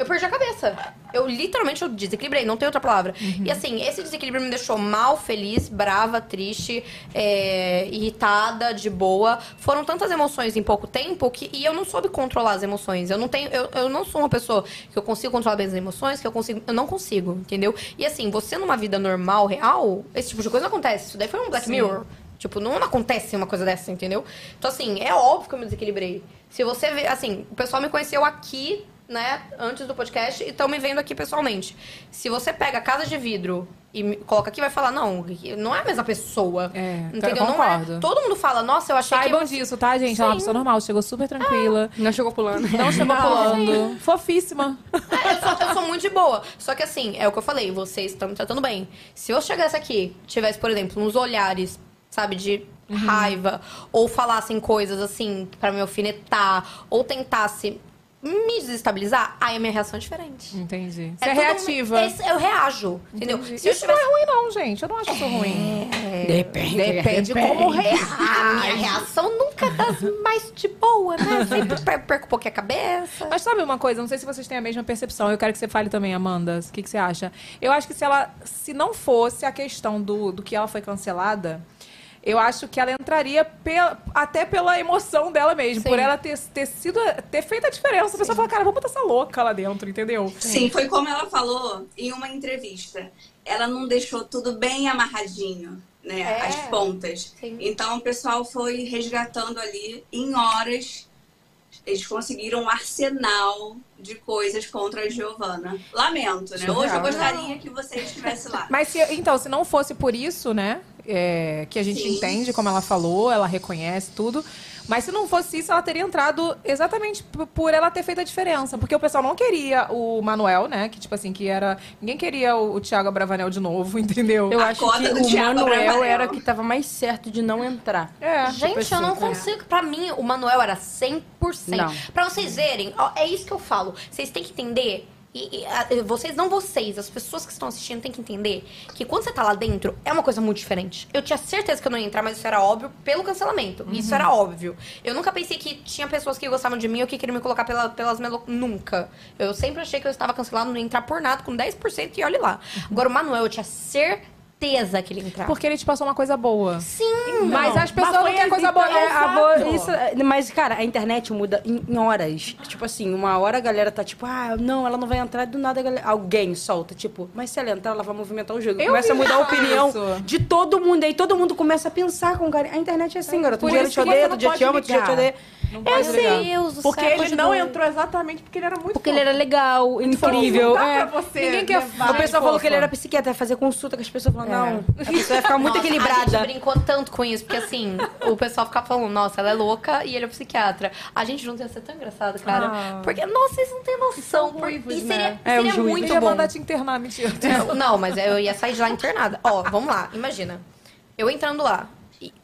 Eu perdi a cabeça. Eu literalmente eu desequilibrei, não tem outra palavra. E assim, esse desequilíbrio me deixou mal, feliz, brava, triste, é, irritada, de boa. Foram tantas emoções em pouco tempo que e eu não soube controlar as emoções. Eu não tenho, eu, eu não sou uma pessoa que eu consigo controlar bem as emoções, que eu consigo, eu não consigo, entendeu? E assim, você numa vida normal, real, esse tipo de coisa não acontece. Isso daí foi um Black Sim. Mirror. Tipo, não acontece uma coisa dessa, entendeu? Então, assim, é óbvio que eu me desequilibrei. Se você vê, assim, o pessoal me conheceu aqui, né, antes do podcast, e estão me vendo aqui pessoalmente. Se você pega a casa de vidro e me coloca aqui, vai falar, não, não é a mesma pessoa. É, entendeu? eu Não concordo. é. Todo mundo fala, nossa, eu achei Saibam que. disso, tá, gente? Ela é uma Sim. pessoa normal, chegou super tranquila. Não chegou pulando. Não *laughs* chegou pulando. Fofíssima. É, eu, sou, eu sou muito de boa. Só que assim, é o que eu falei, vocês estão me tratando bem. Se eu chegasse aqui, tivesse, por exemplo, uns olhares, sabe, de raiva, ou falassem coisas assim pra me alfinetar, ou tentasse me desestabilizar, aí a minha reação é diferente. Entendi. É Você é tudo- reativa. esse- eu reajo, entendeu? Entendi. Se eu Isso não é ruim, não, gente. Eu não acho isso ruim. Depende. Depende como A reage. minha reação nunca é das mais de boa, né? *laughs* Sempre per- perco um pouquinho a cabeça. Mas sabe uma coisa? Não sei se vocês têm a mesma percepção. Eu quero que você fale também, Amanda. O que, que você acha? Eu acho que se ela, se não fosse a questão do, do que ela foi cancelada, eu acho que ela entraria pela- até pela emoção dela mesmo, Sim. por ela ter, ter sido, ter feito a diferença. A pessoa fala, cara, vamos botar essa louca lá dentro, entendeu? Sim, foi como ela falou em uma entrevista. Ela não deixou tudo bem amarradinho, né? É. As pontas. Sim. Então o pessoal foi resgatando ali em horas. Eles conseguiram um arsenal de coisas contra a Giovana. Lamento, né? Hoje eu gostaria que você estivesse lá. Mas se, então, se não fosse por isso, né? É, que a gente Sim. entende, como ela falou, ela reconhece tudo. Mas se não fosse isso, ela teria entrado exatamente por ela ter feito a diferença. Porque o pessoal não queria o Manuel, né? Que, tipo assim, que era. Ninguém queria o, o Thiago Abravanel de novo, *laughs* entendeu? Eu A acho que o Thiago Manuel Abravanel. era que tava mais certo de não entrar. É. Gente, Tipo eu não assim, consigo. Pra mim, o Manuel era 100%. Não. Pra vocês verem, ó, é isso que eu falo. Vocês têm que entender. E, e, vocês, não vocês, as pessoas que estão assistindo têm que entender que quando você tá lá dentro, é uma coisa muito diferente. Eu tinha certeza que eu não ia entrar, mas isso era óbvio pelo cancelamento. Isso era óbvio. Eu nunca pensei que tinha pessoas que gostavam de mim ou que queriam me colocar pela, pelas melo... Nunca. Eu sempre achei que eu estava cancelado, não ia entrar por nada, com 10% e olhe lá. Agora, o Manuel, eu tinha certeza que ele ia entrar. Porque ele te passou uma coisa boa. Sim, Mas as pessoas não foi querem coisa boa. É, a boa- isso, é, mas, cara, a internet muda em, em horas. Tipo assim, uma hora a galera tá tipo, ah, não, ela não vai entrar, do nada a galera- alguém solta, tipo, mas se ela entrar, ela vai movimentar o jogo. Eu começa a mudar a isso. opinião de todo mundo. Aí todo mundo começa a pensar com carinho. A internet é assim, garoto. Um dia ele isso te odeia, outro dia não te ama, outro dia te odeia. Não É ligar. Deus do Porque céu, ele não entrou exatamente porque ele era muito Porque ele era legal, incrível. Não dá é. pra você Ninguém quer O pessoal falou que ele era psiquiatra, fazer consulta com as pessoas falando, É. não, a pessoa vai ficar muito Nossa, A equilibrada. gente brincou tanto com isso, porque assim, o pessoal ficava falando, nossa, ela é louca e ele é psiquiatra. A gente junto ia ser tão engraçado, cara. Ah. Porque, nossa, vocês não têm noção. Por... ruivos, E seria, né? É, seria os ruivos. muito Ele ia bom. mandar te internar, mentira. Não, Não, mas eu ia sair de lá internada. Ó, vamos lá, imagina. Eu entrando lá.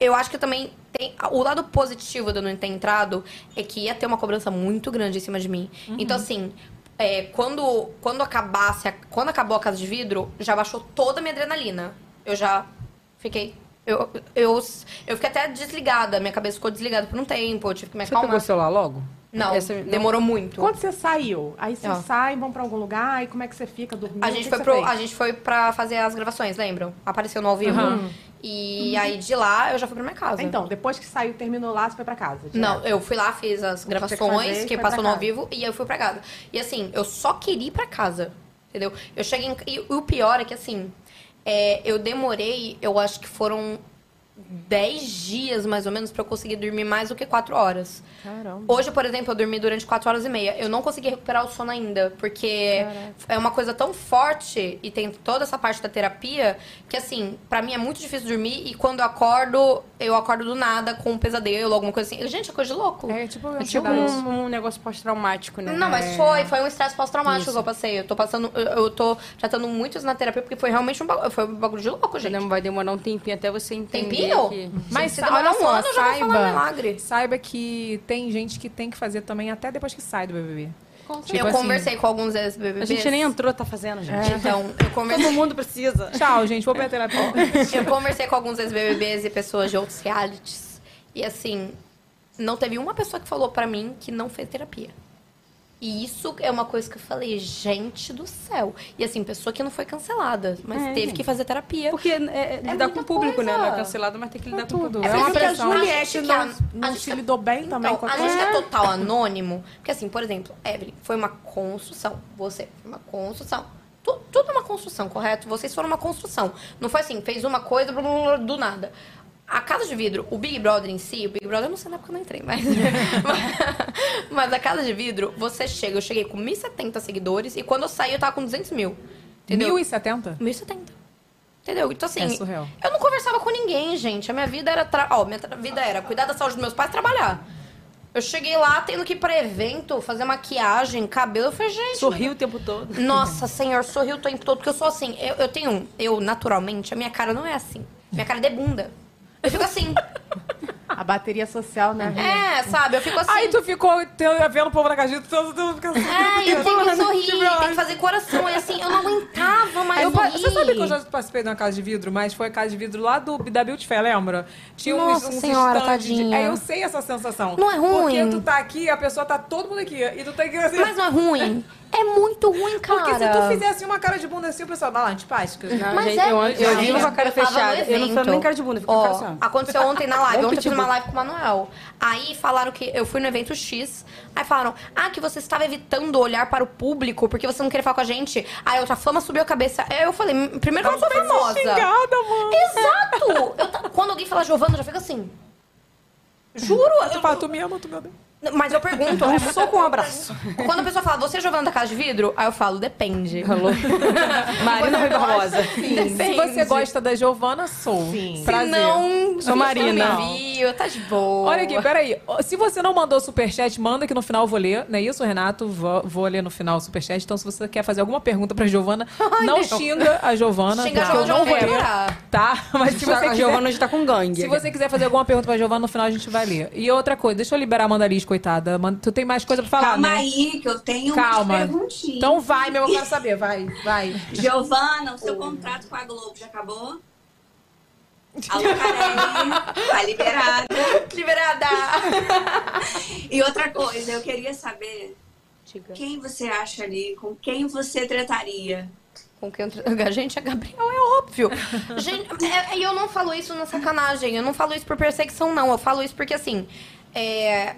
Eu acho que também tem. O lado positivo de eu não ter entrado é que ia ter uma cobrança muito grande em cima de mim. Então, assim. É, quando, quando acabasse, quando acabou a casa de vidro, já baixou toda a minha adrenalina. Eu já fiquei. Eu, eu, eu fiquei até desligada, minha cabeça ficou desligada por um tempo, eu tive que me Você pegou acalmar. o celular logo? Não, Essa- demorou muito. Quando você saiu, aí você Ó. sai, vão pra algum lugar, e como é que você fica dormindo? A gente, foi pro, fez? a gente foi pra fazer as gravações, lembram? Apareceu no ao vivo. Aham. E aí de lá eu já fui pra minha casa. Então, depois que saiu, terminou lá, você foi pra casa? direto? Não, eu fui lá, fiz as que gravações fazer, que, foi passou no ao vivo e aí eu fui pra casa. E assim, eu só queria ir pra casa. Entendeu? Eu cheguei em, E o pior é que assim, é, eu demorei, eu acho que foram 10 dias mais ou menos pra eu conseguir dormir mais do que 4 horas. Caramba. Hoje, por exemplo, eu dormi durante 4 horas e meia. Eu não consegui recuperar o sono ainda, porque é uma coisa tão forte e tem toda essa parte da terapia que, assim, pra mim é muito difícil dormir e quando eu acordo, eu acordo do nada com um pesadelo, alguma coisa assim. Gente, é coisa de louco. É tipo, É tipo um, um negócio pós-traumático, né? Não, mas foi, foi um estresse pós-traumático que eu passei. Eu tô passando, eu, eu tô tratando muito isso na terapia porque foi realmente um bagulho, foi um bagulho de louco, gente. Vai demorar um tempinho até você entender Tempinho? Que... Mas Se olha um só, ano, eu já vou falar saiba, milagre. saiba que tem gente que tem que fazer também até depois que sai do BBB. Tipo eu assim, conversei com alguns ex-BBBs. A gente nem entrou, tá fazendo, gente. Então, eu conversei... Todo mundo precisa. Tchau, gente, vou pra terapia. Eu conversei com alguns ex-BBBs e pessoas de outros realities. E assim, não teve uma pessoa que falou pra mim que não fez terapia. E isso é uma coisa que eu falei, gente do céu. E assim, pessoa que não foi cancelada, mas É, teve gente. que fazer terapia. Porque é, é lidar com o público, né? Não é cancelado, mas tem que lidar com o tudo. público. É uma a pressão. Juliette A gente que não- não, a não gente se lidou bem também Então, com a gente que é total anônimo, porque assim, por exemplo, Evelyn, foi uma construção. Você foi uma construção. Tu- Tudo é uma construção, correto? Vocês foram uma construção. Não foi assim, fez uma coisa blá, blá, blá, do nada. A Casa de Vidro, o Big Brother em si, o Big Brother, eu não sei na época que eu não entrei, mas. *laughs* mas a Casa de Vidro, você chega, eu cheguei com 1.070 seguidores e quando eu saí eu tava com 200 mil. Entendeu? 1070? 1.070. Entendeu? Então, assim, É surreal. eu não conversava com ninguém, gente. A minha vida era. Tra... Ó, minha tra- vida era cuidar da saúde dos meus pais e trabalhar. Eu cheguei lá tendo que ir pra evento, fazer maquiagem, cabelo. Eu falei, gente. Sorriu o tempo todo. Nossa, senhor, sorriu o tempo todo, porque eu sou assim. Eu, eu tenho. Eu, naturalmente, a minha cara não é assim. Minha cara é de bunda. Eu fico assim. A bateria social, né? É, sabe? Eu fico assim. Aí tu ficou te- vendo o povo na de tu, tu fica assim. É, eu tenho *laughs* que sorrir, tem que fazer coração. E assim, eu não aguentava mais Eu, pa- você sabe que eu já participei de uma casa de vidro, mas foi a casa de vidro lá do, da Beauty Fair, lembra? Tinha uns, Nossa uns senhora, stands de- tadinha. É, eu sei essa sensação. Não é ruim? Porque tu tá aqui, a pessoa tá todo mundo aqui. E tu tem que assim. Mas não é ruim? É muito ruim, cara. Porque se tu fizesse uma cara de bunda assim, o pessoal dá lá, antipática. Mas gente, é, eu, eu vivo com a cara eu tava no fechada. Eu não evento. faço nem cara de bunda, eu fico com a cara Ó, assim. ó. aconteceu ontem na live. Ontem eu fiz uma live com o Manuel. Aí falaram que eu fui no evento X. Aí falaram, ah, que você estava evitando olhar para o público porque você não queria falar com a gente. Aí outra flama subiu a cabeça. Aí eu falei, "Hum, primeiro que eu não sou famosa. Xingada, mano. Exato! Eu quando alguém fala Giovana, eu já fico assim. Juro? Tu fala, tu me ama, tu me odeia. Mas eu pergunto. Um é soco, um abraço. Quando a pessoa fala, você é Giovana da Casa de Vidro? Aí eu falo, depende. Alô? *laughs* Marina Rui Barbosa. Se você gosta da Giovana, sou. Sim. Se Prazer. não, Sou Marina. me envio, tá de boa. Olha aqui, peraí. Se você não mandou superchat, manda que no final eu vou ler. Não é isso, Renato? Vou, vou ler no final o superchat. Então, se você quer fazer alguma pergunta pra Giovana, não, xinga a Giovana. Xinga a porque eu Giovana, não vou ler. Tá? Mas se você a quiser... Giovana hoje tá com gangue. Se você quiser fazer alguma pergunta pra Giovana, no final a gente vai ler. E outra coisa, deixa eu liberar a Amanda Liz, coitada. Man- Tu tem mais coisa pra falar, Calma né? aí, que eu tenho Calma. umas perguntinhas. Então vai, meu, eu quero *laughs* saber. Vai, vai. Giovana, o seu contrato com a Globo já acabou? *laughs* Alô, Carelli, tá liberada. Liberada! *laughs* E outra coisa, eu queria saber quem você acha ali, com quem você trataria? Com quem eu tra- Gente, a Gabriel é óbvio. Gente, é- e eu não falo isso na sacanagem. Eu não falo isso por perseguição, não. Eu falo isso porque, assim, é,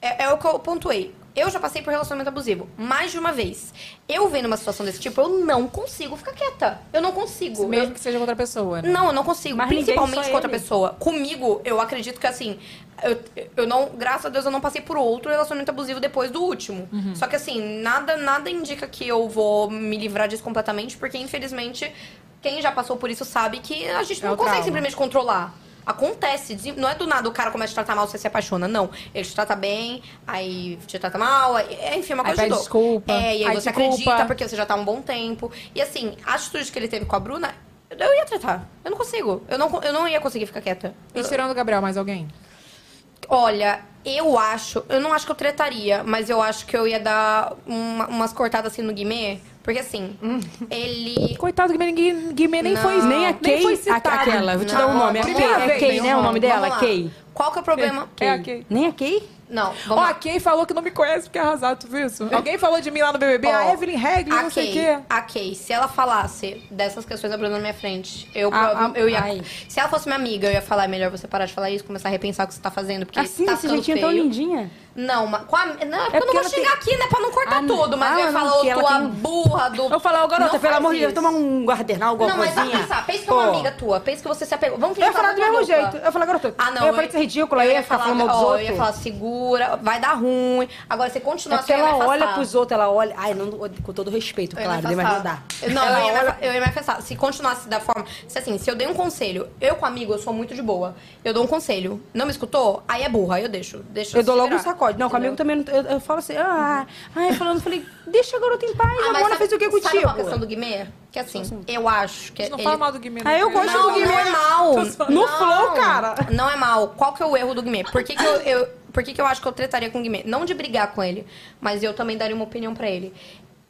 é, é o que eu pontuei. Eu já passei por relacionamento abusivo mais de uma vez. Eu vendo uma situação desse tipo, eu não consigo ficar quieta. Eu não consigo. Mesmo Eu- que seja com outra pessoa, né? Não, eu não consigo. Mas principalmente com outra pessoa. Comigo, eu acredito que assim. Eu, eu não, graças a Deus, eu não passei por outro relacionamento abusivo depois do último. Uhum. Só que assim, nada, nada indica que eu vou me livrar disso completamente, porque infelizmente, quem já passou por isso sabe que a gente É não consegue trauma. simplesmente controlar. Acontece, não é do nada o cara começa a te tratar mal, você se apaixona, não. Ele te trata bem, aí te trata mal, aí- é, enfim, é uma Aí coisa de pede louco. desculpa, É, e aí, aí você acredita porque você já tá há um bom tempo. E assim, a atitude que ele teve com a Bruna, eu ia tratar. Eu não consigo. Eu não, eu não ia conseguir ficar quieta. E tirando o Gabriel, mais alguém? Olha, eu acho, eu não acho que eu tretaria, mas eu acho que eu ia dar uma- umas cortadas assim no Guimê. Porque assim, ele. Coitado, que ninguém, Guimê nem Não. foi Nem a Kay, foi a- aquela, vou te dar Não, o nome. É Kay, é Kay, né? O nome dela, lá. Kay. Qual que é o problema? É a Kay. Nem a Kay? Não, Ó, vamos a Kay falou que não me conhece porque é arrasado, tu viu isso? *laughs* Alguém falou de mim lá no BBB, Ó, a Evelyn Regli, a não sei o Kay, quê. A Kay, se ela falasse dessas questões Bruna na minha frente, eu, Ah, prova- ah, eu ia. ai. Se ela fosse minha amiga, eu ia falar, é melhor você parar de falar isso, começar a repensar o que você tá fazendo, porque Assim, tá ficando jeitinho feio. tão lindinha. Não, mas com a, não, é porque eu não vou ela xingar aqui, né? Pra não cortar Ah, tudo. Mas Ah, eu ia falar, ô, tua tem- burra do. Eu falo, ô, garota, pelo amor de Deus, toma um guardernal, alguma Não, mas vai coisinha. pensar. Pensa que é uma amiga tua. Pensa que você se apegou. Vamos Eu ia fingir falar do que ela mesmo tá jeito. Eu ia falar, garota, Ah, não. eu ia falar de ser ridícula, eu ia ficar falando mal dos outros. Eu ia falar, segura, vai dar ruim. Agora, você É continua porque assim, ela olha pros outros, ela olha. Ai, não, com todo respeito, claro, mas não dá. Não, Ela eu ia, me olha- afa- eu ia me afastar. Se continuasse da forma. Se assim, se eu dei um conselho, eu com amigo, eu sou muito de boa. Eu dou um conselho. Não me escutou? Aí é burra, aí eu deixo. deixo Eu dou logo um virar. Sacode. Não, comigo também. não- Eu, eu falo assim, ah, ai, falando, eu falei, deixa a garota em paz, Ah, a Mona sabe- fez o que contigo? qual a questão do Guimê? Que assim, eu acho que. Não ele... fala mal do Guimê. Ah, eu gosto não, do Guimê. Não é mal. No flow, cara. Não é mal. Qual que é o erro do Guimê? Por que, que eu, eu- por que, que eu acho que eu tretaria com o Guimê? Não de brigar com ele, mas eu também daria uma opinião pra ele.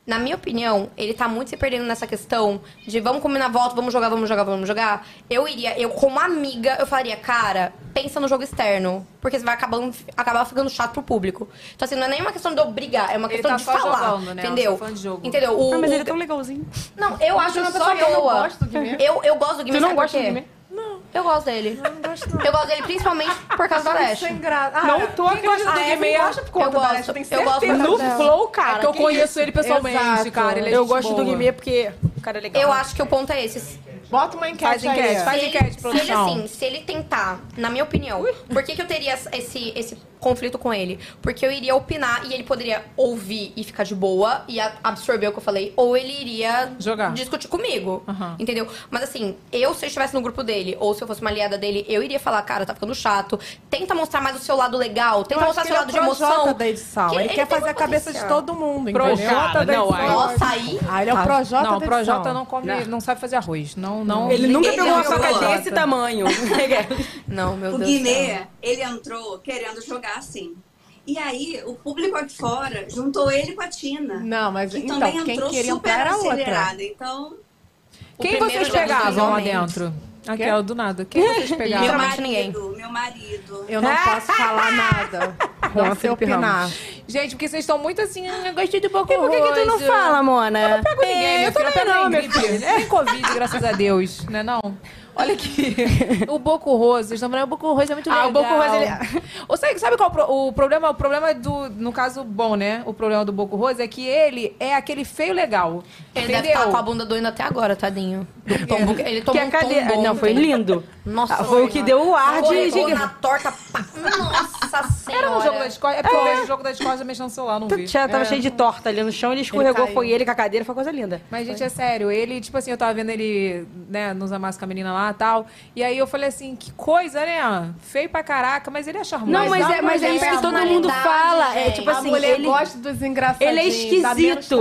Na minha opinião, ele tá muito se perdendo nessa questão de vamos combinar volta, vamos jogar, vamos jogar, vamos jogar. Eu iria, eu como amiga, eu falaria, cara, pensa no jogo externo. Porque você vai acabando, acabar ficando chato pro público. Então, assim, não é nem uma questão de eu brigar, é uma Ele questão tá de só falar. jogando, né? Entendeu? Eu sou fã de jogo. Entendeu? O, Ah, mas ele é tão legalzinho. Não, eu acho uma só pessoa que eu não boa. gosto do Guimê. Eu, eu gosto do Guimê. Tu não gosta do? Guimê? Eu gosto dele. Eu não gosto, Eu gosto dele principalmente por causa da Leste. Sem graça. Ah, Não tô gosta do acreditando. Guimê? Eu gosto por conta Eu da gosto, Leste, eu gosto do No flow, cara. É que eu que conheço isso? ele pessoalmente, Exato. cara, ele é Eu gosto do boa. Guimê porque o cara é legal. Eu acho que o ponto é esse. Bota uma enquete Faz enquete, aí. faz enquete, ele, se ele, produção. assim, se ele tentar, na minha opinião, por que, que eu teria esse, esse conflito com ele? Porque eu iria opinar e ele poderia ouvir e ficar de boa e absorver o que eu falei, ou ele iria Jogar. discutir comigo. Aham. Entendeu? Mas assim, eu se eu estivesse no grupo dele, ou se eu fosse uma aliada dele, eu iria falar, cara, tá ficando chato. Tenta mostrar mais o seu lado legal, tenta mostrar seu é lado o de emoção. Projota da edição. Que Ele, ele quer fazer a cabeça de todo mundo, Projota entendeu? da Não, edição. aí- Nossa, aí. Ah, ele é o Projota Não, o da Projota edição. não come, não sabe fazer arroz. Não, não. Ele nunca Ele pegou uma é o faca Projota. desse tamanho. *laughs* Não, meu O Deus. do céu. Guimê, ele entrou querendo jogar assim. E aí, o público aqui fora juntou ele com a Tina. Não, mas que então, também quem entrou queria super entrar era outra. acelerada. Então, Quem vocês pegavam lá dentro? Aquela do nada. Quem vocês *laughs* meu pegavam? Ninguém. marido, meu marido. Eu não posso falar nada. *laughs* Não sei opinar. Gente, porque vocês estão muito assim, "Ah, eu gostei do pouco E por que, que tu não fala, Mona? Pego ninguém, É, eu também não, gripe. filha. É nem Covid, graças a Deus, né não? Olha aqui. *laughs* O Boco Rosa, vocês estão falando, o Boco Rosa é muito legal. Ah, o Boco Rosa, ele- *laughs* Ou sabe, sabe qual o pro- o problema? O problema do, no caso, bom, né? O problema do Boco Rosa é que ele é aquele feio legal. Ele entendeu? deve estar com a bunda doendo até agora, tadinho. Do tombo. Ele tomou Que a um cadeira... tombo Não, foi lindo. Nossa, Ah, foi o que deu o ar de... De... na torta. pá. Nossa *laughs* senhora. Era no jogo da escola. É porque eu vejo o jogo da escola já mexendo no celular, não vi. Já tava É. cheio de torta ali no chão, ele escorregou, caiu. foi ele com a cadeira, foi coisa linda. Mas, gente, é sério, ele, tipo assim, eu tava vendo ele, né, nos amassos com a menina lá e tal. E aí eu falei assim, que coisa, né? Feio pra caraca, mas ele é charmoso. Não, mas é, mas é isso que todo mundo fala. É tipo a assim, ele... gosta dos engraçadinhos. Ele é esquisito.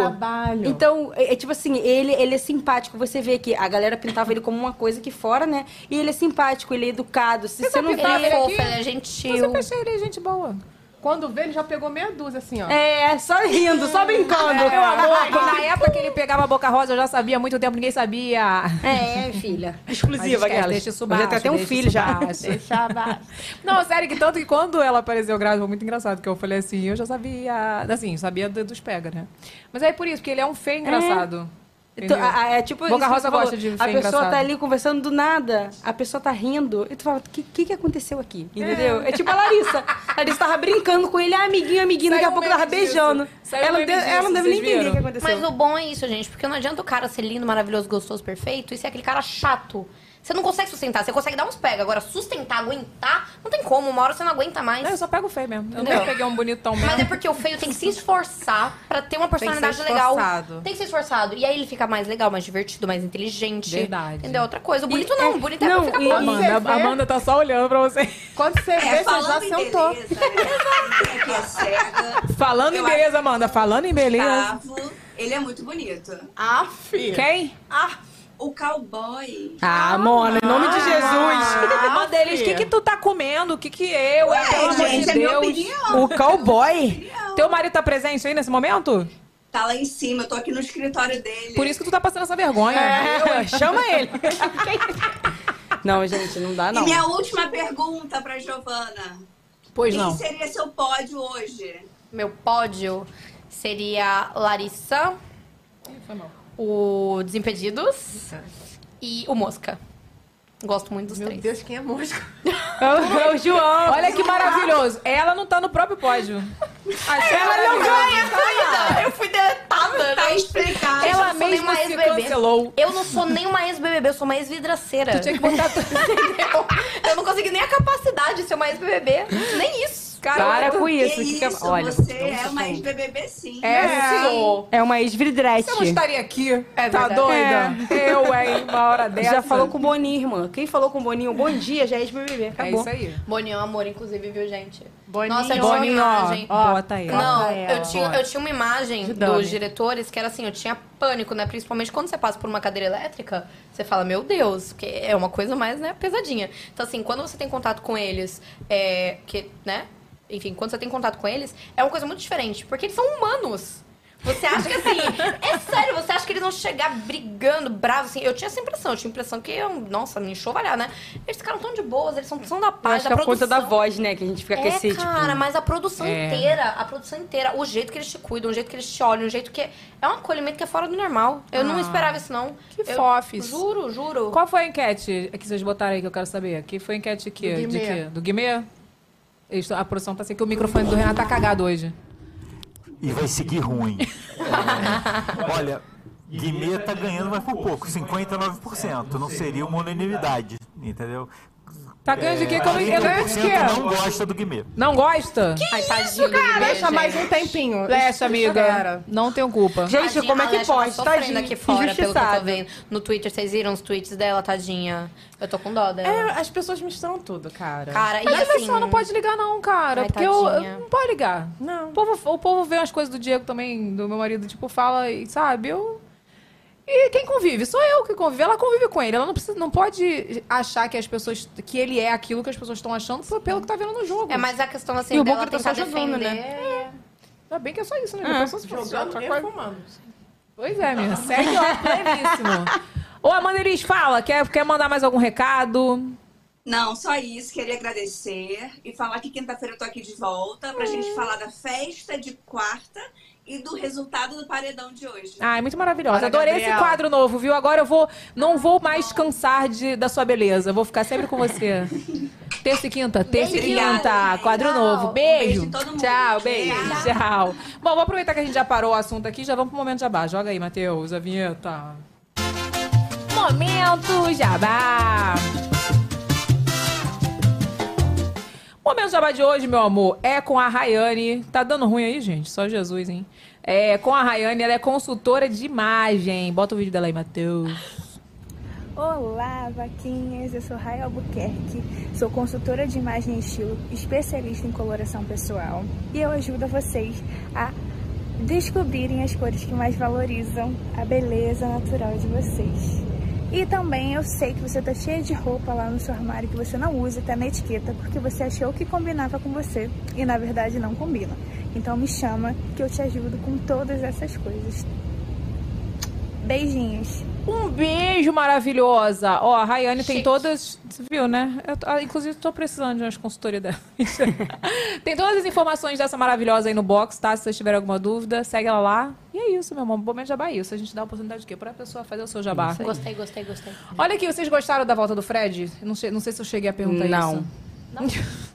Então, é, é tipo assim, ele, ele é simpático. Você vê que a galera pintava ele como uma coisa aqui fora, né? E ele é simpático, ele é educado. Se você não Ele vê. é fofo, ele é Eu gentil. sempre achei ele gente boa. Quando vê, ele já pegou meia dúzia, assim, ó. É, só rindo, só brincando. Meu amor, *laughs* na época que ele pegava a boca rosa, eu já sabia há muito tempo, ninguém sabia. É, filha. *laughs* Mas Exclusiva aquela. Deixa isso Já baixo. tem até um deixa filho já. baixo. Deixa abaixo. *laughs* Não, sério, que tanto que quando ela apareceu grávida, foi muito engraçado, que eu falei assim, eu já sabia, assim, sabia do- dos pega, né? Mas é por isso, porque ele é um feio engraçado. Então, entendeu? a- é tipo Boca Rosa gosta de A pessoa engraçado. tá ali conversando do nada, a pessoa tá rindo, e tu fala, o que, que, que aconteceu aqui? Entendeu? É. tipo a Larissa. *laughs* A Larissa tava brincando com ele, ah, amiguinho, amiguinho, daqui a Saiu pouco tava disso. beijando. Saiu Ela, deu- ela não disso, deve nem vocês entender o viram? que aconteceu. Mas o bom é isso, gente, porque não adianta o cara ser lindo, maravilhoso, gostoso, perfeito, e ser aquele cara chato. Você não consegue sustentar, você consegue dar uns pega. Agora, sustentar, aguentar, não tem como. Uma hora você não aguenta mais. Não, eu só pego o feio mesmo. Eu nunca peguei um bonitão mesmo. Mas é porque o feio tem que se esforçar pra ter uma que ser personalidade legal. esforçado. Tem que ser esforçado. E aí ele fica mais legal, mais divertido, mais inteligente. Verdade. Entendeu? Outra coisa. O bonito E- não. é, O bonito é não, pra ficar e- bom. Amanda, vê? Amanda tá só olhando pra você. Quando você vê, É, você já sentou. beleza, que é cega, Falando Eu em beleza, Amanda. Falando em beleza. Ele é muito bonito. Ah, filho. Quem? O cowboy. Ah, Mona, em nome de Jesus. *laughs* Ah, Amanda, eles, o que que tu tá comendo? O que que eu, hein? Pelo amor de é Deus. O cowboy. Teu marido tá presente aí nesse momento? Tá lá em cima, eu tô aqui no escritório dele. Por isso que tu tá passando essa vergonha. É, *laughs* chama ele. Não, gente, não dá, E não. minha última pergunta pra Giovana. Pois Quem não. seria seu pódio hoje? Meu pódio seria Larissa, o Desimpedidos e o Mosca. Gosto muito dos Meu três. Deus, quem é mosca? É o João. Olha que maravilhoso. Ela não tá no próprio pódio. Achei Ela não ganha, Eu fui deletada, Tá né? explicado. Ela Eu não sou nem mesma uma se cancelou. Eu não sou nem uma ex-BBB, eu sou uma ex-vidraceira. Tu tinha que botar... *laughs* Entendeu? Eu não consegui nem a capacidade de ser uma ex-BBB. Nem isso. Para com isso. que isso, que- Olha, você é uma ex-BBB sim. É, sim. é uma ex-vidrete. Você não estaria aqui? É tá doida? Eu, hein? Uma hora *laughs* dessa. Já falou com o Boninho, irmã. Quem falou com o Boninho, bom dia, já é ex-BBB. É Acabou. isso aí. Boninho é um amor, inclusive, viu, gente? Boninho. Nossa, eu tinha uma Boninho, imagem. ó, bota aí. Não, Bota eu tinha, eu tinha uma imagem De dos diretores que era assim, eu tinha pânico, né? Principalmente quando você passa por uma cadeira elétrica, você fala, meu Deus, que é uma coisa mais, né, pesadinha. Então, assim, quando você tem contato com eles, é, que, né? Enfim, quando você tem contato com eles, é uma coisa muito diferente, porque eles são humanos. Você acha que assim, *laughs* é sério, você acha que eles vão chegar brigando, bravos, assim? Eu tinha essa impressão, eu tinha a impressão que, eu, nossa, me enxovalhar, né? Eles ficaram tão de boas, eles são tão da paz, da é produção. conta da voz, né? Que a gente fica com É, esse, cara, tipo... mas a produção É. inteira, a produção inteira, o jeito que eles te cuidam, o jeito que eles te olham, o jeito que... É um acolhimento que é fora do normal. Eu não Ah, esperava isso, não. que Eu- fofes. Juro, juro. Qual foi a enquete que vocês botaram aí que eu quero saber? Que foi a enquete que, Do de quê? Do Guimê? A produção tá assim que o microfone do Renato tá cagado hoje. E vai seguir ruim. *laughs* Olha, Guimê tá ganhando, mas por pouco, 59%. Não seria uma unanimidade, entendeu? Tá ganhando de quê? Como- Eu ganho de 40% quê? não gosta do Guimê. Não gosta? Ai, tadinho do Guimê, Deixa mais um tempinho. Lecha, amiga. Não tenho culpa. Gente, Tadinha, como é que pode? Tá Tadinho, aqui fora, pelo que eu tô vendo. No Twitter, vocês viram os tweets dela, tadinha? Eu tô com dó dela. É, as pessoas misturam tudo, cara. Cara, e Mas a assim... pessoa não pode ligar não, cara. Ai, porque eu, tadinha. eu- não pode ligar. Não. O povo, o povo vê umas coisas do Diego também, do meu marido, tipo, fala, e sabe, eu... E quem convive? Sou eu que convive. Ela convive com ele. Ela não, precisa, não pode achar que as pessoas... Que ele é aquilo que as pessoas estão achando só pelo que tá vendo no jogo. É mais a questão, assim, E o dela tá tentar só jogando, defender... né? Ainda bem que é só isso, né? É. Já pensou se Jogando outra e coisa? fumando. Pois é, minha. Segue lá, pleníssimo. *laughs* Ô, Amanda Elis, fala. Quer, quer mandar mais algum recado? Não, só isso. Queria agradecer e falar que quinta-feira eu tô aqui de volta pra gente falar da festa de quarta e do resultado do paredão de hoje. Ai, muito maravilhosa. Olha, Adorei Gabriel. esse quadro novo, viu? Agora eu vou. Não vou mais cansar de, da sua beleza. Vou ficar sempre com você. *laughs* Terça e quinta. Terça e quinta. Quadro Tchau. novo. Um Beijo. beijo todo mundo. Tchau, beijo. Tchau. Tchau. Bom, vou aproveitar que a gente já parou o assunto aqui. Já vamos pro momento jabá. Joga aí, Matheus, a vinheta. Momento jabá. Momento Jabá de hoje, meu amor, é com a Rayane. Tá dando ruim aí, gente? Só Jesus, hein? É com a Rayane, ela é consultora de imagem. Bota o vídeo dela aí, Matheus. Olá, vaquinhas! Eu sou Raia Albuquerque, sou consultora de imagem e estilo, especialista em coloração pessoal e eu ajudo vocês a descobrirem as cores que mais valorizam a beleza natural de vocês. E também eu sei que você tá cheia de roupa lá no seu armário que você não usa tá na etiqueta porque você achou que combinava com você e na verdade não combina. Então me chama que eu te ajudo com todas essas coisas. Beijinhos! Um beijo maravilhosa. Ó, a Rayane tem Chique. todas. Você viu, né? Eu, ah, inclusive, tô precisando de umas consultorias dela. *laughs* tem todas as informações dessa maravilhosa aí no box, tá? Se vocês tiverem alguma dúvida, segue ela lá. E é isso, meu amor. Momento jabá é isso. A gente dá a oportunidade de quê? Pra pessoa fazer o seu jabá. Gostei, gostei, gostei. Olha aqui, vocês gostaram da volta do Fred? Não sei, não sei se eu cheguei a perguntar Não. isso. *laughs*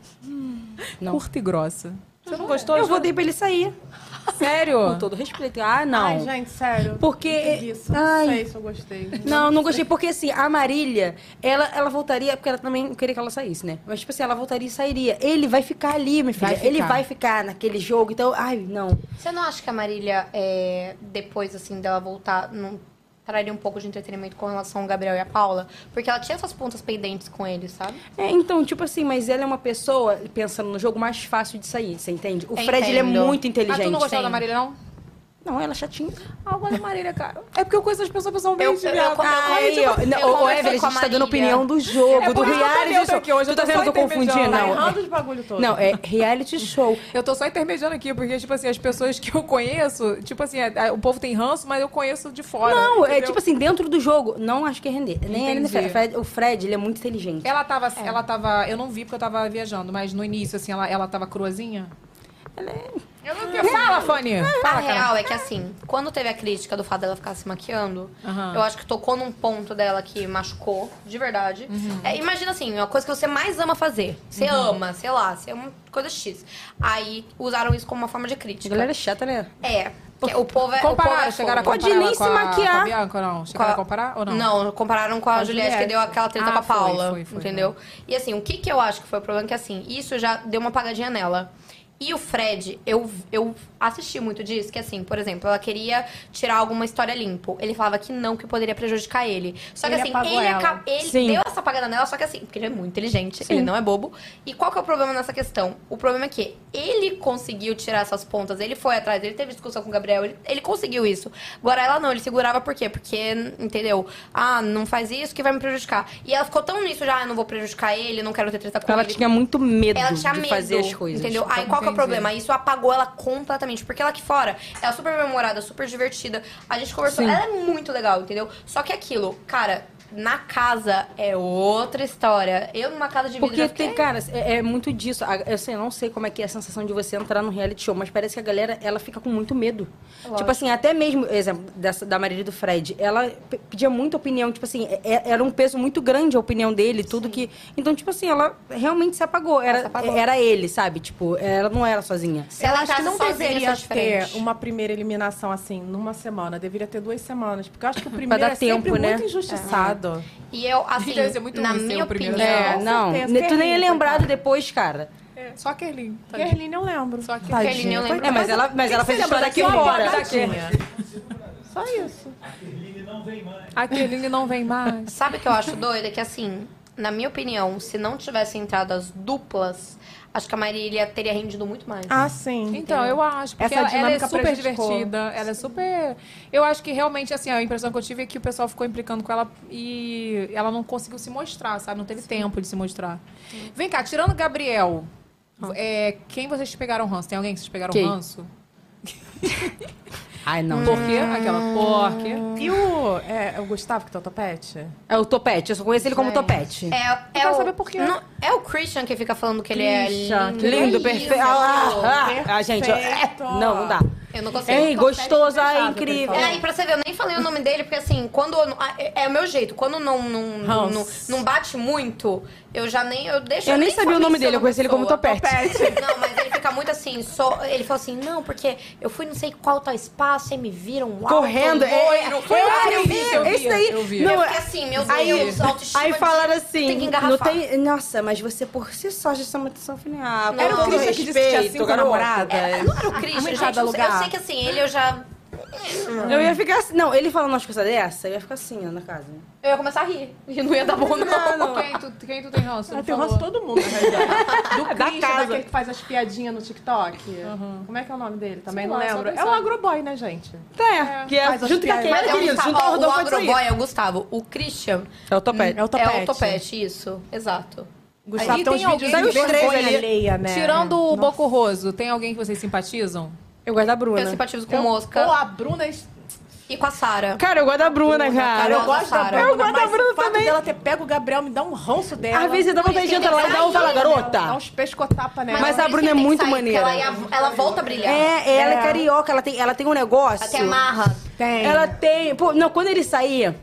Não. Curta e grossa. Você não gostou? Eu Ju? votei pra ele sair. Sério? Com todo respeito. Ah, não. Ai, gente, sério. Porque-. Não Ai. sei se eu gostei. Não, não gostei, porque assim, a Marília, ela, ela voltaria, porque ela também queria que ela saísse, né? Mas, tipo assim, ela voltaria e sairia. Ele vai ficar ali, minha filha. Vai Ele ficar. vai ficar naquele jogo, então, ai, não. Você não acha que a Marília, é, depois, assim, dela voltar, não traria um pouco de entretenimento com relação ao Gabriel e a Paula? Porque ela tinha essas pontas pendentes com eles, sabe? É, então, tipo assim, mas ela é uma pessoa, pensando no jogo, mais fácil de sair, você entende? O Fred, ele é muito inteligente. Mas tu não gostou da Marília, não? Não, ela é chatinha. Ah, eu gosto da Marília, cara. É porque eu conheço as pessoas pessoalmente, Eu- eu- viado. eu- eu- eu Não, conversei Ô, Evelyn, a a gente tá dando opinião do jogo, É do que eu reality show. aqui hoje, eu tu tá tô vendo que eu confundi? Não, Tá Errando os bagulho todo. não, é reality *laughs* show. Eu tô só intermediando aqui, porque, tipo assim, as pessoas que eu conheço, tipo assim, é- é- o povo tem ranço, mas eu conheço de fora. Não, é entendeu? tipo assim, dentro do jogo, não acho que é render. Nem ele, nem Entendi. o Fred. O Fred, ele é muito inteligente. Ela tava, ela tava. Eu não vi porque eu tava viajando, mas no início, assim, ela, ela tava cruazinha. Ela é... Eu não quero. Fala, Fanny. A Fala, cara. real é que assim, quando teve a crítica do fato dela ficar se maquiando, Aham. eu acho que tocou num ponto dela que machucou, de verdade. É, imagina assim, uma coisa que você mais ama fazer. Você Uhum. ama, sei lá, você é uma coisa X. Aí usaram isso como uma forma de A crítica. galera é chata, né? É. porque O povo é. o povo Compararam, é chegaram a fogo. comparar nem ela se com a, maquiar. Com a Bianca ou não? Chegaram a comparar ou não? Não, compararam com a, a Juliette, que Juliette. deu aquela treta Ah, com a foi, Paula. foi, foi, entendeu? E assim, o que que eu acho que foi o problema? Que assim, isso já deu uma apagadinha nela. E o Fred, eu, eu assisti muito disso, que assim, por exemplo, ela queria tirar alguma história limpo. Ele falava que não, que poderia prejudicar ele. Só que Ele assim, ele, ela. ele Sim. deu essa apagada nela, só que assim, porque ele é muito inteligente, ele não é bobo. E qual que é o problema nessa questão? O problema é que ele conseguiu tirar essas pontas, ele foi atrás, ele teve discussão com o Gabriel, ele, ele conseguiu isso. Agora ela não, ele segurava por quê? Porque, entendeu? Ah, não faz isso que vai me prejudicar. E ela ficou tão nisso já, ah, eu não vou prejudicar ele, não quero ter treta com Ela ele. tinha muito medo Ela tinha de medo, fazer as coisas. entendeu? Aí qual que é o problema? Isso apagou ela completamente, porque ela aqui fora, ela é super memorada, super divertida. A gente conversou, Sim. ela é muito legal, entendeu? Só que aquilo, cara, na casa é outra história. Eu numa casa de vidro Porque fiquei- tem, cara, é, é muito disso. Eu sei, não sei como é que é a sensação de você entrar num reality show, mas parece que a galera, ela fica com muito medo. Tipo assim, até mesmo, exemplo, dessa, da Marília e do Fred, ela pe- pedia muita opinião, tipo assim, é- é- era um peso muito grande a opinião dele, tudo que... Então, tipo assim, ela realmente se apagou. Era, se apagou. era ele, sabe? Tipo, ela não era sozinha. Se Eu ela acho que não deveria ter uma primeira eliminação assim, numa semana. Deveria ter duas semanas. Porque eu acho que o primeiro é sempre tempo, né? muito injustiçado. E eu, assim, Deve ser muito na ruim ser minha o primeiro opinião... É, não. certeza. Tu nem é lembrado depois, cara. É, só a Kerlin. Kerline eu lembro. Só Tadinha. Kerline eu lembro. É, mas ela, mas ela fez você história aqui fora. Só isso. A Kerlin não vem mais. Sabe o que eu acho doido? É que, assim, na minha opinião, se não tivesse entrado as duplas, acho que a Marília teria rendido muito mais. Ah, sim. Então, eu acho. Porque Essa ela, ela é super prejudicou. divertida. Ela é super. Eu acho que realmente, assim, a impressão que eu tive é que o pessoal ficou implicando com ela e ela não conseguiu se mostrar, sabe? Não teve tempo de se mostrar. Vem cá, tirando o Gabriel, é, quem vocês pegaram ranço? Tem alguém que vocês pegaram Quem? ranço? *laughs* Ai, não. Por quê? Aquela por quê? E o, é, o Gustavo que tá o topete? É o Topete, eu só conheço ele como Topete. É, é quero o, saber por quê. Não, é o Christian que fica falando que ele Christian, é que lindo. Lindo, perfeito. aquilo. Ah, ah, ah, gente, ó, é, Perfeito. não, não dá. Eu não consigo. Ei, gostoso, pesado, incrível. É, e pra você ver, eu nem falei o nome dele, porque assim, quando. ah, É, é o meu jeito. Quando não, não, não, não, não bate muito, eu já nem. Eu deixo. Eu nem sabia o nome dele, eu conheci ele como pessoa. Topete. *laughs* Não, mas ele fica muito assim, só. Ele falou assim, não, porque eu fui não sei qual tal espaço e me viram um Correndo, é, loiro. foi Ah, eu vi, eu vi, esse daí. eu vi. Não, eu é- fiquei assim, meu Aí, Deus, autoestima aí falaram assim, tem que não engarrafar. tem, nossa, mas você por si só já chama atenção. Eu falei, ah, Não, Era o Christian que disse que tinha respeito, cinco namoradas? É, não era o Christian, gente. cada lugar. Sei que assim, ele eu já. Eu ia ficar assim, não, ele falando umas coisas dessa, eu ia ficar assim, ó, na casa. Eu ia começar a rir. E não ia dar bom, não. Quem tu, quem tu tem ranço? Ah, Não tem o falou. ranço todo mundo, na realidade. Do Da Christian, casa. daquele que faz as piadinhas no TikTok. Como é que é o nome dele? Também Sei não lá, só lembro. É o. Agroboy, né, gente? É, que é faz as junto com a piadas. Keila, Mas é o, querido, Gustavo, junto ao ó, o Rodolfo Agroboy é o Gustavo. O Christian É o Topete. É o Topete. é o Topete, isso. Exato. Gustavo E tem tem uns alguém de os três vergonha ali. alheia, né? Tirando o Nossa. Boco Roso, tem alguém que vocês simpatizam? Eu gosto da Bruna. Eu simpatizo com Eu- Mosca Pô, a Bruna... e com a Sara. Cara, eu gosto da Bruna, Cara, cara. eu gosto gosto da da Sara. Bruna, Eu gosto da mas Bruna o fato também. dela ter pego o Gabriel me dá um ranço dela. Às vezes dá vontade de entrar lá e dar um fala, Dá garota. uns pescotapa nela. Mas a por isso Bruna é muito sair, maneira. Ela, ia- ela volta a brilhar. É, ela é. É. carioca, ela tem, ela tem um negócio. Ela tem amarra. Tem. Ela tem. Pô, não, quando ele saía.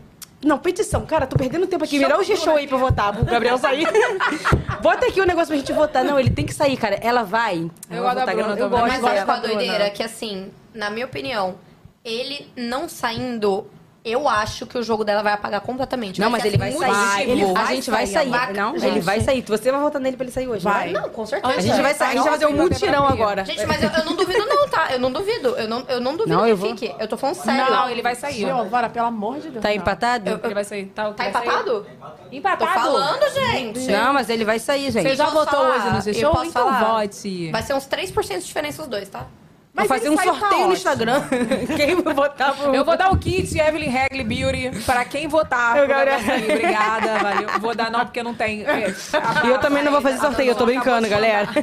Não, petição, cara, tô perdendo tempo aqui. Virar o G-Show aí pra votar, pro Gabriel sair. *laughs* Bota aqui o negócio pra gente votar. Não, ele tem que sair, cara. Ela vai. Eu gosto da Bruna eu gosto Mas olha dela. qual a doideira, que assim, na minha opinião, ele não saindo, eu acho que o jogo dela vai apagar completamente. Não, mas ele vai sair. Ele- a gente vai sair. Não, gente, ele vai sair. Você vai votar nele pra ele sair hoje? Vai. Não, com certeza. A gente vai sair. A gente vai fazer um mutirão agora. Gente, mas eu, eu não duvido não, tá? Eu não duvido. Eu não, eu não duvido Não, que eu vou. fique. Eu tô falando sério. Não, ele vai sair. Giovana, pelo amor de Deus. Tá empatado? Ele vai sair. Tá, Tá vai sair. empatado? Tô Empatado? falando, gente. Não, mas ele vai sair, gente. Você já votou hoje no Eu G-Show? posso Então falar? vote. Vai ser uns 3% de diferença os dois, tá? Vou fazer um sorteio no Instagram. *laughs* Quem votar pro... Eu vou dar o kit Evelyn Hagley Beauty pra quem votar. Eu quero- aí. Obrigada, valeu. Vou dar não, porque não tem. é, *laughs* E eu também não vou fazer sorteio, eu tô brincando, galera. *laughs*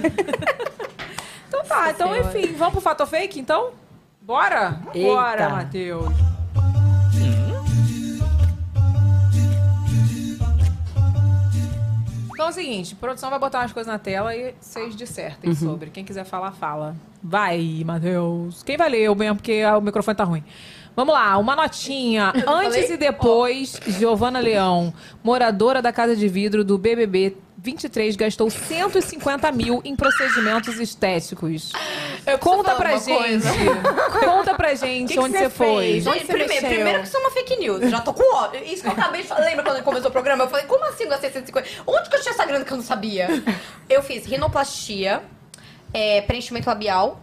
Então tá, então enfim, vamos pro Fato Fake então? Bora? Bora, Matheus. Então é o seguinte, a produção vai botar umas coisas na tela e vocês dissertem Uhum. sobre. Quem quiser falar, fala. Vai, Matheus. Quem vai ler eu mesmo, porque o microfone tá ruim. Vamos lá, uma notinha. *laughs* Antes e depois, Giovana Leão, moradora da Casa de Vidro do BBB 23, gastou 150 mil em procedimentos estéticos. Conta falar pra gente. coisa. Conta pra gente *laughs* Que que onde você foi. fez? Gente, primeiro, primeiro que isso é uma fake news. Já tô com ódio. Isso que eu acabei de falar. Lembra quando começou o programa? Eu falei, como assim eu gastei 150? Onde que eu tinha essa grana que eu não sabia? Eu fiz rinoplastia, é, preenchimento labial,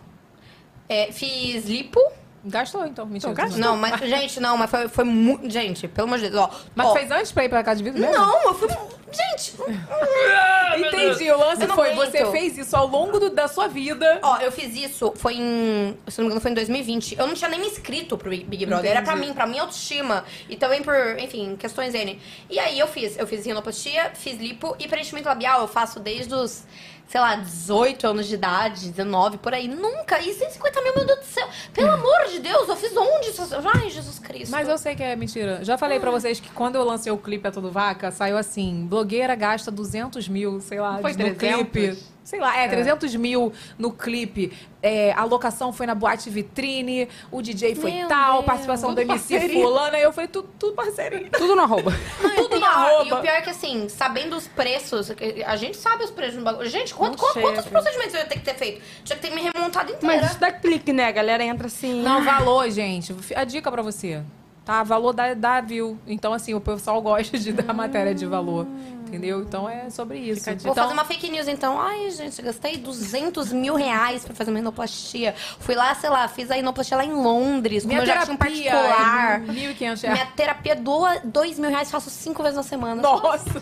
é, fiz lipo. Gastou, então. Mentira. Não, mas, gente, não, mas foi, foi muito. Gente, pelo amor de Deus, ó. Mas ó, fez antes pra ir pra casa de vidro mesmo? Não, eu fui. Gente! *laughs* Entendi. O lance foi, aguento. você fez isso ao longo do- da sua vida. Ó, eu fiz isso, foi em. Se não me engano, foi em 2020. Eu não tinha nem me inscrito pro Big Brother. Era pra Entendi. mim, pra minha autoestima. E também por, enfim, questões N. E aí eu fiz. Eu fiz rinoplastia, fiz lipo e preenchimento labial. Eu faço desde os, sei lá, 18 anos de idade, 19, por aí. Nunca. E 150 mil, meu Deus do céu. Pelo amor de Deus, eu fiz onde? isso? Ai, Jesus Cristo. Mas eu sei que é mentira. Já falei pra vocês que quando eu lancei o clipe A Todo Vaca, saiu assim: blogueira gasta 200 mil, sei lá, Foi no 300? clipe. Sei lá, é, 300 mil no clipe. É, a locação foi na boate vitrine, o DJ foi Meu tal, Deus. participação do MC parceria. fulana. Aí eu falei, tudo, tudo parceria. Tudo no arroba. *laughs* Não, e o Tudo pior- na roupa. E o pior é que, assim, sabendo os preços, a gente sabe os preços no bagulho. Gente, quanto, quanto- quantos procedimentos eu ia ter que ter feito? Tinha que ter me remontado inteira. Mas isso dá clique, né? A galera entra assim. Não, valor, gente. A dica pra você. Tá? Valor dá, dá view. Então, assim, o pessoal gosta de dar matéria de valor. Entendeu? Então é sobre isso. Vou Então, fazer uma fake news, então. Ai, gente, gastei 200 mil reais pra fazer uma rinoplastia. Fui lá, sei lá, fiz a rinoplastia lá em Londres, com Minha meu terapia particular. é 1.500 reais. Minha terapia é 2 mil reais, faço cinco vezes na semana. Nossa!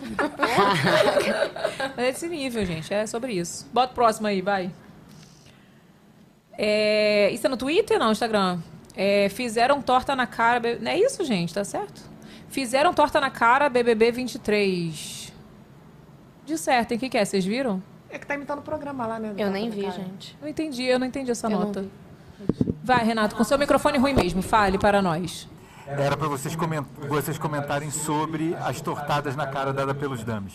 é esse nível, gente. É sobre isso. Bota o próximo aí, vai. É, isso é no Twitter ou não? Instagram? É, fizeram torta na cara. Não é isso, gente, tá certo? Fizeram torta na cara BBB 23. De certo, o que, que é? Vocês viram? É que tá imitando o programa lá, né? Eu nem vi, gente. Não entendi, eu não entendi essa Eu nota. Vai, Renato, com seu microfone ruim mesmo. Fale para nós. Era para vocês, coment- vocês comentarem sobre as tortadas na cara dada pelos dames.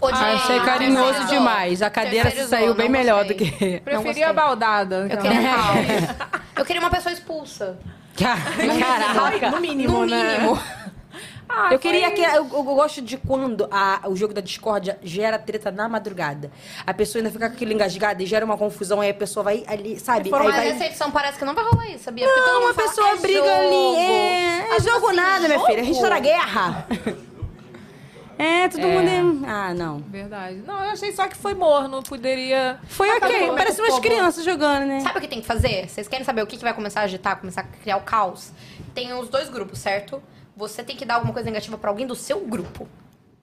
Odiei. Achei carinhoso Terceirizou. demais. A cadeira Terceirizou, saiu bem melhor do que. Preferia a baldada. Eu queria caos. *laughs* Eu queria uma pessoa expulsa. Caraca. No mínimo, No né? Mínimo. eu queria que. Eu, eu gosto de quando a- o jogo da discórdia gera treta na madrugada. A pessoa ainda fica com aquilo engasgado e gera uma confusão, aí a pessoa vai ali, sabe? Mas vai... essa edição parece que não vai rolar isso, sabia? Porque todo Não, mundo uma fala, pessoa é briga jogo. ali. É, é Mas, jogo assim, nada, minha filha. A gente tá na jogo? guerra. *laughs* É, todo É. mundo. É... Ah, não. Verdade. Não, eu achei só que foi morno. Poderia. Foi ok. Acabou. Parece umas crianças jogando, né? Sabe o que tem que fazer? Vocês querem saber o que, que vai começar a agitar, começar a criar o caos? Tem os dois grupos, certo? Você tem que dar alguma coisa negativa pra alguém do seu grupo.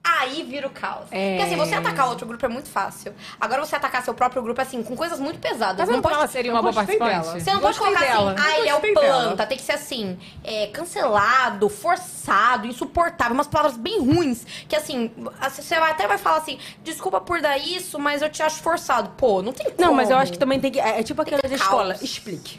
Aí vira o caos. É. Porque assim, você atacar outro grupo é muito fácil. Agora você atacar seu próprio grupo, assim, com coisas muito pesadas. Tá vendo não pode ela seria uma boa participante? dela. Você não pode Gostei colocar dela. assim, ah, ele é o planta. dela. Tem que ser assim, é, cancelado, forçado, insuportável. Umas palavras bem ruins. Que assim, você vai- até vai falar assim, desculpa por dar isso, mas eu te acho forçado. Pô, não tem como. Não, mas eu acho que também tem que. É, é tipo aquela que da escola. Explique.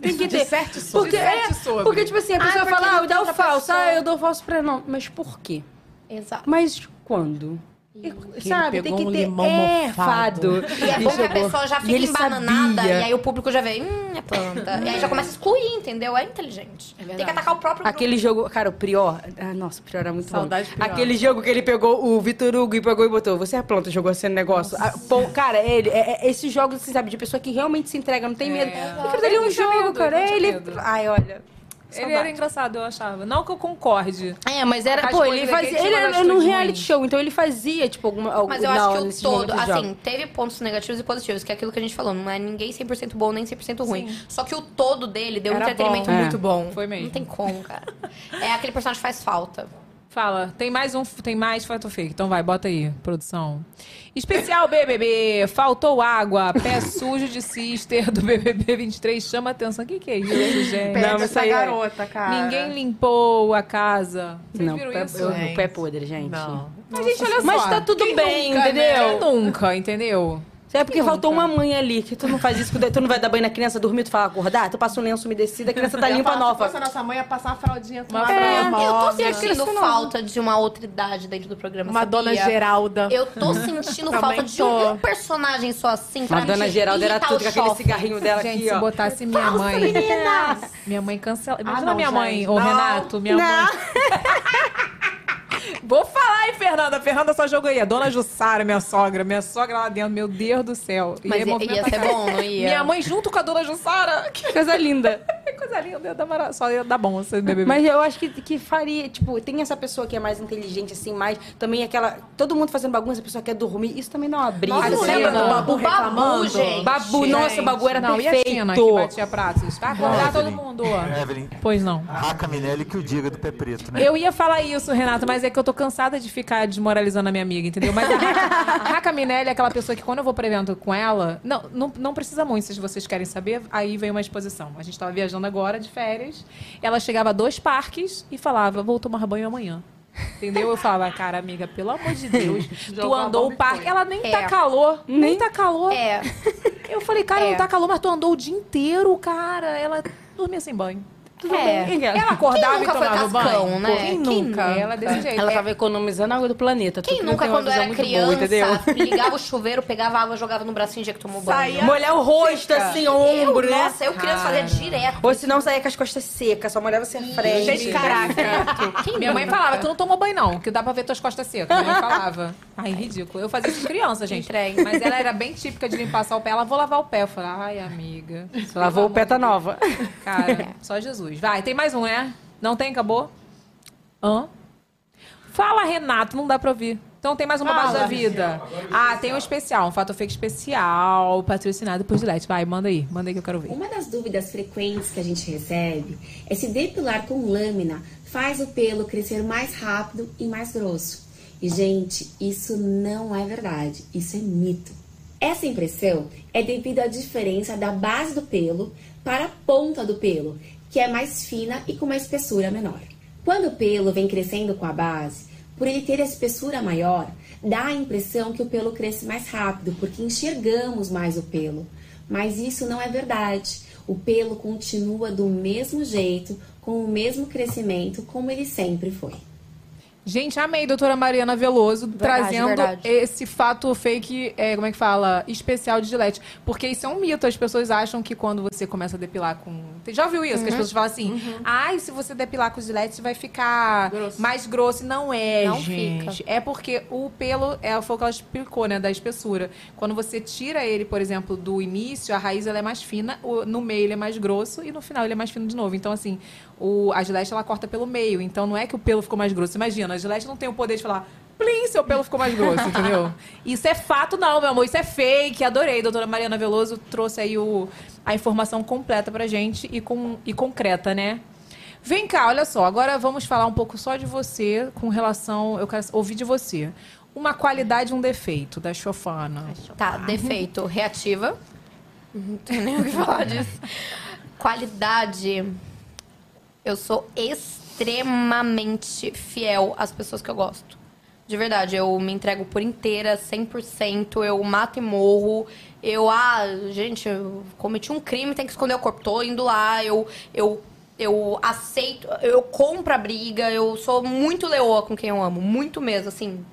Tem que ter. Disserte sobre. Porque, é, Disserte sobre. porque, tipo assim, a Ah, pessoa porque fala, ah, o outra falso. pessoa. Ah, eu dou falso pra não. Mas por quê? Exato. Mas quando? E, sabe, tem que um ter limão é, mofado. fado. E é bom que a pessoa já fica ele embananada sabia. e aí o público já vê, hum, é planta. e aí já começa a excluir, entendeu? É inteligente. tem que atacar o próprio grupo. Aquele jogo, cara, o Prior. Ah, nossa, o Prior era muito Saudade bom. Prior. Aquele jogo que ele pegou o Vitor Hugo e pegou e botou. Você é planta, jogou assim no negócio. Ah, pô, cara, ele, é, é- esses jogos, você sabe, de pessoa que realmente se entrega, não tem medo. Aquilo dali é um Ele jogo, medo, cara. ele Ele. medo. Ai, olha. Ele saudade. era engraçado, eu achava. Não que eu concorde. É, mas era. Pô, ele fazia. Ele era num reality show, então ele fazia, tipo, alguma. algum- Mas eu não, acho que o todo, assim, teve pontos negativos e positivos, que é aquilo que a gente falou, não é ninguém 100% bom nem 100% ruim. Só que o todo dele deu um Era entretenimento bom. muito É. bom. Foi mesmo. Não tem como, cara. É aquele personagem que faz falta. Fala, tem mais um, tem mais fato fake. Então vai, bota aí, produção. Especial BBB, faltou água, pé *laughs* sujo de cister do BBB 23 chama atenção. O que que é isso, gente? Pede Não, mas essa é- garota, cara. Ninguém limpou a casa. Vocês Não, viram pé, isso? eu- o pé podre, gente. Não. Mas, gente, olha Mas só. tá tudo quem bem, nunca, entendeu? Né? Quem nunca, entendeu? É porque faltou uma mãe ali, que tu não faz isso, tu não vai dar banho na criança, dormir, tu fala acordar, tu passa um lenço umedecido, a criança tá limpa nova. Se fosse a nossa mãe, ia passar uma fraldinha com uma Uma fralda É, eu tô sentindo falta de uma outra idade dentro do programa. Uma sabia? dona Geralda. Eu tô sentindo falta de um personagem só assim pra A dona Geralda era tudo com aquele cigarrinho dela Gente, aqui, se ó. botasse minha mãe. Minha mãe cancela. Imagina não, minha mãe, gente, ô não, Renato, minha não. mãe. *laughs* Vou falar, hein, Fernanda? Fernanda só jogou aí. A dona Jussara, minha sogra, minha sogra lá dentro, meu Deus do céu. Mas ia, movimentar ia ser bom, não ia? Minha mãe junto com a dona Jussara. Que Coisa linda. Coisa linda, ia dar mara- só ia dar bom esse bebê. Mas eu acho que, que faria, tipo, tem essa pessoa que é mais inteligente, assim, mais. Também aquela. Todo mundo fazendo bagunça, a pessoa quer dormir. Isso também dá uma briga. Nossa, assim, você lembra né? do Babu O Babu, reclamando? gente. Babu, nossa, o Babu era não, perfeito. E a Tina que batia pratos? Vai acordar todo mundo. Evelyn, Pois não. Raca Minelli que o diga do pé preto, né? Eu ia falar isso, Renato, mas é que eu tô cansada de ficar desmoralizando a minha amiga, entendeu? Mas a Raca, a *laughs* Raca Minelli é aquela pessoa que quando eu vou pro evento com ela, não, não, não precisa muito, se vocês querem saber, aí vem uma exposição. A gente tava viajando agora de férias, ela chegava a dois parques e falava, vou tomar banho amanhã. Entendeu? Eu falava, cara, amiga, pelo amor de Deus, *laughs* tu andou o parque. Ela nem tá É. calor, nem tá calor. É. Eu falei, cara, É. não tá calor, mas tu andou o dia inteiro, cara. Ela dormia sem banho. Tudo É. bem. Ela acordava Quem nunca e foi tomava cascão, banho. né? Quem, Quem nunca? nunca? Ela desse jeito. Ela É. tava economizando a água do planeta. Quem nunca, quando era criança, boa, entendeu? ligava o chuveiro, pegava água, jogava no bracinho dia que tomou banho? Saía- Molhar o rosto, Seca. assim, ombro, eu, né? Nossa, eu criança fazia direto. Ou se não, saía com as costas secas, só molhava assim a frente. Gente, caraca. Quem Minha mãe falava, tu não tomou banho não, que dá pra ver tuas costas secas. Minha mãe falava. Ai, ridículo. Eu fazia isso com criança, gente. Entregue. Mas ela era bem típica de limpar só o pé. Ela, vou lavar o pé. Eu falei, ai, amiga. Se lavou o pé, tá nova. Cara, *laughs* só Jesus. Vai, tem mais um, né? Não tem? Acabou? Hã? Fala, Renato, não dá pra ouvir. Então tem mais um babado da vida. Ah, tem um especial, um fato fake especial, patrocinado por Gillette. Vai, manda aí, manda aí que eu quero ver. Uma das dúvidas frequentes que a gente recebe é se depilar com lâmina faz o pelo crescer mais rápido e mais grosso. E, gente, isso não é verdade, isso é mito. Essa impressão é devido à diferença da base do pelo para a ponta do pelo, que é mais fina e com uma espessura menor. Quando o pelo vem crescendo com a base, por ele ter a espessura maior, dá a impressão que o pelo cresce mais rápido, porque enxergamos mais o pelo. Mas isso não é verdade. O pelo continua do mesmo jeito, com o mesmo crescimento, como ele sempre foi. Gente, amei, doutora Mariana Veloso, trazendo verdade. esse fato fake, é, como é que fala? Especial de Gillette. Porque isso é um mito. As pessoas acham que quando você começa a depilar com. Você já ouviu isso? Que as Uhum. pessoas falam assim: ai, se você depilar com Gillette, vai ficar mais grosso. Não é, Não gente. fica. É porque o pelo, é, foi o que ela explicou, né? Da espessura. Quando você tira ele, por exemplo, do início, a raiz ela é mais fina, no meio ele é mais grosso e no final ele é mais fino de novo. Então, assim, o, a Gillette ela corta pelo meio. Então não é que o pelo ficou mais grosso. Imagina, a Gillette não tem o poder de falar. Plim, seu pelo ficou mais grosso, entendeu? *laughs* Isso é fato, não, meu amor. Isso é fake. Adorei. Doutora Mariana Veloso trouxe aí o, a informação completa pra gente e, com, e concreta, né? Vem cá, olha só. Agora vamos falar um pouco só de você com relação. Eu quero ouvir de você. Uma qualidade e um defeito da Chofana. Tá, defeito, reativa. Não tem nem o que falar disso. *laughs* Qualidade. Eu sou extremamente fiel às pessoas que eu gosto. De verdade, eu me entrego por inteira, 100%. Eu mato e morro. Eu, ah, gente, eu cometi um crime, tem que esconder o corpo. Tô indo lá, eu, eu, eu aceito, eu compro a briga. Eu sou muito leoa com quem eu amo, muito mesmo, assim.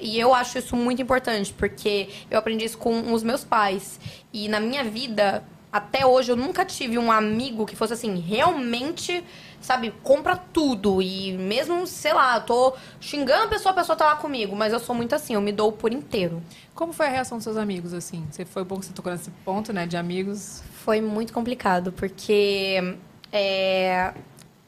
E eu acho isso muito importante, porque eu aprendi isso com os meus pais. E na minha vida, até hoje, eu nunca tive um amigo que fosse assim, realmente, sabe, compra tudo. E mesmo, sei lá, eu tô xingando a pessoa, a pessoa tá lá comigo. Mas eu sou muito assim, eu me dou por inteiro. Como foi a reação dos seus amigos, assim? Você foi bom que você tocou nesse ponto, né? De amigos. Foi muito complicado, porque é,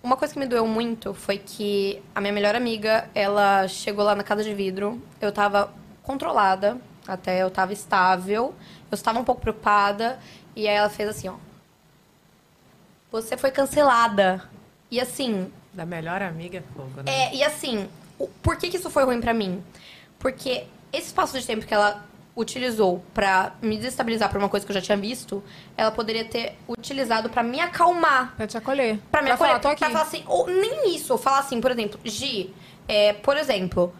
uma coisa que me doeu muito foi que a minha melhor amiga, ela chegou lá na casa de vidro, eu tava controlada, até eu tava estável, eu estava um pouco preocupada, e aí ela fez assim, ó. Você foi cancelada. E assim, Da melhor amiga, fogo, né? é, e assim, o- por que, que isso foi ruim pra mim? Porque esse espaço de tempo que ela utilizou pra me desestabilizar por uma coisa que eu já tinha visto, ela poderia ter utilizado pra me acalmar. Pra te acolher. Pra me Pra acolher. falar, tô aqui. Pra falar assim, ou nem isso, falar assim, por exemplo, Gi, é, por exemplo,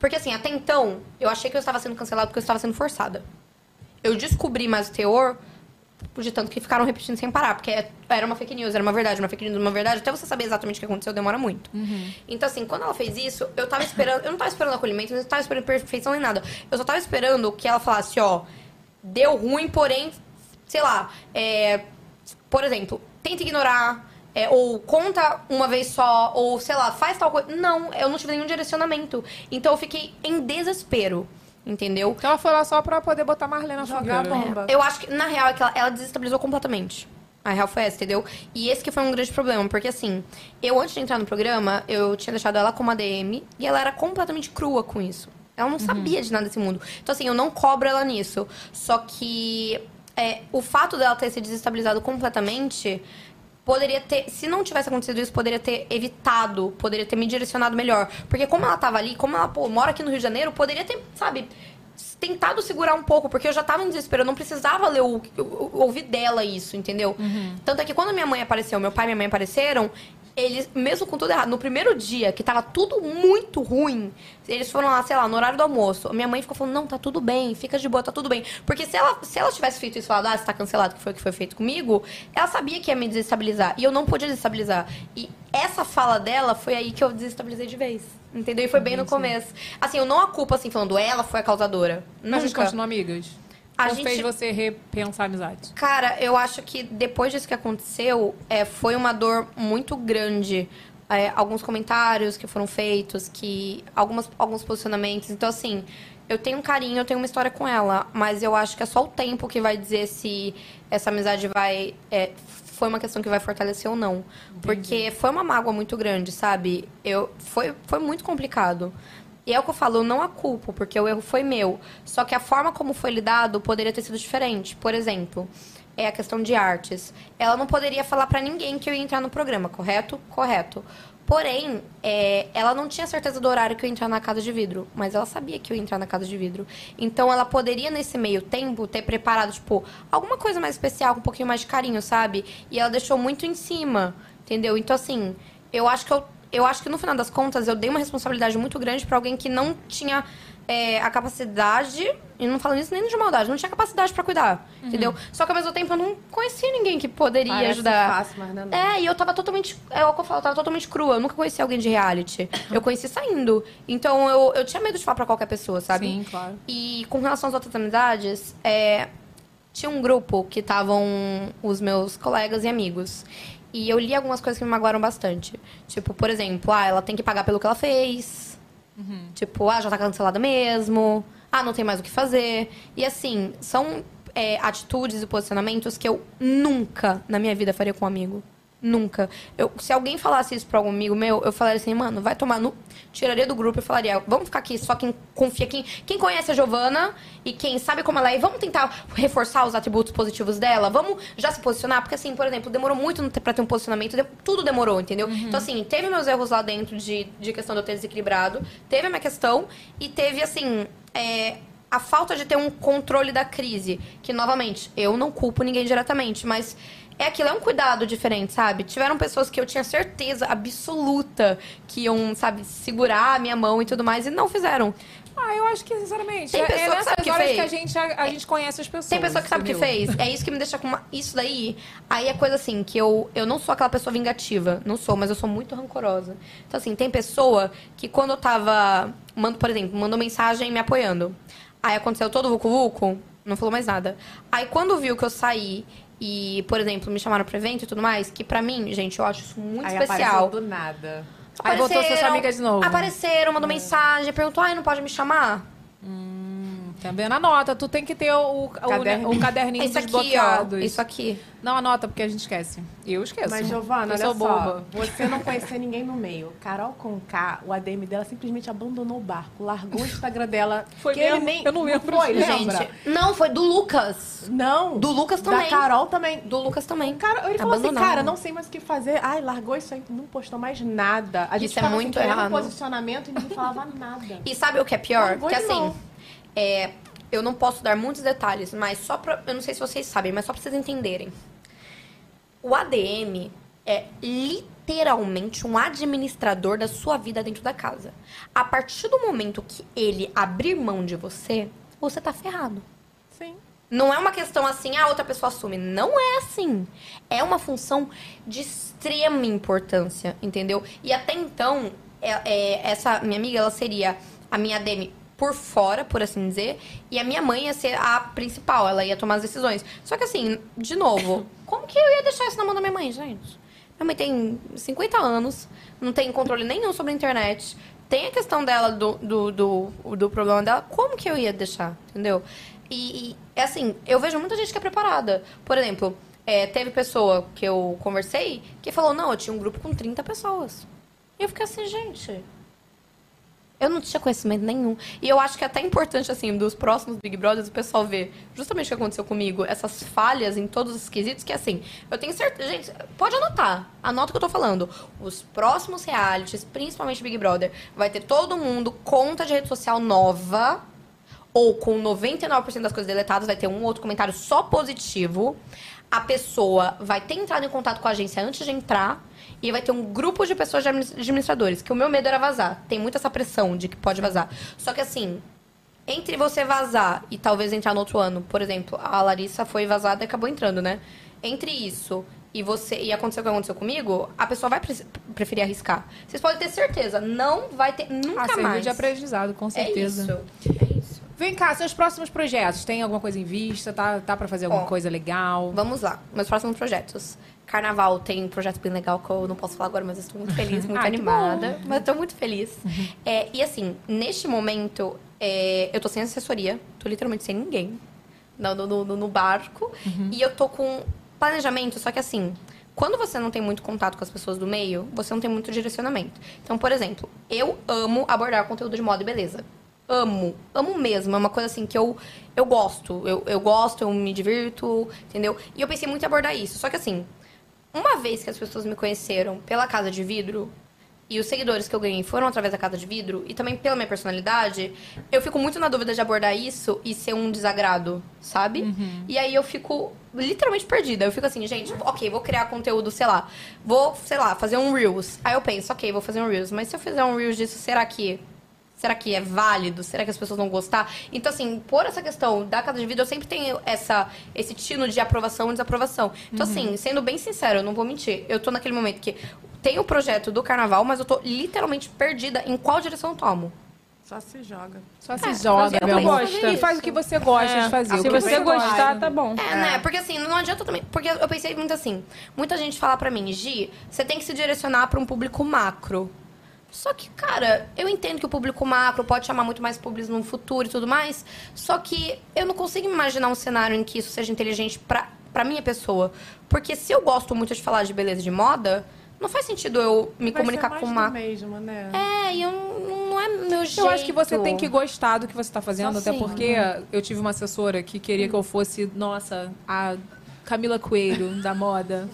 porque assim, até então, eu achei que eu estava sendo cancelada porque eu estava sendo forçada. Eu descobri mais o teor de tanto que ficaram repetindo sem parar, porque era uma fake news, era uma verdade, uma fake news, uma verdade, até você saber exatamente o que aconteceu demora muito. Então, assim, quando ela fez isso, eu tava esperando. Eu não tava esperando acolhimento, eu não tava esperando perfeição nem nada. Eu só tava esperando que ela falasse, ó, deu ruim, porém, sei lá, é, por exemplo, tenta ignorar. é, ou conta uma vez só, ou sei lá, faz tal coisa. Não, eu não tive nenhum direcionamento. Então eu fiquei em desespero. Entendeu? Então ela foi lá só pra poder botar Marlene na Jogar fogueira. a bomba. Eu acho que, na real, é que ela, ela desestabilizou completamente. A real foi essa, entendeu? E esse que foi um grande problema, porque assim, eu antes de entrar no programa, eu tinha deixado ela como ADM e ela era completamente crua com isso. Ela não sabia de nada desse mundo. Então, assim, eu não cobro ela nisso. Só que é, o fato dela ter se desestabilizado completamente poderia ter, se não tivesse acontecido isso, poderia ter evitado, poderia ter me direcionado melhor. Porque como ela tava ali, como ela pô, mora aqui no Rio de Janeiro, poderia ter, sabe, tentado segurar um pouco, porque eu já tava em desespero, eu não precisava ler o, ouvir dela isso, entendeu? Tanto é que quando minha mãe apareceu, meu pai e minha mãe apareceram, eles, mesmo com tudo errado, no primeiro dia, que tava tudo muito ruim, eles foram lá, sei lá, no horário do almoço. Minha mãe ficou falando, não, tá tudo bem, fica de boa, tá tudo bem. Porque se ela, se ela tivesse feito isso falado, ah, você tá cancelado, que foi o que foi feito comigo, ela sabia que ia me desestabilizar. E eu não podia desestabilizar. E essa fala dela foi aí que eu desestabilizei de vez. Entendeu? E foi bem no começo. Assim, eu não a culpo, assim, falando, ela foi a causadora. Mas a gente Nunca. continua amigas? A gente- fez você repensar a amizade? Cara, eu acho que depois disso que aconteceu, é, foi uma dor muito grande. É, alguns comentários que foram feitos, que algumas, alguns posicionamentos. Então, assim, eu tenho um carinho, eu tenho uma história com ela, mas eu acho que é só o tempo que vai dizer se essa amizade vai. é, foi uma questão que vai fortalecer ou não. Porque foi uma mágoa muito grande, sabe? Eu, foi, foi muito complicado. E é o que eu falo, eu não a culpo, porque o erro foi meu. Só que a forma como foi lidado poderia ter sido diferente. Por exemplo, é a questão de artes. Ela não poderia falar pra ninguém que eu ia entrar no programa, correto? Correto. Porém, é, ela não tinha certeza do horário que eu ia entrar na casa de vidro, mas ela sabia que eu ia entrar na casa de vidro. Então ela poderia, nesse meio tempo, ter preparado, tipo, alguma coisa mais especial, com um pouquinho mais de carinho, sabe? E ela deixou muito em cima, entendeu? Então, assim, eu acho que eu, eu acho que no final das contas eu dei uma responsabilidade muito grande pra alguém que não tinha é, a capacidade, e não falando isso nem de maldade, não tinha capacidade pra cuidar, entendeu? Só que ao mesmo tempo eu não conhecia ninguém que poderia Parece ajudar. fácil, mas não é. É, e eu tava totalmente. É o que eu falo, eu tava totalmente crua. Eu nunca conheci alguém de reality. Eu conheci saindo. Então eu, eu tinha medo de falar pra qualquer pessoa, sabe? Sim, claro. E com relação às outras amizades, é, tinha um grupo que estavam os meus colegas e amigos. E eu li algumas coisas que me magoaram bastante. Tipo, por exemplo, ah, ela tem que pagar pelo que ela fez. Tipo, ah, já tá cancelada mesmo. Ah, não tem mais o que fazer. E assim, são é, atitudes e posicionamentos que eu nunca na minha vida faria com um amigo. Nunca. Eu, se alguém falasse isso pra algum amigo meu, eu falaria assim, mano, vai tomar no. Tiraria do grupo e falaria, vamos ficar aqui só quem confia, quem, quem conhece a Giovana e quem sabe como ela é, e vamos tentar reforçar os atributos positivos dela, vamos já se posicionar, porque assim, por exemplo, demorou muito pra ter um posicionamento, tudo demorou, entendeu? Então, assim, teve meus erros lá dentro de, de questão de eu ter desequilibrado, teve a minha questão, e teve, assim, é, a falta de ter um controle da crise, que, novamente, eu não culpo ninguém diretamente, mas é aquilo, é um cuidado diferente, sabe? Tiveram pessoas que eu tinha certeza absoluta que iam, sabe, segurar a minha mão e tudo mais, e não fizeram. Ah, eu acho que, sinceramente, Tem é, pessoa é que nessas sabe que horas fez. que a gente, a, a gente conhece as pessoas. Tem pessoa que sabe o que fez. É isso que me deixa com uma... Isso daí, aí é coisa assim, que eu, eu não sou aquela pessoa vingativa. Não sou, mas eu sou muito rancorosa. Então, assim, tem pessoa que quando eu tava... Mando, por exemplo, mandou mensagem me apoiando. Aí aconteceu todo o vucu-vucu, não falou mais nada. Aí quando viu que eu saí e, por exemplo, me chamaram pro evento e tudo mais, que pra mim, gente, eu acho isso muito Aí especial. do nada. Aí voltou sua amiga de novo. Apareceram, mandou mensagem, perguntou, ai, não pode me chamar? Tá vendo? Anota, tu tem que ter o, o, Caderninho. o caderninho aqui, desbloqueado. ó. Isso aqui. Não anota, porque a gente esquece. Eu esqueço. Mas, Giovana, eu olha sou só, boba. você não conhecia ninguém no meio. Carol Conká, o ADM dela simplesmente abandonou o barco, largou o Instagram dela. Foi que ele mesmo? nem... Eu não lembro Foi, disso. lembra? Gente, não, foi do Lucas. Não. Do Lucas Da também. Carol também. Do Lucas também. Cara, ele falou assim, cara, não sei mais o que fazer. Ai, largou isso aí, não postou mais nada. A gente Isso é ficava muito assim, errado. posicionamento e ninguém falava nada. E sabe o que é pior? Largou que assim, mão. É, eu não posso dar muitos detalhes, mas só pra. Eu não sei se vocês sabem, mas só pra vocês entenderem. O ADM é literalmente um administrador da sua vida dentro da casa. A partir do momento que ele abrir mão de você, você tá ferrado. Sim. Não é uma questão assim, a outra pessoa assume. Não é assim. É uma função de extrema importância, entendeu? E até então, é- é, essa minha amiga, ela seria a minha DM por fora, por assim dizer, e a minha mãe ia ser a principal, ela ia tomar as decisões. Só que assim, de novo, *laughs* como que eu ia deixar isso na mão da minha mãe, gente? Minha mãe tem 50 anos, não tem controle nenhum sobre a internet, tem a questão dela, do, do, do, do problema dela, como que eu ia deixar, entendeu? E, e, é assim, eu vejo muita gente que é preparada. Por exemplo, é, teve pessoa que eu conversei que falou, não, eu tinha um grupo com 30 pessoas. E eu fiquei assim, gente, eu não tinha conhecimento nenhum. E eu acho que é até importante, assim, dos próximos Big Brothers, o pessoal ver justamente o que aconteceu comigo, essas falhas em todos os quesitos, que assim, eu tenho certeza. Gente, pode anotar. Anota o que eu tô falando. Os próximos realities, principalmente Big Brother, vai ter todo mundo conta de rede social nova. Ou com 99% das coisas deletadas, vai ter um outro comentário só positivo. A pessoa vai ter entrado em contato com a agência antes de entrar. E vai ter um grupo de pessoas de admi- administradores. Que o meu medo era vazar. Tem muita essa pressão de que pode vazar. Só que assim, entre você vazar e talvez entrar no outro ano, por exemplo, a Larissa foi vazada e acabou entrando, né? Entre isso e você e acontecer o que aconteceu comigo, a pessoa vai pre- preferir arriscar. Vocês podem ter certeza, não vai ter nunca Ah, mais. de aprendizado, com certeza. É isso. É isso. Vem cá, seus próximos projetos. Tem alguma coisa em vista? Tá, tá pra fazer alguma Ó, coisa legal? Vamos lá, meus próximos projetos. Carnaval tem um projeto bem legal que eu não posso falar agora, mas eu estou muito feliz, *laughs* muito Ah, animada. Mas tô muito feliz. É, e assim, neste momento, é, eu tô sem assessoria, tô literalmente sem ninguém no, no, no- no barco. E eu tô com planejamento, só que assim, quando você não tem muito contato com as pessoas do meio, você não tem muito direcionamento. Então, por exemplo, eu amo abordar conteúdo de moda e beleza. Amo, amo mesmo. É uma coisa assim que eu, eu gosto. Eu, eu gosto, eu me divirto, entendeu? E eu pensei muito em abordar isso. Só que assim, uma vez que as pessoas me conheceram pela Casa de Vidro, e os seguidores que eu ganhei foram através da Casa de Vidro, e também pela minha personalidade, eu fico muito na dúvida de abordar isso e ser um desagrado, sabe? E aí eu fico literalmente perdida. Eu fico assim, gente, ok, vou criar conteúdo, sei lá, vou, sei lá, fazer um Reels. Aí eu penso, ok, vou fazer um Reels, mas se eu fizer um Reels disso, será que Será que é válido? Será que as pessoas vão gostar? Então, assim, por essa questão da casa de vida, eu sempre tenho essa, esse tino de aprovação e desaprovação. Então, Uhum. assim, sendo bem sincero, eu não vou mentir. Eu tô naquele momento que tem o projeto do carnaval, mas eu tô literalmente perdida em qual direção eu tomo. Só se joga. Só se É, joga, meu amor. gosta. E faz o que você gosta É, de fazer. se você gostar, gosta. tá bom. É, né? Porque assim, não adianta também. Porque eu pensei muito assim: muita gente fala pra mim, Gi, você tem que se direcionar pra um público macro. Só que, cara, eu entendo que o público macro pode chamar muito mais públicos no futuro e tudo mais. Só que eu não consigo imaginar um cenário em que isso seja inteligente pra, pra minha pessoa. Porque se eu gosto muito de falar de beleza e de moda, não faz sentido eu me Vai comunicar ser mais com macro. mesmo, né? É, e eu não, não é meu jeito. Eu acho que você tem que gostar do que você está fazendo, Só até porque eu tive uma assessora que queria que eu fosse, nossa, a Camila Coelho da moda.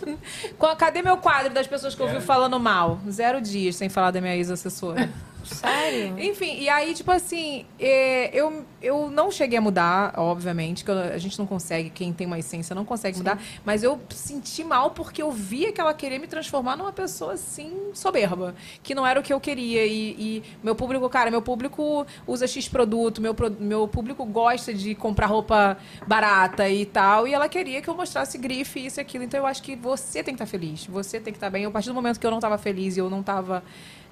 Cadê meu quadro das pessoas que eu vi falando mal? Zero dias sem falar da minha ex-assessora. Sério? Enfim, e aí, tipo assim, é, eu, eu não cheguei a mudar, obviamente, que eu- a gente não consegue, quem tem uma essência não consegue mudar, mas eu senti mal porque eu via que ela queria me transformar numa pessoa, assim, soberba, que não era o que eu queria. E, e meu público, cara, meu público usa X produto, meu, meu público gosta de comprar roupa barata e tal, e ela queria que eu mostrasse grife, isso e aquilo. Então eu acho que você tem que estar feliz, você tem que estar bem. A partir do momento que eu não estava feliz e eu não estava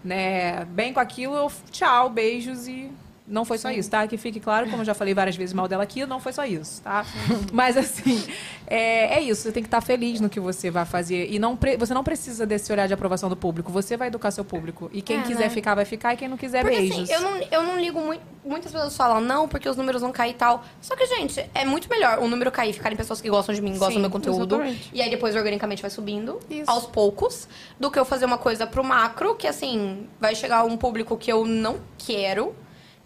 né, bem com aquilo, eu tchau, beijos e Não foi só isso, tá? Que fique claro, como eu já falei várias vezes mal dela aqui, não foi só isso, tá? Mas assim, é, é isso. Você tem que estar feliz no que você vai fazer. E não você não precisa desse olhar de aprovação do público. Você vai educar seu público. E quem É, quiser né? ficar, vai ficar. E quem não quiser, Porque beijos. assim, eu não, eu não ligo muito. Muitas pessoas falam, não, porque os números vão cair e tal. Só que, gente, é muito melhor o número cair, ficarem pessoas que gostam de mim, gostam Sim, do meu conteúdo. exatamente. E aí depois organicamente vai subindo aos poucos. Do que eu fazer uma coisa pro macro, que assim, vai chegar um público que eu não quero.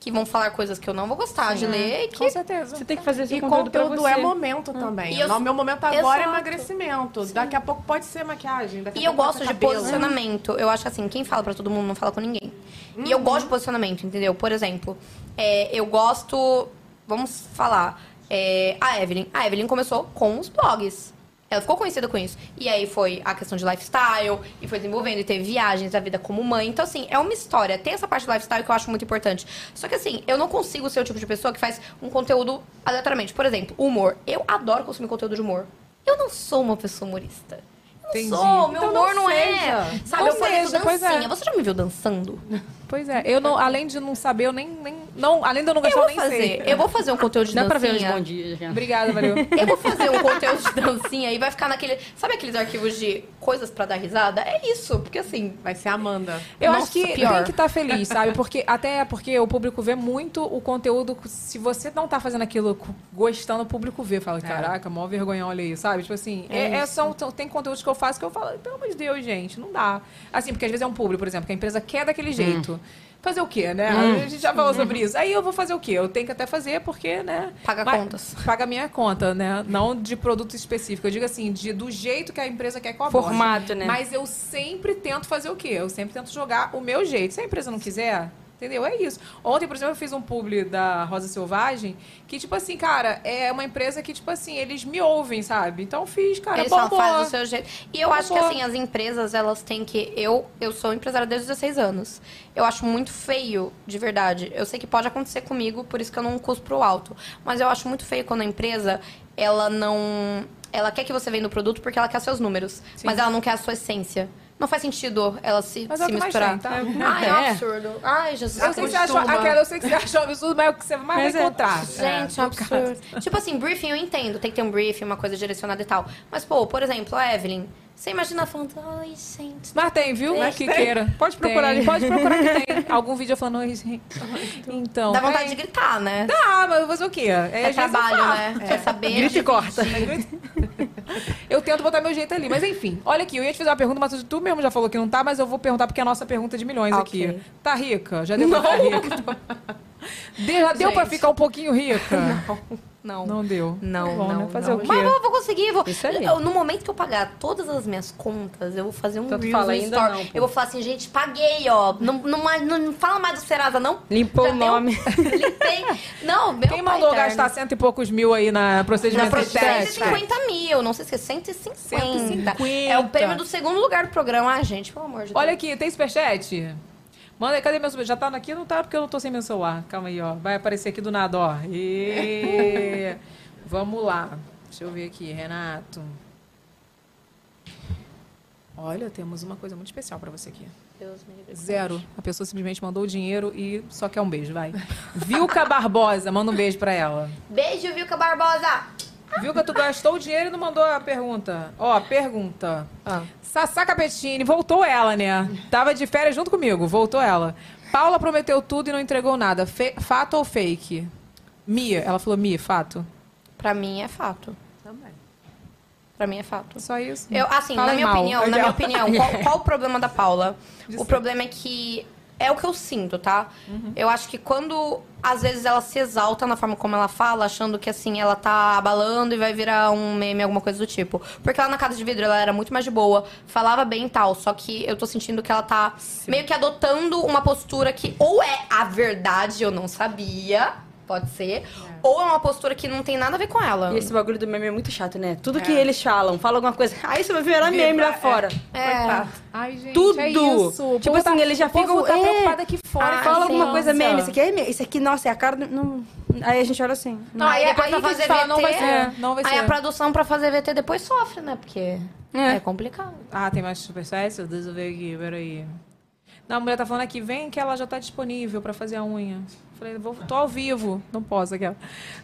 Que vão falar coisas que eu não vou gostar de Sim. ler. e Que... Com certeza. Você tem que fazer E seu conteúdo, pra conteúdo você. é momento também. E eu- Não, meu momento agora é Exato. emagrecimento. Daqui a pouco pode ser maquiagem. E eu gosto de cabelo. posicionamento. Eu acho que assim, quem fala pra todo mundo não fala com ninguém. E Uhum. eu gosto de posicionamento, entendeu? Por exemplo, é, eu gosto. Vamos falar. é, a Evelyn. A Evelyn começou com os blogs. Ela ficou conhecida com isso. E aí foi a questão de lifestyle, e foi desenvolvendo, e teve viagens da vida como mãe. Então, assim, é uma história. Tem essa parte do lifestyle que eu acho muito importante. Só que, assim, eu não consigo ser o tipo de pessoa que faz um conteúdo aleatoriamente. Por exemplo, humor. Eu adoro consumir conteúdo de humor. Eu não sou uma pessoa humorista. Eu Entendi. não sou, meu Então humor não não, é. Sabe, Não eu seja, é. dancinha. Você já me viu dançando? *laughs* Pois é, eu não, além de não saber, eu nem. nem não, além de eu não Eu gostar, vou eu nem fazer. sei. Eu vou fazer um conteúdo de Dá pra ver dancinha. uns bom dias já. Obrigada, valeu. *laughs* Eu vou fazer um conteúdo de dancinha e vai ficar naquele. Sabe aqueles arquivos de coisas pra dar risada? É isso, porque assim. Vai ser a Amanda. Eu Nossa, acho que pior. tem que estar feliz, sabe? Porque até porque o público vê muito o conteúdo. Se você não tá fazendo aquilo gostando, o público vê. Fala, caraca, mó vergonha, olha aí, sabe? Tipo assim, É é- é- são, são- tem conteúdos que eu faço que eu falo, pelo amor de Deus, gente, não dá. Assim, porque às vezes é um público, por exemplo, que a empresa quer daquele jeito. Fazer o quê, né? Hum. A gente já falou sobre isso. Aí eu vou fazer o quê? Eu tenho que até fazer porque, né? Paga Mas- contas. Paga minha conta, né? Não de produto específico. Eu digo assim, de, do jeito que a empresa quer que eu aborde. Formato, né? Mas eu sempre tento fazer o quê? Eu sempre tento jogar o meu jeito. Se a empresa não quiser, entendeu? É isso. Ontem, por exemplo, eu fiz um publi da Rosa Selvagem, que, tipo assim, cara, é uma empresa que, tipo assim, eles me ouvem, sabe? Então fiz, cara, Eles só bombou. fazem do seu jeito. E eu acho que assim, as empresas, elas têm que. Eu, eu sou empresária desde os 16 anos. Eu acho muito feio, de verdade. Eu sei que pode acontecer comigo, por isso que eu não custo pro alto. Mas eu acho muito feio quando a empresa, ela não. Ela quer que você venda o produto porque ela quer seus números. Mas ela não quer a sua essência. Não faz sentido ela se, Mas é o se misturar. tem, tá? Ai, é um É. absurdo. Ai, Jesus. Eu sei, que você achou, aquela, eu sei que você achou um absurdo, mas é o que você mais Mas vai é- encontrar. Gente, É, é no caso. absurdo. tipo assim, briefing eu entendo. Tem que ter um briefing, uma coisa direcionada e tal. Mas, pô, por exemplo, a Evelyn. Você imagina falando, ai, gente. Mas tem, viu? Mas que queira. Pode procurar Tem. ali. Pode procurar que tem. *laughs* Algum vídeo eu falando, oi, gente. Então. Dá vontade é- de gritar, né? Dá, mas fazer o quê? É, É eu trabalho, né? Quer saber? Grita e corta. *laughs* Eu tento botar meu jeito ali. Mas enfim, olha aqui, eu ia te fazer uma pergunta, mas tu mesmo já falou que não tá, mas eu vou perguntar porque é a nossa pergunta de milhões Ok. aqui. Tá rica? Já deu pra ficar rica? *laughs* Já deu pra ficar um pouquinho rica? Não. Não deu. Não, bom, não, né? Fazer não. o quê? Mas eu vou conseguir. Vou... Isso aí. Eu- no momento que eu pagar todas as minhas contas, eu vou fazer um tu Reels fala, ainda Store. não, pô. Eu vou falar assim, gente, paguei, ó. Não, não, mais- não fala mais do Serasa, não. Limpou Já o deu? nome. *laughs* Limpei. Não, meu Quem mandou eterno. gastar cento e poucos mil aí na Na procedimento pro- estético? 150 mil, não sei se é 150. 150. É o prêmio do segundo lugar do programa. Ah, gente, pelo amor de Deus. Olha aqui, tem superchat? Manda aí, cadê meu? Já tá aqui? Não tá, porque eu não tô sem meu celular. Calma aí, ó. Vai aparecer aqui do nada, ó. E... *laughs* Vamos lá. Deixa eu ver aqui, Renato. Olha, temos uma coisa muito especial pra você aqui. Deus me livre. Zero. A pessoa simplesmente mandou o dinheiro e só quer um beijo, vai. Vilca Barbosa, manda um beijo pra ela. Beijo, Vilca Barbosa. Vilca, tu gastou o dinheiro e não mandou a pergunta. Ó, pergunta. Ah. Sassá Capetini, voltou ela, né? Tava de férias junto comigo, voltou ela. Paula prometeu tudo e não entregou nada. Fe- fato ou fake? Mia, ela falou Mia, fato. Pra mim é fato. Também. Pra mim é fato. Só isso? Eu, assim, Fala na aí minha mal. opinião, na minha opinião, qual, qual o problema da Paula? *laughs* De o ser. problema é que é o que eu sinto, tá? Uhum. Eu acho que quando às vezes ela se exalta na forma como ela fala, achando que assim ela tá abalando e vai virar um meme, alguma coisa do tipo. Porque ela na casa de vidro ela era muito mais de boa, falava bem e tal, só que eu tô sentindo que ela tá meio que adotando uma postura que ou é a verdade, eu não sabia, pode ser, ou é uma postura que não tem nada a ver com ela. E esse bagulho do meme é muito chato, né? Tudo que eles falam, fala alguma coisa. Aí você vai virar meme lá fora. É. Ai, gente, Tudo. é isso. Tipo povo assim, tá- eles já ficam. tá é, preocupado aqui fora. Aí Ai, fala alguma nossa. coisa meme. Isso aqui é meme. Isso aqui, nossa, é a cara. do- Não... Aí a gente olha assim. Não, aí aí- depois aí pra fazer fala, VT, não vai ser, não vai aí ser. a produção pra fazer VT depois sofre, né? Porque é, complicado. Ah, tem mais superchats? Deixa eu ver aqui, peraí. Não, a mulher tá falando aqui, vem que ela já tá disponível pra fazer a unha. Falei, vou, tô ao vivo. Não posso aquela.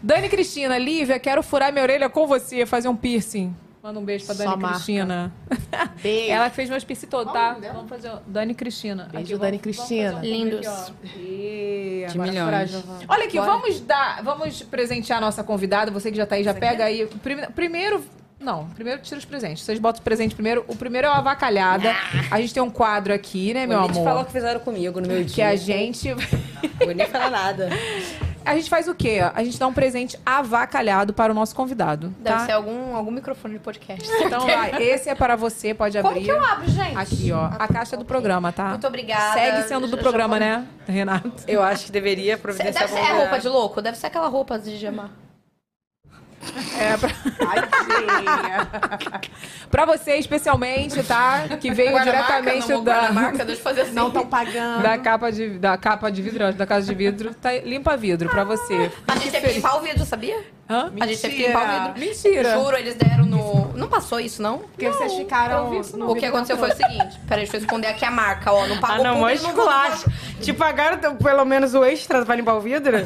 Dani Cristina, Lívia, quero furar minha orelha com você, fazer um piercing. Manda um beijo pra Dani marca. Cristina. Beijo. Ela fez meus piercing todo, tá? Vamos fazer. o- Dani Cristina. Beijo, vamos- Dani vamos Cristina. fazer um Lindos. aqui. E De milhões. Olha aqui, Bora. vamos dar. Vamos presentear a nossa convidada. Você que já tá aí, já pega aí. Prime- Primeiro. Não, primeiro tira os presentes. Vocês botam o presente primeiro. O primeiro é o avacalhada. A gente tem um quadro aqui, né, meu amor? falar o que fizeram comigo no meu dia. Que a gente. *laughs* Vou nem falar nada. A gente faz o quê? A gente dá um presente avacalhado para o nosso convidado. Deve tá? ser algum, algum microfone de podcast. *laughs* Então vai, *laughs* esse é para você, pode abrir. Como que eu abro, gente? Aqui, ó. A caixa do programa, tá? Muito obrigada. Segue sendo do programa, né, Renato? Eu acho que deveria providenciar Deve ser é roupa de louco? Deve ser aquela roupa de gemar. É, pra... *laughs* pra você especialmente, tá? Que veio Guarda-marca, diretamente não, da, guarda-marca, deixa eu fazer assim. Não estão pagando. da capa de da capa de vidro, da casa de vidro. Tá, limpa vidro pra você. A gente que limpar o vidro, sabia? Hã? A gente teve que limpar o vidro. Mentira. Juro, eles deram no... Não passou isso, não? Porque vocês ficaram. O que aconteceu foi o seguinte. Peraí, deixa eu esconder aqui a marca, ó. Não Ah, pagou não, mas não vou- esculacho. Te pagaram pelo menos o extra pra limpar o vidro? *laughs*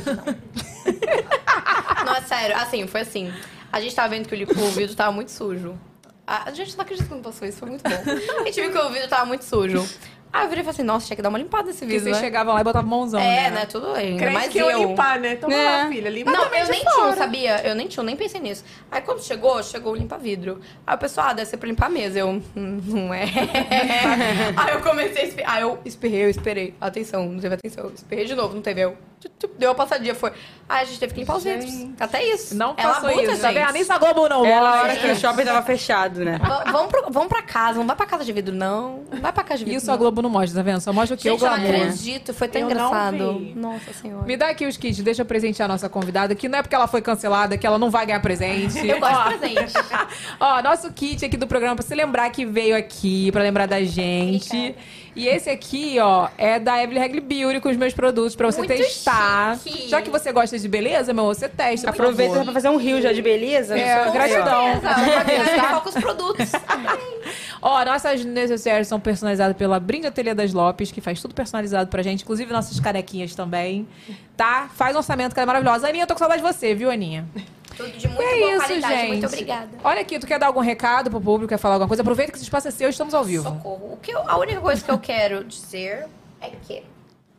Não, é sério. Assim, foi assim. A gente tava vendo que o, li- o vidro tava muito sujo. A, a gente não acredita que não passou isso, foi muito bom. A gente viu que o vidro tava muito sujo. Aí eu virei e falei assim, nossa, tinha que dar uma limpada nesse Porque vidro, vocês né? chegavam lá e botavam mãozão, É, né? né? Tudo ainda. Crente Mas que eu eu... limpar, né? Então vai lá, filha, limpa Não, também eu de nem fora. tinha, sabia? Eu nem tinha, eu nem pensei nisso. Aí quando chegou, chegou o limpa-vidro. Aí o pessoal, ah, deve ser pra limpar a mesa. Eu, "Hum, não é. *laughs* Aí eu comecei a espirrar. Aí eu espirrei, eu esperei. Atenção, não teve atenção. Eu Espirrei de novo, não teve. Eu, deu uma passadinha, foi. Aí a gente teve que limpar os vidros. Até isso. Não é passou isso, tá gente. vendo? Nem essa Globo não. Era a hora que o shopping tava fechado, né? Va- Vamos, pro- vamos pra casa, não vai pra casa de vidro, não. Não vai pra casa de vidro. Isso a não. Globo não mostra, tá vendo? Só mostra o que? O Gente, eu não acredito, foi tão Eu engraçado. Nossa senhora. Me dá aqui os kits, deixa eu presentear a nossa convidada, que não é porque ela foi cancelada que ela não vai ganhar presente. Eu gosto Ó, de presente. *laughs* Ó, nosso kit aqui do programa, pra você lembrar que veio aqui, pra lembrar da gente. E esse aqui, ó, é da Evelyn Regli Beauty com os meus produtos pra você Muito testar. chique. Já que você gosta de beleza, meu, você testa. Aproveita pra fazer um rio já de beleza. É, seu gratidão. *laughs* tá? com os produtos. *laughs* Ó, nossas necessárias são personalizadas pela Brinde Ateliê das Lopes, que faz tudo personalizado pra gente, inclusive nossas carequinhas também. Tá? Faz um orçamento que ela é maravilhosa. Aninha, eu tô com saudade de você, viu, Aninha? Tudo de muito é boa isso, qualidade. gente. Muito obrigada. Olha aqui, tu quer dar algum recado pro público, quer falar alguma coisa? Aproveita que esse espaço é seu, estamos ao vivo. Socorro. O que eu- a única coisa que eu quero dizer é que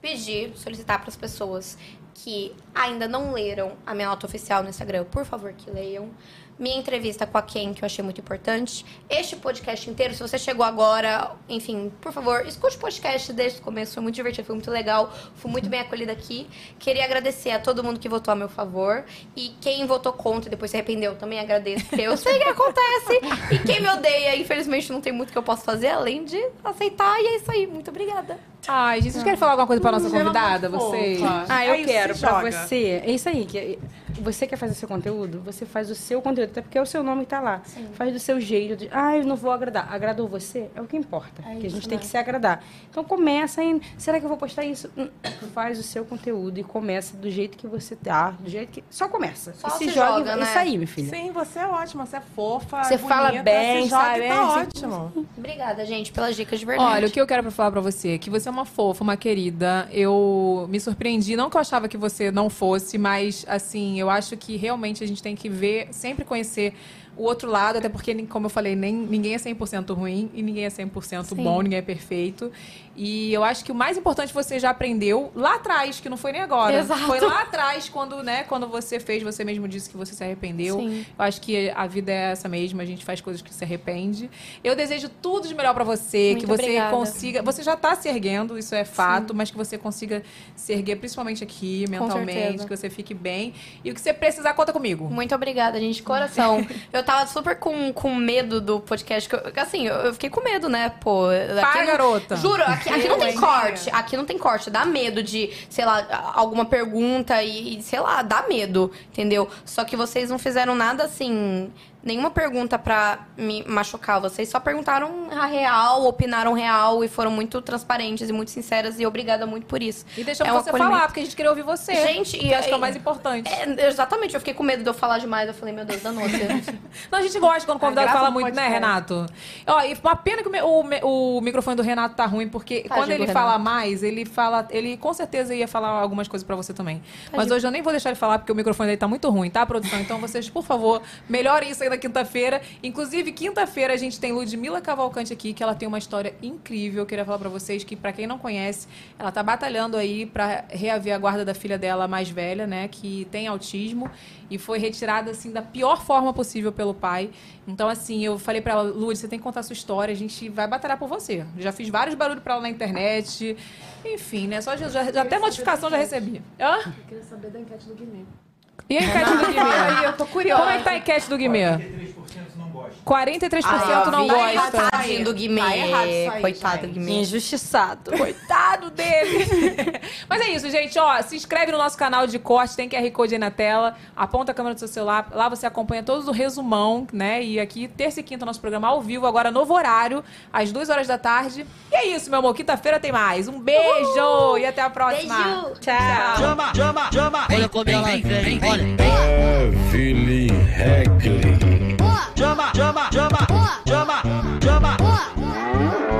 pedir, solicitar para as pessoas que ainda não leram a minha nota oficial no Instagram, por favor, que leiam. Minha entrevista com a Ken, que eu achei muito importante. Este podcast inteiro, se você chegou agora, enfim, por favor, escute o podcast desde o começo. Foi muito divertido, foi muito legal. Fui muito bem acolhida aqui. Queria agradecer a todo mundo que votou a meu favor. E quem votou contra e depois se arrependeu, também agradeço, porque eu sei que acontece. E quem me odeia, infelizmente, não tem muito que eu possa fazer além de aceitar. E é isso aí. Muito obrigada. Ai, gente, vocês querem falar alguma coisa pra nossa é convidada? Vocês? Ah, eu É quero se pra joga. você. É isso aí. Que você quer fazer seu conteúdo? Você faz o seu conteúdo, até porque é o seu nome que tá lá. Faz do seu jeito. De, ah, eu não vou agradar. Agradou você? É o que importa. que a gente isso tem que se agradar. Então começa em. Será que eu vou postar isso? Hum, Faz o seu conteúdo e começa do jeito que você tá. Do jeito que. Só começa. Só e se, se joga. joga, né? Isso aí, minha filha. Sim, você é ótima, você é fofa. Você é fala bonita, bem, se joga sabe? tá É, ótimo. *laughs* Obrigada, gente, pelas dicas de verdade. Olha, o que eu quero falar pra você é que você é uma fofa, uma querida. Eu me surpreendi, não que eu achava que você não fosse, mas assim, eu acho que realmente a gente tem que ver, sempre conhecer o outro lado, até porque, como eu falei, nem, ninguém é 100% ruim e ninguém é 100% Sim. bom, ninguém é perfeito. E eu acho que o mais importante você já aprendeu lá atrás, que não foi nem agora. Exato. Foi lá atrás, quando, né, quando você fez, você mesmo disse que você se arrependeu. Sim. Eu acho que a vida é essa mesma, a gente faz coisas que se arrepende. Eu desejo tudo de melhor pra você, Muito que você obrigada. consiga. Você já tá se erguendo, isso é fato, mas que você consiga se erguer, principalmente aqui, mentalmente, que você fique bem. E o que você precisar, conta comigo. Muito obrigada, gente, de coração. *laughs* eu tava super com, com medo do podcast. que eu- assim, eu, eu fiquei com medo, né? Pô. Para, garota. Juro, aqui, aqui não Eu, tem corte. Aqui não tem corte. Dá medo de, sei lá, alguma pergunta e, e, sei lá, dá medo, entendeu? Só que vocês não fizeram nada assim. Nenhuma pergunta pra me machucar. Vocês só perguntaram a real, opinaram real e foram muito transparentes e muito sinceras. E obrigada muito por isso. E deixamos É um você falar, porque a gente queria ouvir você. Gente, que e acho que é o mais importante. É, exatamente, eu fiquei com medo de eu falar demais. Eu falei, meu Deus, danou *laughs* Não, a gente gosta quando o convidado graça fala muito, né. Renato? Ó, e uma pena que o, o o microfone do Renato tá ruim, porque Tadinho quando ele fala Renato. mais, ele fala. Ele com certeza ia falar algumas coisas pra você também. Mas Tadinho. hoje eu nem vou deixar ele falar, porque o microfone dele tá muito ruim, tá, produção? Então vocês, por favor, melhorem isso aí na quinta-feira. Inclusive, quinta-feira a gente tem Ludmila Cavalcante aqui, que ela tem uma história incrível. Eu queria falar pra vocês que, pra quem não conhece, ela tá batalhando aí pra reaver a guarda da filha dela mais velha, né? Que tem autismo e foi retirada assim da pior forma possível pelo pai. Então, assim, eu falei pra ela, Lud, você tem que contar a sua história, a gente vai batalhar por você. Já fiz vários barulhos pra ela na internet. Enfim, né? Só já, já- já até notificação já recebi. Hã? Eu queria saber da enquete do Guimê. E a enquete do Guimê? Eu tô curiosa. Como é que tá a enquete do Guimê? 43% Ah, não tá gosta. errado, Tadinho do Guimê. Tá errado isso aí, Coitado do gente. Guimê. Injustiçado. Coitado dele. *laughs* Mas é isso, gente. Ó, se inscreve no nosso canal de corte, tem QR Code aí na tela. Aponta a câmera do seu celular. Lá você acompanha todos o resumão, né? E aqui, terça e quinta, nosso programa ao vivo, agora novo horário, às duas horas da tarde. E é isso, meu amor. Quinta-feira tem mais. Um beijo e até a próxima. Beijo. Tchau. Chama, chama, chama. Olha como ela vem, vem, olha. Evelyn 这么这么这么过这么这么